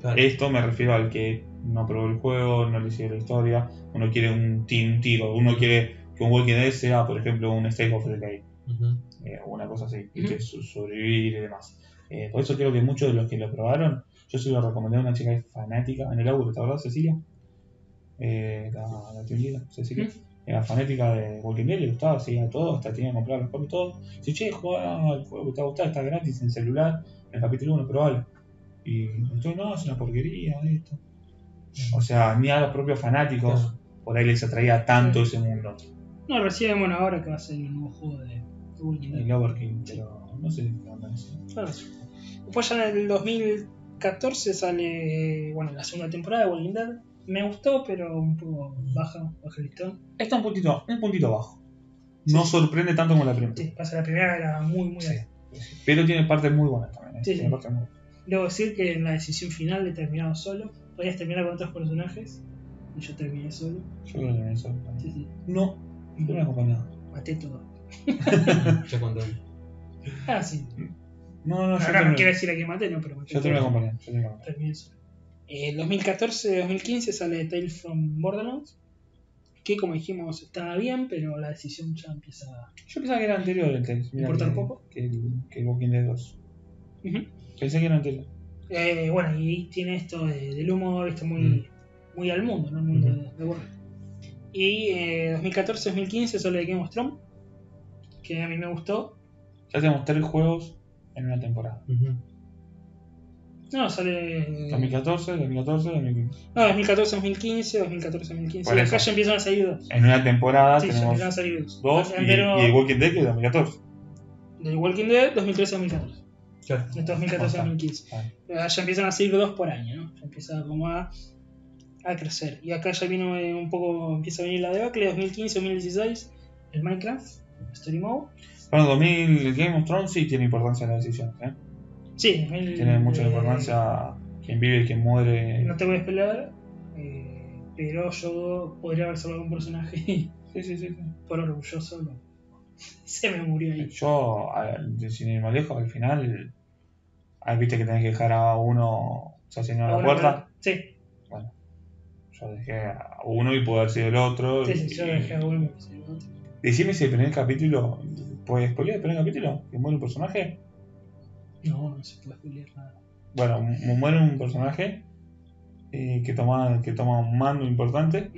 Claro. Esto me refiero al que no probó el juego, no le sigue la historia, uno quiere un, un tiro, uno quiere que un Walking Dead sea, por ejemplo, un State of Decay, eh, o una cosa así, que so- sobrevivir y demás. Eh, por eso creo que muchos de los que lo probaron, yo se lo recomendé a una chica fanática en el laburo, ¿te acordás, Cecilia? Eh, la, la team leader, Cecilia. Ujú. Era fanática de Walking Dead, le gustaba, seguía todo, hasta tenía que comprar los cómics todo. Dice, che, juega al juego que te va a gustar, está gratis en celular, en el capítulo 1, probable. Y yo, no, es una porquería esto. O sea, ni a los propios fanáticos Claro. por ahí les atraía tanto ese mundo. No, recién bueno ahora que va a ser el nuevo juego de, de Walking Dead. El Overkill, pero no sé qué onda eso. Claro. Después ya en el 2014 sale bueno la segunda temporada de Walking Dead. Me gustó, pero un poco baja, baja el listón. Está un puntito, un puntito bajo. No sorprende tanto como la primera. Sí, pasa la primera era muy muy Sí. Pero tiene partes muy buenas también. ¿eh? Sí, Tiene sí. partes muy buenas. Debo decir que en la decisión final de terminado solo, podías terminar con otros personajes y yo terminé solo. Yo eso. Sí, sí, No, no me acompañado. maté todo. Ya cuando Ah, sí. No, no, yo Ahora no terminé- quiero decir a quién maté, no, pero maté Yo te voy a todo. acompañar. Yo te voy a acompañar. Terminé solo. En 2014-2015 sale Tales from Borderlands, que como dijimos estaba bien, pero la decisión ya empieza a... Yo pensaba que era anterior el Tales. Mira ¿Importa que- un poco? Que el, que el Walking Dead 2. Ujú. Pensé que era anterior. Eh, bueno, y tiene esto de- del humo, viste, muy, Mm. muy al mundo, ¿no? El mundo de, de Warner. Y eh, 2014-2015 sale de Game of Thrones, que a mí me gustó. Ya tenemos tres juegos en una temporada. Ujú. No, sale. 2014, 2014, 2015. No, 2014-2015, 2014-2015. Por Y eso. acá ya empiezan a salir dos. En una temporada Sí, ya tenemos empiezan a salir dos. dos y, y el Walking Dead que es 2014. del Walking Dead, 2013-2014. Claro. Esto es 2014-2015. Ah. Pero Ya empiezan a salir dos por año, ¿no? Ya empieza como a, a crecer. Y acá ya vino eh, un poco, empieza a venir la debacle, 2015-2016, el Minecraft, Story Mode. Bueno, 2000, Game of Thrones sí tiene importancia en la decisión. ¿eh? Sí, 2000, Tiene mucha eh, importancia quién vive y quién muere. No te voy a spoiler, eh, pero yo podría haber salvado un personaje y Sí, sí, sí. por orgulloso no. se me murió ahí. Yo, a- sin ir más lejos, al final, ah, viste que tenés que dejar a uno estacionado en la puerta. Sí, Bueno, yo dejé a uno y pudo haber sido el otro. sí, y- sí, yo dejé a uno. sí, ¿no? Decime si el primer capítulo, ¿puedes spoiler el primer capítulo? ¿Que muere un personaje? No, no se puede spoilear nada. Bueno, mu- muere un personaje eh, que, toma, que toma un mando importante.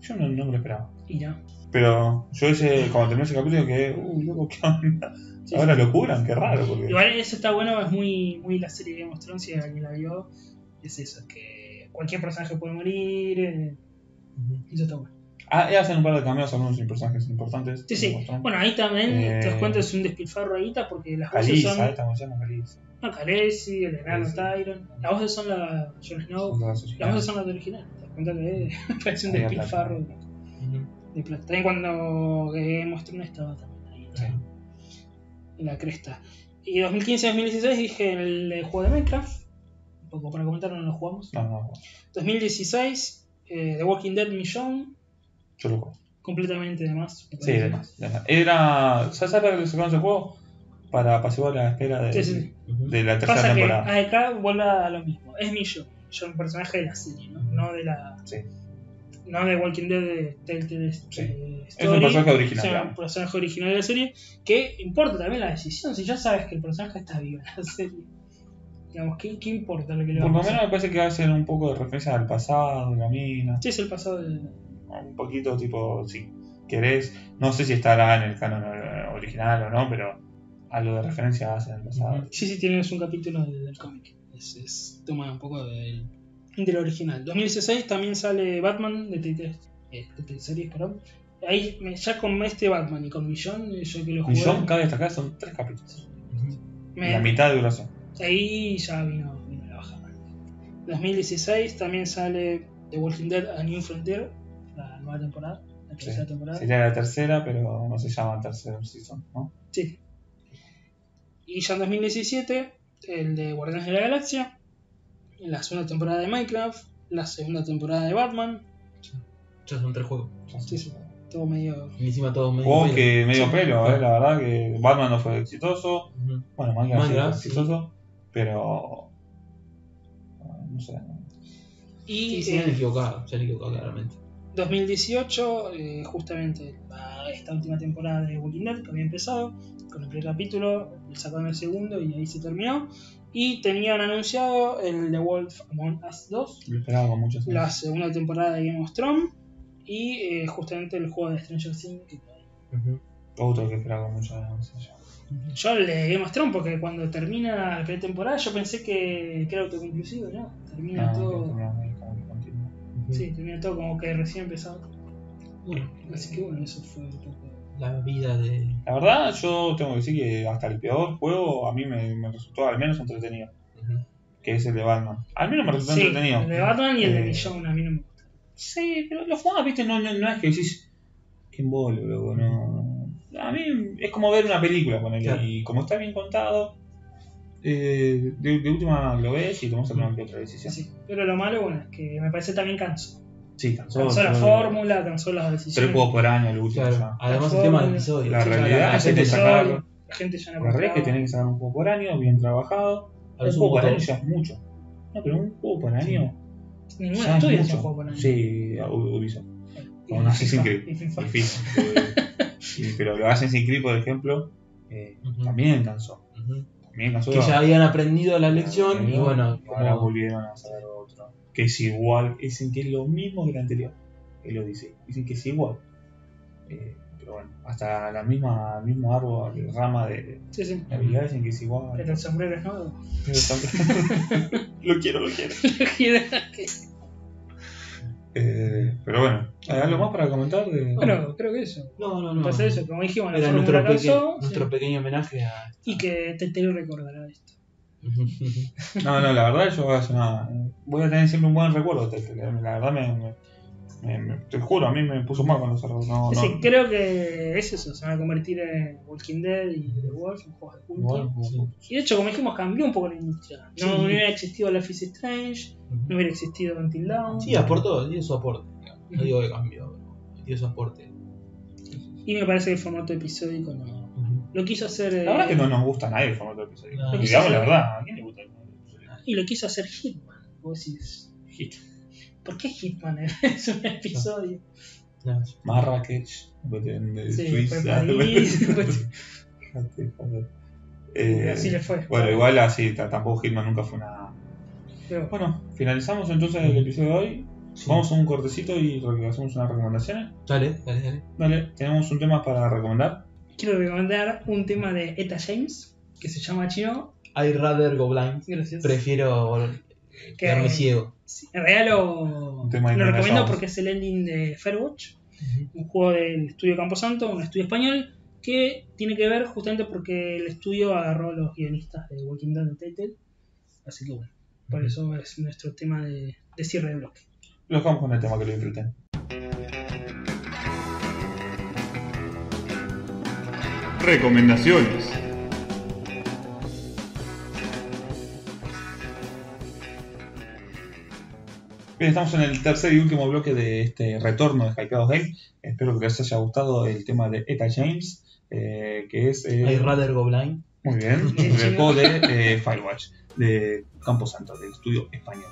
Yo no, no me lo esperaba. Y ya. Pero yo ese, cuando terminé ese capítulo quedé, uy, loco, ¿qué onda? Sí, Ahora sí. lo curan, qué raro. Porque... Igual eso está bueno, es muy, muy la serie de Game of Thrones, si alguien la vio, es eso, que cualquier personaje puede morir, eh, eso está bueno. Ah, y hacen un par de cameos algunos personajes importantes. Sí, sí. Bueno, ahí también Eh, te das cuenta es un despilfarro ahí, porque las voces son... esta se llama Kalisa. No, Khaleesi, el enano. Tyron. Las voces son la Jon Snow. Las voces son las de original. Te das cuenta que parece un despilfarro de plata. También cuando Game of Thrones estaba también ahí Sí. en la cresta. Y 2015-2016 dije el, eh, juego de Minecraft. Un poco para comentar, no lo jugamos. No, no, 2016, eh, The Walking Dead Millón. Yo lo juego. Completamente de más. Sí, parece. además. Era. ¿Sabes para sacaron ese juego? Para apaciguar la espera de, Sí, sí. Ujú. de la tercera Pasa que temporada. AEK vuelve a lo mismo. Es Millón. Millón, personaje de la serie, ¿no? No de la. Sí. No de Walking Dead de Telltale Sí. eh, Es un Story, personaje original. Es un personaje original de la serie. Que importa también la decisión. Si ya sabes que el personaje está vivo en la serie. Digamos, ¿qué, qué importa lo que le Por va lo a pasar? menos me parece que va a ser un poco de referencia al pasado, de la mina. Sí, es el pasado de. Un poquito tipo, si querés. No sé si estará en el canon eh, original o no, pero algo de referencia hace en el pasado. Sí, sí, tienes un capítulo de- del cómic. Es, es- toma un poco del, del original. 2016 también sale Batman de Telltale eh, perdón. Ahí, ya con este Batman y con Millón, eh, yo que lo jugué, Millón, cabe destacar, son tres capítulos. Me- La mitad de duración. ahí ya vino, vino la bajada. 2016 también sale The Walking Dead A New Frontier, nueva temporada, la Sí. tercera temporada. Sería la tercera, pero no se llama tercer season, ¿no? Sí. Y ya en 2017, el de Guardianes de la Galaxia, la segunda temporada de Minecraft, la segunda temporada de Batman. Ya son tres juegos. Sí, sí, todo medio. Y encima todos medio. Juego pelo. que medio Sí. pelo, eh, la verdad que Batman no fue exitoso. Bueno, Minecraft, sí Minecraft, fue sí. exitoso, pero. No sé. Y Sí, se han eh, equivocado, se han equivocado claramente. 2018, eh, justamente esta última temporada de Walking Dead que había empezado, con el primer capítulo, sacaron el segundo y ahí se terminó. Y tenían anunciado el The Wolf Among Us 2, Lo esperaba con muchos la segunda temporada de Game of Thrones y eh, justamente el juego de Stranger Things. que- Ujú. Otro que esperaba con muchos ansias. Yo el de Game of Thrones porque cuando termina la primera temporada yo pensé que, que era autoconclusivo, ¿no? Termina No, todo. Sí, termina todo como que recién empezaba. Bueno, Así que bueno, eso fue un poco. la vida de. La verdad, yo tengo que decir que hasta el peor juego a mí me, me resultó al menos entretenido, que es el de Batman. Al menos me resultó Sí, entretenido. el de Batman y el de Eh, Millón a mí no me gusta. Sí, pero lo jugás, viste, no, no, no es que decís, qué embolo, loco, no. A mí es como ver una película con él, Claro. y como está bien contado, eh, de, de última lo ves y tomas alguna que otra decisión. Sí, pero lo malo, bueno, es que me parece también cansó. Sí, cansó. Cansó la fórmula, cansó las Tres decisiones. juegos por año, el último Claro. ya. Además, el tema del episodio. La realidad la es que te sacaron- La gente ya no La es que tenés que sacar un juego por año, bien trabajado. Ahora un juego por año ya es mucho. No, pero un juego por año. Ningún ya es estudio hace mucho. juego por año. Sí, Ubisoft. Con Assassin's Creed. y FIFA. Sí, pero lo Assassin's Creed, por ejemplo, eh, también cansó. Bien que ya habían aprendido la lección y bueno, ahora como- volvieron a sacar otro. Que es igual, dicen que es lo mismo que el anterior. Él lo dice, dicen que es igual. Eh, pero bueno, hasta la misma, el mismo árbol, rama de, Sí, sí. de habilidades dicen que es igual. Pero el sombrero es nuevo. Pero también- lo quiero, lo quiero. Eh, pero bueno, ¿hay algo más para comentar? De... bueno, creo que eso. no, no, no. Entonces eso, como dijimos, Era nuestro, pequeño, sí. nuestro pequeño homenaje a. y que Tetero recordará esto. No, no, la verdad yo voy a, hacer una- voy a tener siempre un buen recuerdo de. La verdad me, me- me- me- te juro, a mí me puso mal. No, no, decir, creo que es eso, se van a convertir en Walking Dead y The Wolf, en juegos de culto. Bueno, sí. Y de hecho, como dijimos, cambió un poco la industria. No, Sí. no hubiera existido Life is Strange, no hubiera existido Until Dawn. Sí, aportó, dio su aporte. No digo que cambió, pero dio su aporte. Y me parece que el formato episódico no. Lo quiso hacer. La verdad eh, es que no nos gusta a nadie el formato. Y digamos la verdad, ¿a quién le gusta el formato? Y lo quiso hacer Hitman. Vos decís, Hit. ¿Por qué Hitman es un episodio? No. Marrakech, de, de Sí, Suiza. fue París. Eh, así le fue. Bueno, igual así, tampoco Hitman nunca fue una. Pero, Bueno, finalizamos entonces el episodio de hoy. Sí. Vamos a un cortecito y hacemos unas recomendaciones. Dale, dale, dale. Dale, tenemos un tema para recomendar. quiero recomendar un tema de Eta James que se llama Chino. I'd rather go blind. Gracias. Prefiero quedarme ciego. Sí, en realidad lo, recomiendo porque es el ending de Fairwatch, un juego del estudio Camposanto, un estudio español, que tiene que ver justamente porque el estudio agarró a los guionistas de Walking Dead de Telltale. Así que bueno, por eso es nuestro tema de, de cierre de bloque. Los dejamos con el tema que lo disfruten. Recomendaciones. Bien, estamos en el tercer y último bloque de este retorno de Hypeados Game. Espero que les haya gustado el tema de Eta James, eh, que es eh, I'd rather go blind. muy bien, el juego de eh, Firewatch, de Camposanto, del estudio español.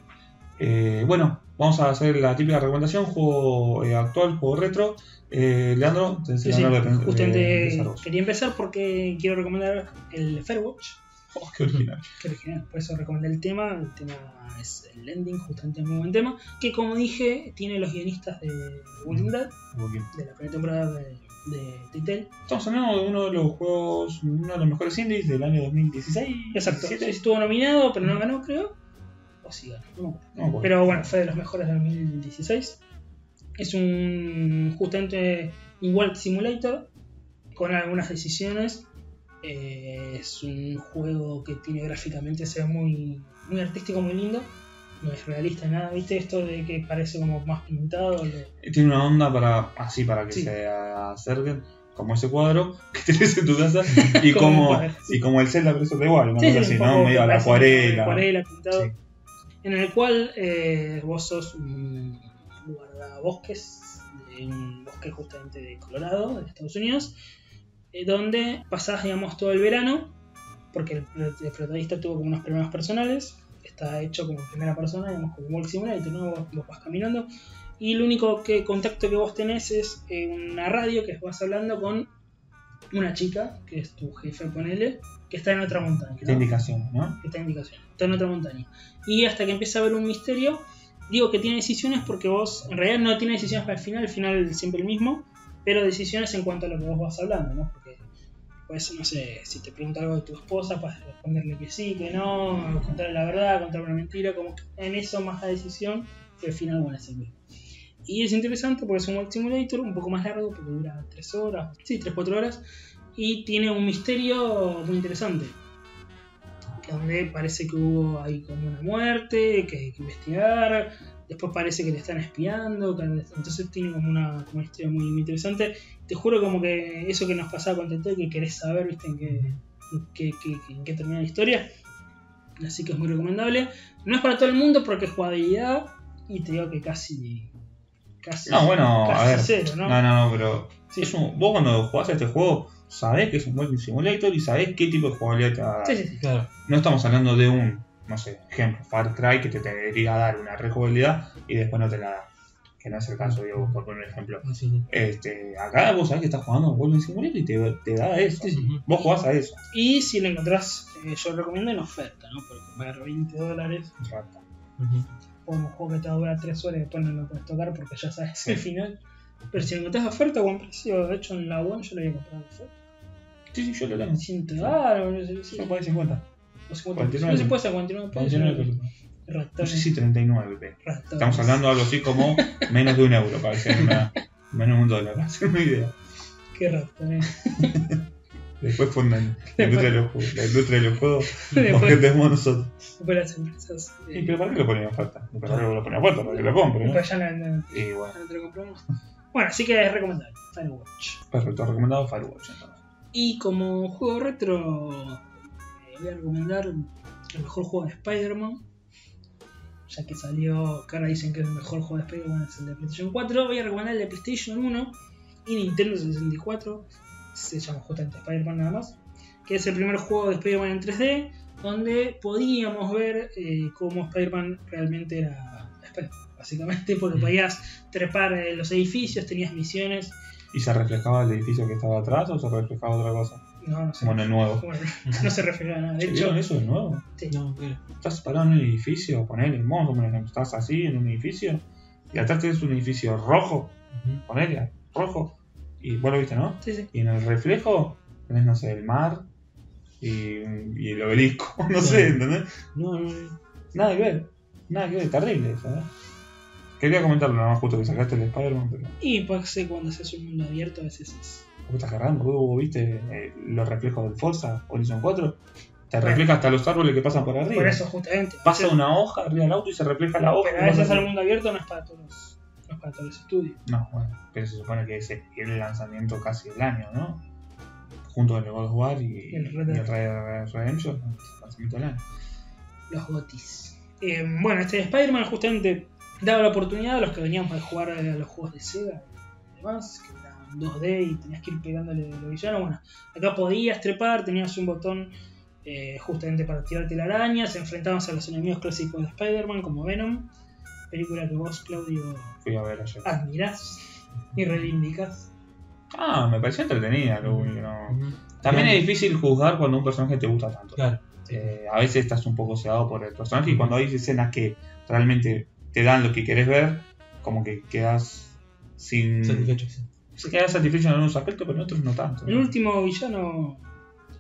Eh, bueno, vamos a hacer la típica recomendación, juego eh, actual, juego retro. Eh, Leandro, te Sí, el sí, honor de, de justamente vos. quería empezar porque quiero recomendar el Fairwatch, Oh, qué original. que original, por eso recomendé el tema. El tema es el ending, justamente un muy buen tema. Que como dije, tiene los guionistas de Walking Dead, de la primera temporada de, de Telltale. Estamos hablando de uno de los juegos, uno de los mejores indies del año 2016. Exacto, 17. estuvo nominado, pero no ganó, creo. O sí ganó, no me acuerdo. No me acuerdo. Pero bueno, fue de los mejores de 2016. Es un justamente un World Simulator con algunas decisiones. Eh, es un juego que tiene gráficamente, se ve muy, muy artístico, muy lindo. No es realista nada, ¿viste? Esto de que parece como más pintado. de- Tiene una onda para así para que Sí. se acerquen, como ese cuadro que tenés en tu casa, y Como y como el Zelda, pero eso da igual, Sí, así, ¿no? Medio a la acuarela. acuarela pintado. Sí. En el cual eh, vos sos un guardabosques de un bosque justamente de Colorado, de Estados Unidos, donde pasás, digamos, todo el verano, porque el, el protagonista tuvo como unos problemas personales, está hecho como primera persona, digamos, como un Walk Simulator, ¿no? Vos, vos vas caminando, y el único que, contacto que vos tenés es eh, una radio que vas hablando con una chica, que es tu jefe, ponele, que está en otra montaña. ¿no? indicación, ¿no? esta indicación. Está en otra montaña. Y hasta que empieza a haber un misterio, digo que tiene decisiones porque vos, en realidad no tiene decisiones para el final, el final es siempre el mismo, pero decisiones en cuanto a lo que vos vas hablando, ¿no? Porque, pues, no sé, si te pregunta algo de tu esposa, puedes responderle que sí, que no, contarle la verdad, contarle una mentira, como que en eso más la decisión, que el final, bueno, es el mismo. Y es interesante porque es un Walk Simulator un poco más largo, porque dura 3 horas, sí, 3-4 horas, y tiene un misterio muy interesante donde parece que hubo ahí como una muerte, que hay que investigar, después parece que le están espiando, que- entonces tiene como una, como una historia muy, muy interesante. Te juro como que eso que nos pasaba con Telltale, que querés saber, viste, en qué, en qué, qué- en qué termina la historia. Así que es muy recomendable. No es para todo el mundo porque es jugabilidad y te digo que casi... casi No, bueno, casi a ver. cero, ¿no? No, no, no, pero Sí. es un- vos cuando jugás a este juego sabés que es un buen simulator y sabés qué tipo de jugabilidad te va a dar. Sí, sí, sí. Claro. No estamos hablando de un, no sé, ejemplo, Far Cry que te debería dar una rejugabilidad y después no te la da. que no es el caso, digo, por poner un ejemplo. Ah, sí. Este, acá vos sabés que estás jugando Golden Simulator y te, te da eso. Sí. Vos jugás a eso. Y si lo encontrás, eh, yo lo recomiendo en oferta, ¿no? Porque pagar 20 dólares Rata. Ujú. o un juego que te va a durar 3 horas y después no lo puedes tocar porque ya sabes Sí. el final. Pero si lo encontrás a oferta buen precio, de hecho en la One yo lo había comprado a oferta. Sí, sí, yo lo tengo. 100 dólares, no sé. Yo pagué 50. O 50. 49. No se puede hacer 49 pesos. 49 pesos. No sé si 39, pe. ratones. Estamos hablando de algo así como menos de un euro, para hacer una. Menos de un dólar, para hacer una idea. Qué ratones. Después ponen la industria de los juegos. La industria de los juegos, porque tenemos nosotros. después las empresas. ¿Y eh, pero para qué lo ponen en oferta? ¿Para qué lo ponen en oferta? Para que lo compren, ¿no? ya no, no- Y bueno, no te lo compramos. Bueno, así que es recomendable. Firewatch. perfecto, recomendado Firewatch entonces. Y como juego retro, voy a recomendar el mejor juego de Spider-Man. Ya que salió, que ahora dicen que el mejor juego de Spider-Man es el de PlayStation 4. Voy a recomendar el de PlayStation 1 y Nintendo 64. Se llama justamente Spider-Man nada más. Que es el primer juego de Spider-Man en 3D. Donde podíamos ver eh, cómo Spider-Man realmente era Spider-Man. Básicamente, porque Mm. podías trepar eh, los edificios, tenías misiones. ¿Y se reflejaba el edificio que estaba atrás o se reflejaba otra cosa? No, no sé. Como en el nuevo. Bueno, no se refiere a nada. De ¿Se hecho, ¿Vieron eso de nuevo? sí. No, claro. Estás parado en un edificio, ponele, poner, estás así en un edificio y atrás tienes un edificio rojo, ponele, rojo, y vos lo viste, ¿no? Sí, sí. Y en el reflejo tenés, no sé, el mar y, y el obelisco, no sé, ¿entendés? No, no, no. Nada que ver, nada que ver, terrible eso, ¿eh? Quería comentarlo nada más justo que sacaste el Spider-Man, pero Y pues sí, cuando se hace un mundo abierto a veces es. ¿Por qué estás agarrando? ¿Vos viste eh, los reflejos del Forza Horizon 4? Te Bueno. refleja hasta los árboles que pasan por arriba. Por eso justamente. Pasa una hoja arriba del auto y se refleja la hoja. Pero a veces el mundo abierto no es para todos los, no es para todos los estudios. No, bueno, pero se supone que es el lanzamiento casi del año, ¿no? Junto con el God of War y, El Red y el Red Dead Redemption, el lanzamiento del año. Los gotis. Eh, bueno, este Spider-Man justamente daba la oportunidad a los que veníamos a jugar a los juegos de Sega y demás, que 2D y tenías que ir pegándole los villanos. Bueno, acá podías trepar, tenías un botón eh, justamente para tirarte la araña, se enfrentabas a los enemigos clásicos de Spider-Man como Venom, película que vos, Claudio, Fui a ver ayer. admirás y reivindicas. Ah, me pareció entretenida, lo único, no. También Bien. es difícil juzgar cuando un personaje te gusta tanto. Claro. Eh, a veces estás un poco cegado por el personaje y cuando hay escenas que realmente te dan lo que querés ver, como que quedas sin. Satisfecho, sí. Se quedas satisfecho en algunos aspectos, pero en otros no tanto. El ¿no? último villano,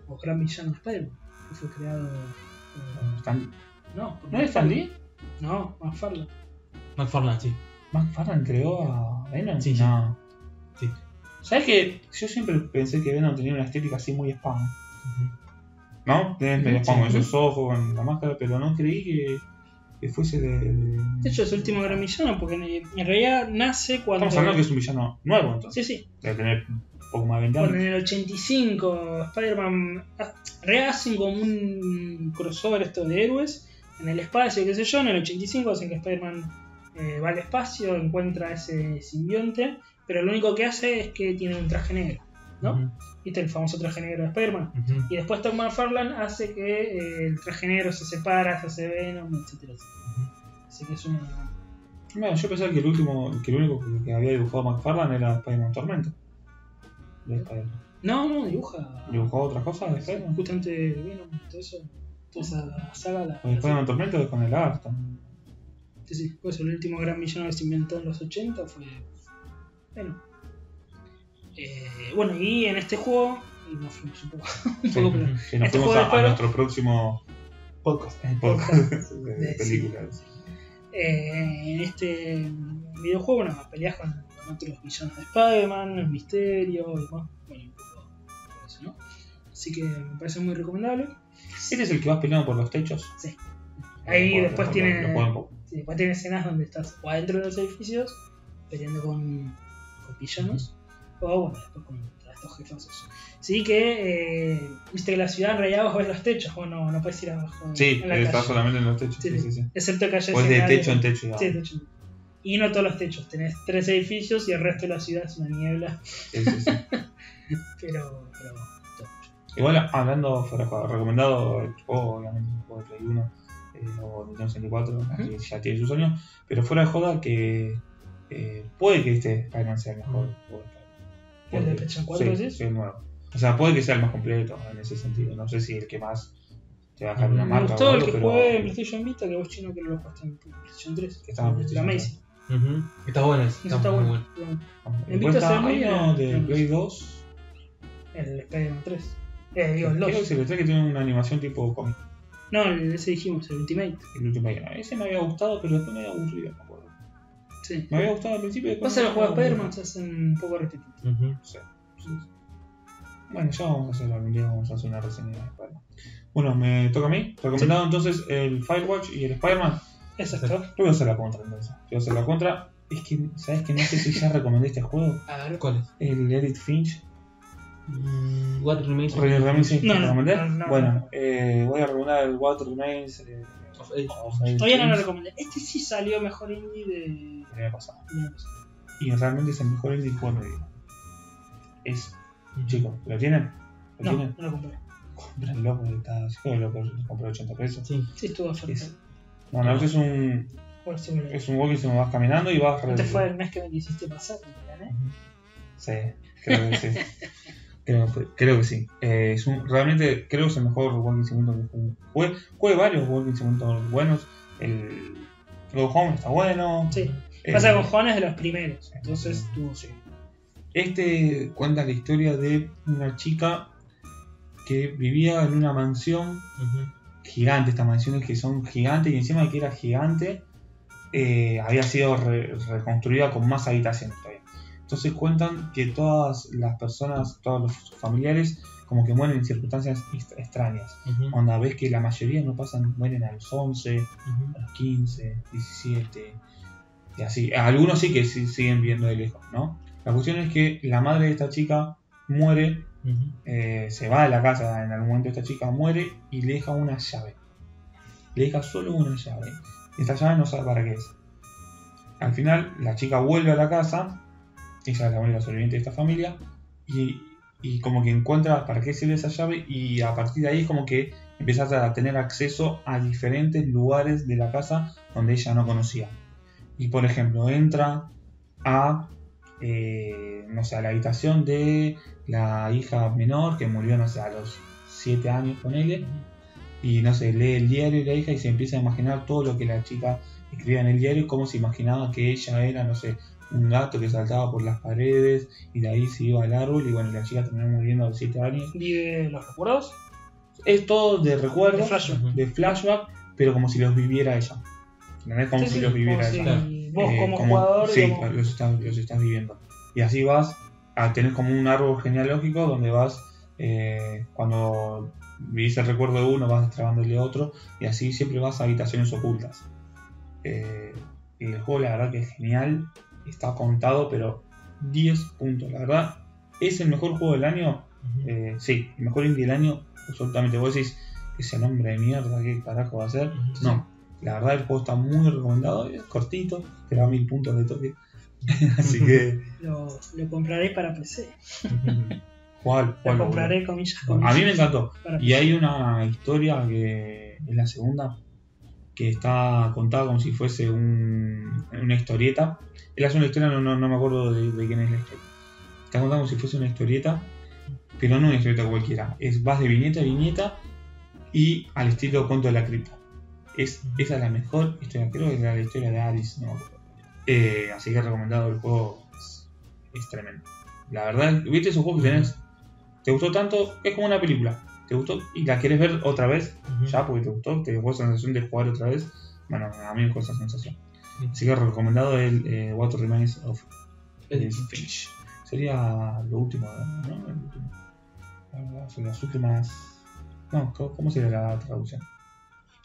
o gran villano de Spider-Man, que fue creado. eh, Stan- no, ¿No es Stan Lee? No, McFarlane. McFarlane, sí. ¿McFarlane creó a Venom? Sí, sí. no. Sí. ¿Sabes que Yo siempre pensé que Venom tenía una estética así muy spam. ¿No? Sí. spam con esos ojos, con la máscara, pero no creí que, que fuese de. de- De hecho, es el último gran villano porque en, en realidad nace cuando. Estamos hablando que es un villano nuevo, entonces. Sí, sí. Debe tener un poco más de 20 Cuando en el 85 Spider-Man rehacen como un crossover esto de héroes en el espacio, qué sé yo. En el 85 hacen que Spider-Man eh, va al espacio, encuentra ese simbionte, pero lo único que hace es que tiene un traje negro, ¿no? Ujú. ¿Viste el famoso traje negro de Spider-Man? Y después Tom McFarlane hace que eh, el traje negro se separa, se hace Venom, etcétera, etcétera. Así que es una. Bueno, yo pensaba que el último, que el único que había dibujado McFarlane era Spider-Man Tormenta. De. No, no, dibuja. ¿Dibujó otra cosa de Spider-Man? Justamente Venom, todo eso. Toda esa saga. La, ¿O Spider-Man Tormenta es con el lagarto? Sí, sí, por eso el último gran villano que se inventó en los 80 fue. Venom. Eh, bueno, y en este juego. Nos fuimos un poco. un Sí, poco pero- que nos Este fuimos a, nuestro próximo podcast, Podcast. de, De- películas. Eh, en este videojuego, bueno, peleas con, con otros villanos de Spider-Man, el misterio y demás. Bueno, un poco todo eso, ¿no? Así que me parece muy recomendable. ¿Este es el que vas peleando por los techos? Sí. Ahí después tiene-. Sí, después tiene escenas donde estás o adentro de los edificios peleando con, con villanos o bueno, después contra estos jefazos. Sí que, eh, viste que la ciudad en realidad vos ves los techos, vos no, no puedes ir abajo Sí, en la está calle. solamente en los techos. Sí, Sí, sí. Excepto que haya Pues de techo en techo. digamos. Sí, techo. Y no todos los techos, tenés tres edificios y el resto de la ciudad es una niebla, Sí, sí, sí. pero... pero. Igual hablando fuera recomendado el juego, obviamente, el juego de Play 1 eh, o Nintendo 64, que ya tiene sus años, pero fuera de joda que eh, puede que este sea el mejor juego de ¿El de PlayStation 4 sí, decís? sí, el nuevo. O sea, puede que sea el más completo en ese sentido. No sé si el que más te va a dejar una Me Me marca gustó o el algo, que pero jugué en PlayStation Vita, que vos chino que lo jugaste en PlayStation 3. Que estaba en La PlayStation Macy. Ujú. Está bueno está, está muy bueno. bueno. En En Vita se uno de Play 2. El Spider-Man 3. Eh, digo, el Creo 2. que se le trae que tiene una animación tipo cómic. No, el, ese dijimos, el Ultimate. El día. Ese me había gustado, pero después me había aburrido, me acuerdo. Sí. Me había gustado al principio. Pasa los juegos de Spider-Man se hacen un poco repetitivos. Ujú. Sí, sí. Bueno, ya vamos a hacer algún día, vamos a hacer una reseña de Spider-Man. Bueno, me toca a mí. Recomendado entonces el Firewatch y el Spider-Man. Exacto. Yo voy a hacer la contra entonces. Yo voy a hacer la contra. Es que, ¿sabes que no sé si ya recomendé este juego? A ver. ¿Cuál es? El Edith Finch. Mm, What Remains Re- Remains, ¿sí? No, ¿Lo no, recomendé? no, no. bueno, eh, voy a recomendar el What Remains eh, of of Todavía no lo recomendé. Este sí salió mejor indie de. el año pasado. del año pasado. Y realmente es el mejor indie juego de mi vida. Es, chicos, ¿lo tienen? ¿Lo No, tienen? no lo compré. Comprenlo porque está. Que lo compré 80 pesos. Sí. Sí, estuvo Es- oferta. Bueno, este es un, sí me es un walking que vas caminando y vas. Este fue el mes que me quisiste pasar, me gané. Sí, creo que sí. creo, creo que sí. Eh, es un, realmente creo que es el mejor walking simulator que jugué. Jugué, jugué varios walking simulators buenos. El Go Home está bueno. Sí. Pasa con Juan es de los primeros. Entonces tuvo sí. Este cuenta la historia de una chica que vivía en una mansión gigante, estas mansiones que son gigantes y encima de que era gigante, eh, había sido re- reconstruida con más habitaciones. Entonces cuentan que todas las personas, todos los familiares, como que mueren en circunstancias extrañas. Ujú. Cuando ves que la mayoría no pasan, mueren a los 11, Ujú. a los 15, 17, y así. Algunos sí que sí- siguen viendo de lejos, ¿no? La cuestión es que la madre de esta chica muere eh, se va de la casa, en algún momento esta chica muere y le deja una llave. Le deja solo una llave. Esta llave no sabe para qué es. Al final, la chica vuelve a la casa, ella es la única sobreviviente de esta familia, y, y como que encuentra para qué sirve esa llave, y a partir de ahí es como que empiezas a tener acceso a diferentes lugares de la casa donde ella no conocía. Y por ejemplo, entra a, eh, no sé, a la habitación de la hija menor que murió, no sé, a los 7 años con él, y no sé, lee el diario de la hija y se empieza a imaginar todo lo que la chica escribía en el diario, y cómo se imaginaba que ella era, no sé, un gato que saltaba por las paredes y de ahí se iba al árbol y bueno, la chica terminó muriendo a los 7 años. Vive los recuerdos. Es todo de recuerdo, De flashback. de flashback, pero como si los viviera ella. ¿Entendés? Como Sí, si sí, los viviera como ella. si Vos Eh, como, jugador, sí, digamos, los, estás, los estás viviendo. Y así vas a tener como un árbol genealógico donde vas, eh, cuando vivís el recuerdo de uno, vas destrabándole otro, y así siempre vas a habitaciones ocultas. Eh, y el juego, la verdad, que es genial, está contado, pero 10 puntos. La verdad, es el mejor juego del año. Eh, sí, el mejor indie del año, absolutamente. Vos decís, ese nombre de mierda, ¿qué carajo va a ser? No, la verdad el juego está muy recomendado, es cortito, te da mil puntos de toque. Así que, lo, lo compraré para PC. Ujú. ¿cuál? Lo cuál compraré comillas, A comillas. mí me encantó. Y hay una historia que es la segunda, que está contada como si fuese un- una historieta. Él hace una historia, no, me acuerdo de, quién es la historia. Está contada como si fuese una historieta, pero no una historieta cualquiera. Es, vas de viñeta a viñeta y al estilo Cuento de la Cripta. Es, esa es la mejor historia, creo que es la historia de Alice, no. Eh, así que recomendado el juego, es, es tremendo. La verdad, ¿viste esos juegos que tenés? ¿Te gustó tanto? Es como una película. ¿Te gustó? Y la querés ver otra vez, ya porque te gustó, te dejó esa sensación de jugar otra vez. Bueno, a mí me dejó esa sensación. Sí. Así que recomendado el eh, What Remains of Edith Edith Finch. Sería lo último, ¿no? El último. Son las últimas. No, ¿cómo sería la traducción?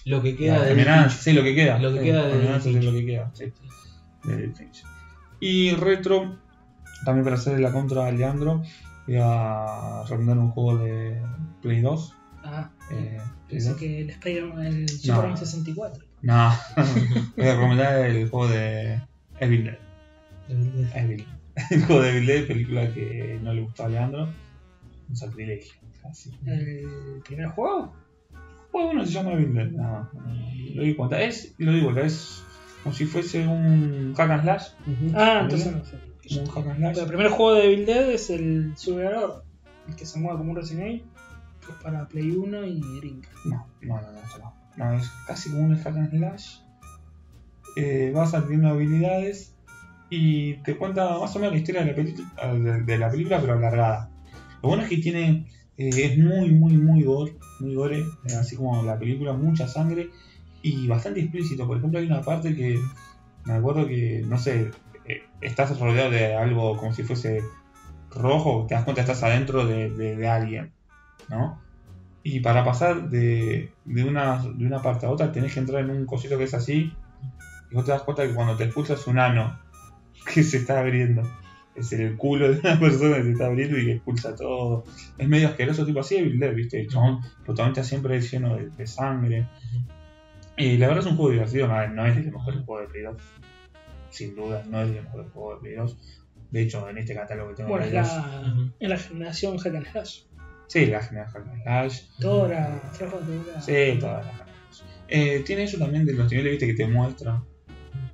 Lo que queda de sí, lo que queda. Lo que Sí, queda de Remembrance es Finch. lo que queda, sí. De Edith Finch. Y retro, también para hacer la contra a Leandro, voy a recomendar un juego de Play 2. Ah, Eh, pensé 2. que el Spider-Man, el Superman 64. No, voy a recomendar el juego de Evil Dead. Evil. El juego de Evil Dead, película que no le gustó a Leandro. Un sacrilegio. Así. ¿El primer juego? Pues uno se llama Evil Dead. No, no, no, lo digo cuenta. Es, lo digo, es como si fuese un hack and slash. Ujú. Ah, entonces no sé. Como un hack and slash. El primer juego de Evil Dead es el Survivor, el que se mueve como un Resident Evil, que es para Play 1 y Dreamcast. No, no, no, no, no. No, es casi como un hack and slash. Eh, vas adquiriendo habilidades y te cuenta más o menos la historia de la, peli- de, la película, pero alargada. Lo bueno es que tiene. eh, es muy, muy, muy gore, muy gore, eh, así como la película, mucha sangre y bastante explícito. Por ejemplo, hay una parte que me acuerdo que, no sé, estás rodeado de algo como si fuese rojo, te das cuenta que estás adentro de, de- de alguien, ¿no? Y para pasar de, de, una, de una parte a otra tenés que entrar en un cosito que es así y vos te das cuenta que cuando te expulsas un ano que se está abriendo. Es el culo de una persona que se está abriendo y que expulsa todo. Es medio asqueroso, tipo así de Dead, ¿viste? El chabón, el protagonista siempre es lleno de, de sangre. Y la verdad es un juego divertido, no, no es de los mejores juegos de Play 2. Sin duda, no es de los mejores juegos de Play 2. De hecho, en este catálogo que tengo Bueno, 2, la, Ujú. es la generación Hack and Slash. Sí, la generación Hack and Slash. Flojo, todo era- Sí, todas las. Eh, tiene eso también de los niveles, viste, que te muestra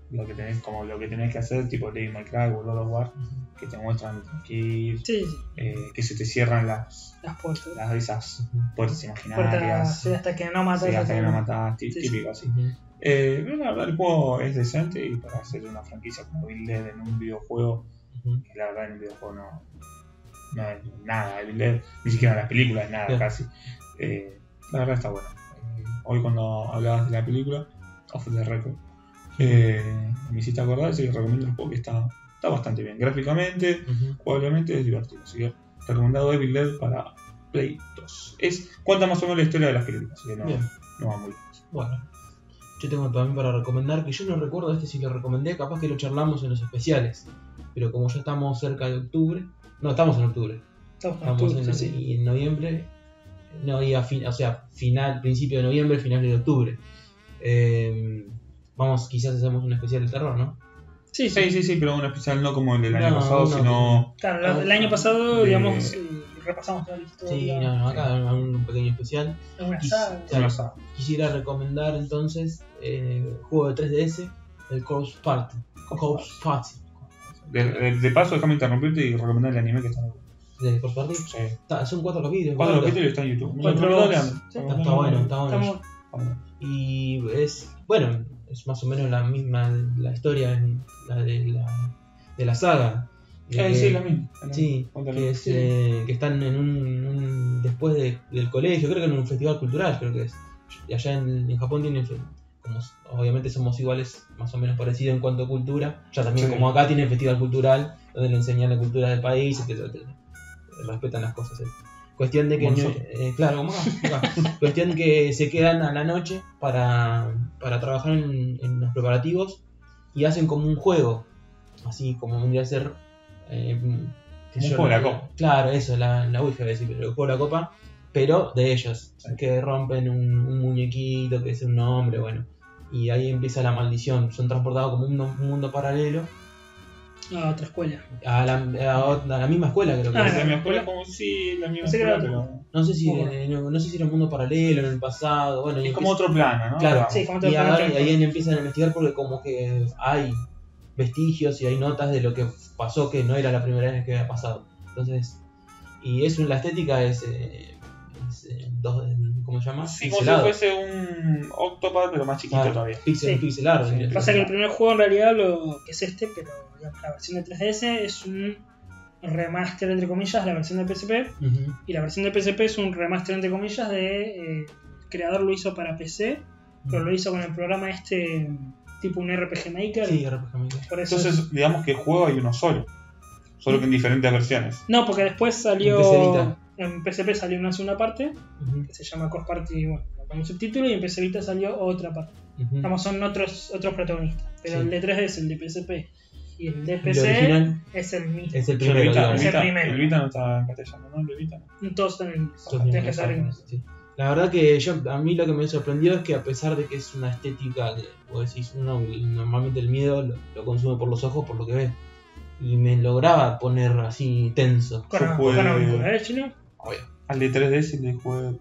lo que tenés, como lo que tenés que hacer, tipo May Cry o God of War, que te muestran que ir, Sí, eh, que se te cierran las, las puertas. las esas puertas Puertas, imaginarias. sí, hasta que no matas Sí, hasta que no sí. típico así. Eh, la verdad el juego es decente y para hacer una franquicia como Evil Dead en un videojuego, la verdad en un videojuego no, no es nada, Evil Dead, ni siquiera en las películas, nada casi. Eh, la verdad está bueno. Eh, hoy cuando hablabas de la película, off the record, eh, me hiciste acordar, así que recomiendo el juego que está, está bastante bien. Gráficamente, Ujú. jugablemente es divertido, así que recomendado Evil Dead para Play 2. Es cuenta más o menos la historia de las películas, así que no, Bien. no va muy lejos. Bueno, yo tengo también para recomendar, que yo no recuerdo este si lo recomendé, capaz que lo charlamos en los especiales, pero como ya estamos cerca de octubre, no, estamos en octubre, Estamos en estamos octubre, en, sí, sí. y en noviembre, no, y a fin, o sea, final, principio de noviembre, final de octubre. Eh, vamos, quizás hacemos un especial de terror, ¿no? Sí, sí. Sí, sí, sí, pero un especial no como el del año pasado, no, sino Claro, la- el año pasado, De- digamos, eh, repasamos toda la historia. Sí, no, no, acá un pequeño especial. Claro. una saga. Quisiera recomendar entonces eh, el juego de 3DS, el Corpse Party. Corpse Party. De, de- de paso, déjame interrumpirte y recomendar el anime que está en YouTube. De Corpse Party. Sí. Está- son cuatro capítulos. Cuatro capítulos está en YouTube. Cuatro- sí, Está, bueno, está bueno. Estamos- Y es, bueno, es más o menos la misma la historia en la de la, de la saga. Eh, que- sí, la misma. la Sí, misma. Cuéntame. que, es, Sí. eh, que están en un, un- después de- del colegio, creo que en un festival cultural, creo que es. Y allá en, en Japón tienen, como obviamente somos iguales, más o menos parecidos en cuanto a cultura, ya también Sí. como acá tienen festival cultural, donde le enseñan la cultura del país, etcétera, etcétera. respetan las cosas. eh. Cuestión de que, eh, claro, como acá, acá. cuestión que se quedan a la noche para, para trabajar en, en los preparativos y hacen como un juego, así como vendría a ser... eh, sé Un yo, juego de la copa. Claro, eso, la, la Ouija, decir, pero el juego de la copa, pero de ellos, que rompen un, un muñequito que es un nombre, bueno, y ahí empieza la maldición, son transportados como un, un mundo paralelo a otra escuela. a la, a ot- a la misma escuela, creo que Ah, es. Escuela como la misma que escuela, era- pero No sé si, eh, no, no sé si era un mundo paralelo en el pasado, bueno, y es como empieza- otro plano, ¿no? Claro, Sí, como otro y, plano ahí- temporal. ahí empiezan a investigar porque como que hay vestigios y hay notas de lo que pasó que no era la primera vez que había pasado. Entonces, y es la estética es, eh, es, eh, dos, ¿cómo se llama? Sí, como si Pixelado. fuese un Octopad, pero más chiquito Ah, todavía. Pixel, Sí. pixel art, Sí, Pasa que el primer juego en realidad lo que es este, pero la versión de 3DS es un remaster entre comillas de la versión de PSP y la versión de PSP es un remaster entre comillas de eh, el creador lo hizo para PC, pero lo hizo con el programa este tipo un RPG Maker. Sí, RPG Maker. Por eso es- Entonces, digamos que el juego hay uno solo. Solo que en diferentes versiones. No, porque después salió. En PC Vita. En PSP salió una segunda parte Ujú, que se llama Core Party, bueno, con un subtítulo, y en PC Vita salió otra parte. ujú. Digamos, son otros, otros protagonistas. Pero Sí. el de 3D es el de PSP y el de PC es el mismo. es el el, primero, Vita, el. Es el Vita, primero. el Vita no está en castellano, ¿no? El Vita no. Todos están en inglés. Tienes que saber inglés. sí. La verdad que yo, a mí lo que me sorprendió es que a pesar de que es una estética que vos decís, uno normalmente el miedo lo, lo consume por los ojos, por lo que ve. Y me lograba poner así tenso. Yo jugué- auriculares, chino. Al de 3DS le jugué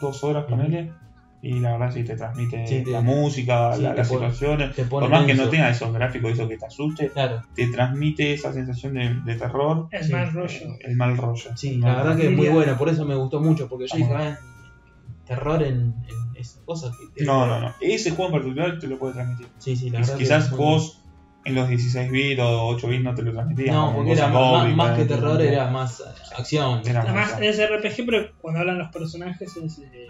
dos horas con él Y la verdad sí te transmite Sí, te- la música, sí, la- te las pone- situaciones. Por más que no tenga esos gráficos, eso que te asuste, Claro, te transmite esa sensación de, de terror, El Sí. mal rollo. el mal rollo. sí, la verdad rollo. que es muy buena, por eso me gustó mucho, porque yo dije, bueno. ah, terror en, en esas cosas que... No, no, no. Ese juego en particular te lo puede transmitir. Sí, sí, la Y verdad que quizás juegos en los 16 bits o 8 bits no te lo transmitían. No, porque era más, más que terror, era más eh, acción. Era más Además acción. es RPG, pero cuando hablan los personajes es. eh,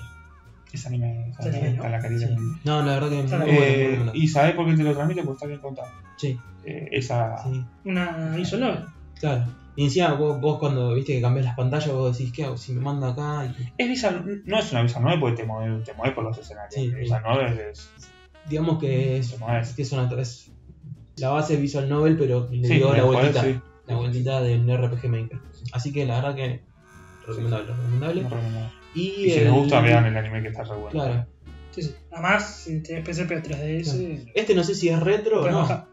Es anime, es Sí, anime, ¿no? la carita. Sí. No, la verdad que es muy Eh, bueno. ¿Y sabes por qué te lo transmite? Porque está bien contado. Sí, Eh, esa. sí, una novel. claro. Y encima vos, vos cuando viste que cambias las pantallas, vos decís, ¿qué hago? Si me manda acá... y- Es visual, no es una visual 9 porque te mueves, te mueves por los escenarios. Sí. Visual 9 es. Digamos que es, que es una... Es la base Visual Novel, pero le Sí, dio la vueltita. sí. La vueltita del RPG Maker. Así que la verdad que... Recomendable, recomendable. No recomendable. Y, Y si el- les gusta, vean el anime que está re bueno. Claro. Sí, sí. Además, si tenés PSP o 3DS. Este no sé si es retro o no.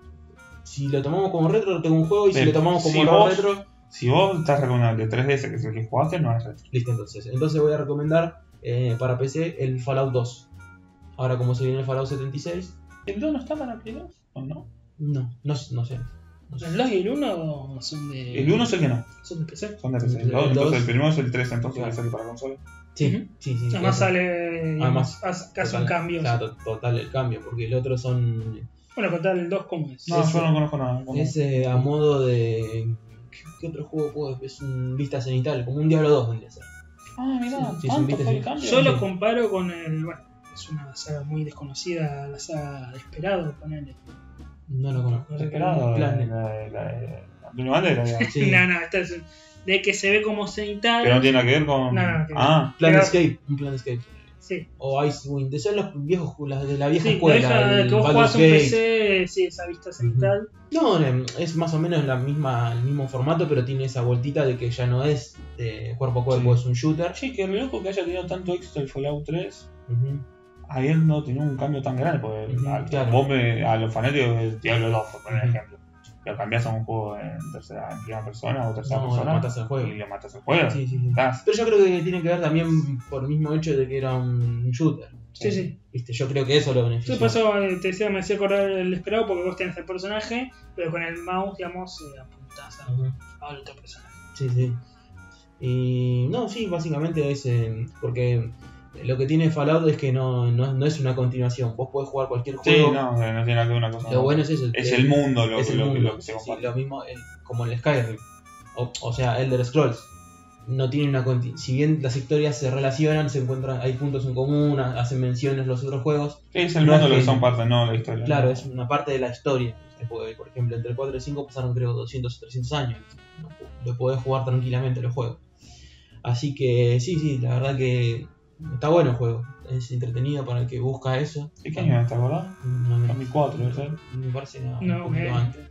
Si lo tomamos como retro, tengo un juego. Y si lo tomamos como si vos- retro, Si vos estás recomendando el de 3DS, que es el que jugaste, no es retro. Listo, entonces. Entonces voy a recomendar eh, para PC el Fallout 2. Ahora, como se viene el Fallout 76, ¿El 2 no está para Play 2? ¿O no? no, no, no sé. No sé. ¿El 2 y el 1 son de. El 1 sé que no, son de PC. son de PC. El El 2, dos- entonces el primero es el 3, entonces Claro. que sale para consola. Sí, Ujú. sí, sí. Además eso. sale. Además, hace un cambio. Claro, to- total el cambio, porque el otro son. Bueno, contar el 2 cómo es. No, Ese- yo no conozco nada. ¿Cómo? Es eh, a modo de. ¿Qué, qué otro juego puedo? Es un vista cenital, como un Diablo 2 vendría a ser. Ah, mirá, Sí, sí, tanto fue el y- cambio. Yo lo comparo con el. Bueno, es una saga muy desconocida, la saga de Esperado, ponele. No lo conozco. Desesperado. Planet. La de la de Antonio Bandera, digamos. Sí. No, no, esta es de que se ve como cenital. Pero no tiene nada que ver con. No, no, no, que- ah, Planescape, un Planescape. Sí, O Icewind, son los viejos, las de la vieja sí, escuela. la vieja el que vos Baldur's jugás un Gate. PC, sí, esa vista cenital. No, no, es más o menos la misma, el mismo formato, pero tiene esa vueltita de que ya no es de cuerpo a cuerpo, Sí. es un shooter. che, qué loco que haya tenido tanto éxito el Fallout 3. Ujú. habiendo tenido un cambio tan grande, porque a, claro. vos me- a los fanáticos de Diablo 2, por ejemplo, lo cambiás a un juego en, tercera, en primera persona o tercera No, persona lo matás al juego. y le matas el juego. Sí, sí, sí. Estás- Pero yo creo que tiene que ver también por el mismo hecho de que era un shooter. Sí, sí. Viste, yo creo que eso lo Yo beneficia. por eso eh, te decía, me hacía acordar el Esperado porque vos tenés el personaje, pero con el mouse, digamos, eh, apuntás al otro personaje. Sí, sí. Y no, sí, básicamente es eh, porque lo que tiene Fallout es que no, no, no es una continuación. Vos podés jugar cualquier Sí, juego. no, no tiene nada que ver una cosa. Lo bueno es eso. es el mundo lo, es que- el lo, que- mundo. lo que se Sí, lo mismo el- como el Skyrim. O, o sea, Elder Scrolls. No tiene una Si bien las historias se relacionan, se encuentran, hay puntos en común, ha- hacen menciones los otros juegos. es el no mundo es lo que son parte, no la historia. Claro, es una parte de la historia. Por ejemplo, entre 4 y 5 pasaron creo 200 o 300 años. Lo podés jugar tranquilamente los juegos. Así que sí, sí, la verdad que está bueno el juego. Es entretenido para el que busca eso. ¿Y qué año verdad? No me, 2004, debe ser. me parece que no, un No, poquito eh, antes.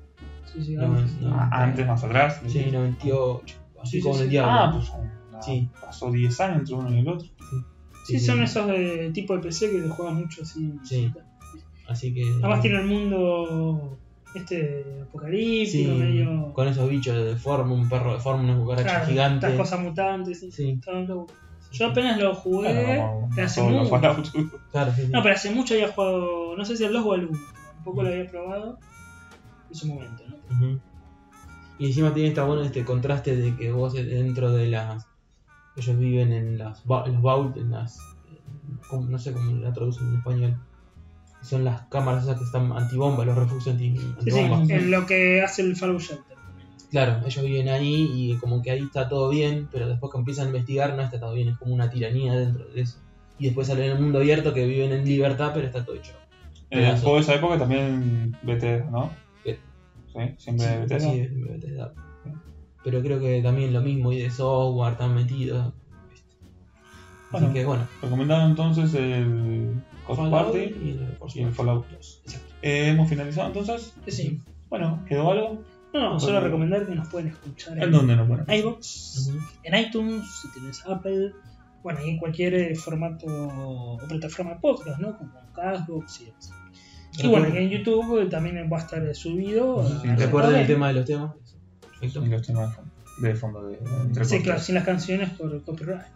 Sí, sí, No, antes. no. Ah, antes, más atrás. Sí, 98. Así Sí, sí, como el sí. diablo. Ah, pues no, Sí. pasó 10 años entre uno y el otro. Sí, son esos de tipo de PC que se juegan mucho así. Sí. Así que. Además tiene el mundo este apocalíptico, Sí, medio. con esos bichos de forma, un perro de forma, una cucaracha Claro, gigante. Estas cosas mutantes. Sí. Sí. Loco. Yo apenas lo jugué, Bueno, como- pero hace mucho. Fallout. Claro, sí, sí. No, pero hace mucho había jugado, no sé si el 2 o el 1, un poco lo había probado en su momento, ¿no? Y encima tiene esta bueno este contraste de que vos dentro de las. Ellos viven en las los vault, en las. No sé cómo la traducen en español. Son las cámaras esas que están antibomba, los refugios anti, Sí, antibomba. sí, en lo que hace el Fallout Shelter. Claro, ellos viven ahí y como que ahí está todo bien, pero después que empiezan a investigar no está todo bien, es como una tiranía dentro de eso. Y después salen en el mundo abierto que viven en libertad, pero está todo hecho. Juego de esa época también Bethesda, ¿no? Sí. Sí, siempre Sí, Bethesda. sí, siempre Bethesda. Pero creo que también lo mismo, y de software están metidos. Así Bueno. que bueno, Recomendado entonces el Fallout Party y el, y el. Fallout 2. Eh, ¿Hemos finalizado entonces? Sí, sí. Bueno, ¿quedó algo? No, Ok. solo recomendar que nos pueden escuchar ¿En dónde nos ponen? iVoox, Ujú. en iTunes, si tienes Apple, bueno, y en cualquier eh, formato o plataforma de podcast, ¿no? Como Castbox y demás. Y bueno, y en YouTube eh, también va a estar eh, subido. Sí, a- sí, Recuerden el tema de los temas. Perfecto. Y los temas de fondo de, fondo de Sí, claro, sin las canciones por copyright.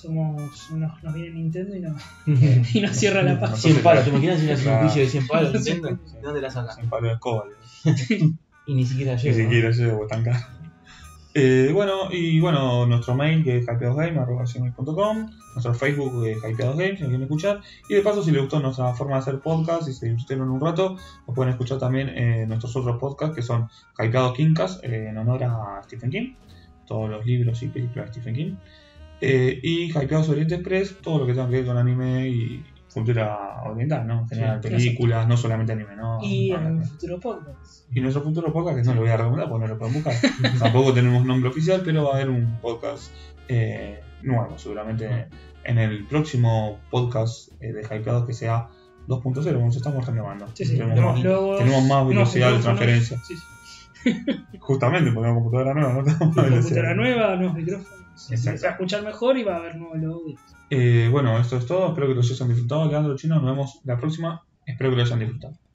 Somos, nos, nos viene Nintendo y, no, y nos cierra la paz. 100 palos, ¿te imaginas si haces un juicio de 100 palos Nintendo? ¿De dónde la sacan? Sin palo de escoba. Y ni siquiera Ni llega. ¿no? siquiera llego tan caro. Eh, bueno, y bueno, nuestro mail que es hypeadosgame.com, nuestro Facebook es hypeadosgame, si quieren escuchar. Y de paso, si les gustó nuestra forma de hacer podcast y se divirtieron un rato, nos pueden escuchar también nuestros otros podcasts que son Hypeados Kingcast, eh, en honor a Stephen King, todos los libros y películas de Stephen King. Eh, y Hypeados Oriente Express, todo lo que tenga que ver con anime y cultura oriental, ¿no? En general, Sí, películas, no solamente anime, ¿no? Y en Ah, un futuro podcast. y nuestro futuro podcast, que no lo voy a recomendar porque no lo pueden buscar. Tampoco tenemos nombre oficial, pero va a haber un podcast eh, nuevo, seguramente en el próximo podcast eh, de Hypeados que sea 2.0, como nos estamos renovando. Sí, sí, tenemos, más, logos, tenemos más velocidad de transferencia. sí, sí. Justamente porque una computadora nueva, no tenemos Computadora velocidad. nueva, nuevos micrófonos. Se va a escuchar mejor y va a haber nuevos logos. Eh, bueno, esto es todo. Espero que los hayan disfrutado. Leandro Chino, nos vemos la próxima. Espero que lo hayan disfrutado.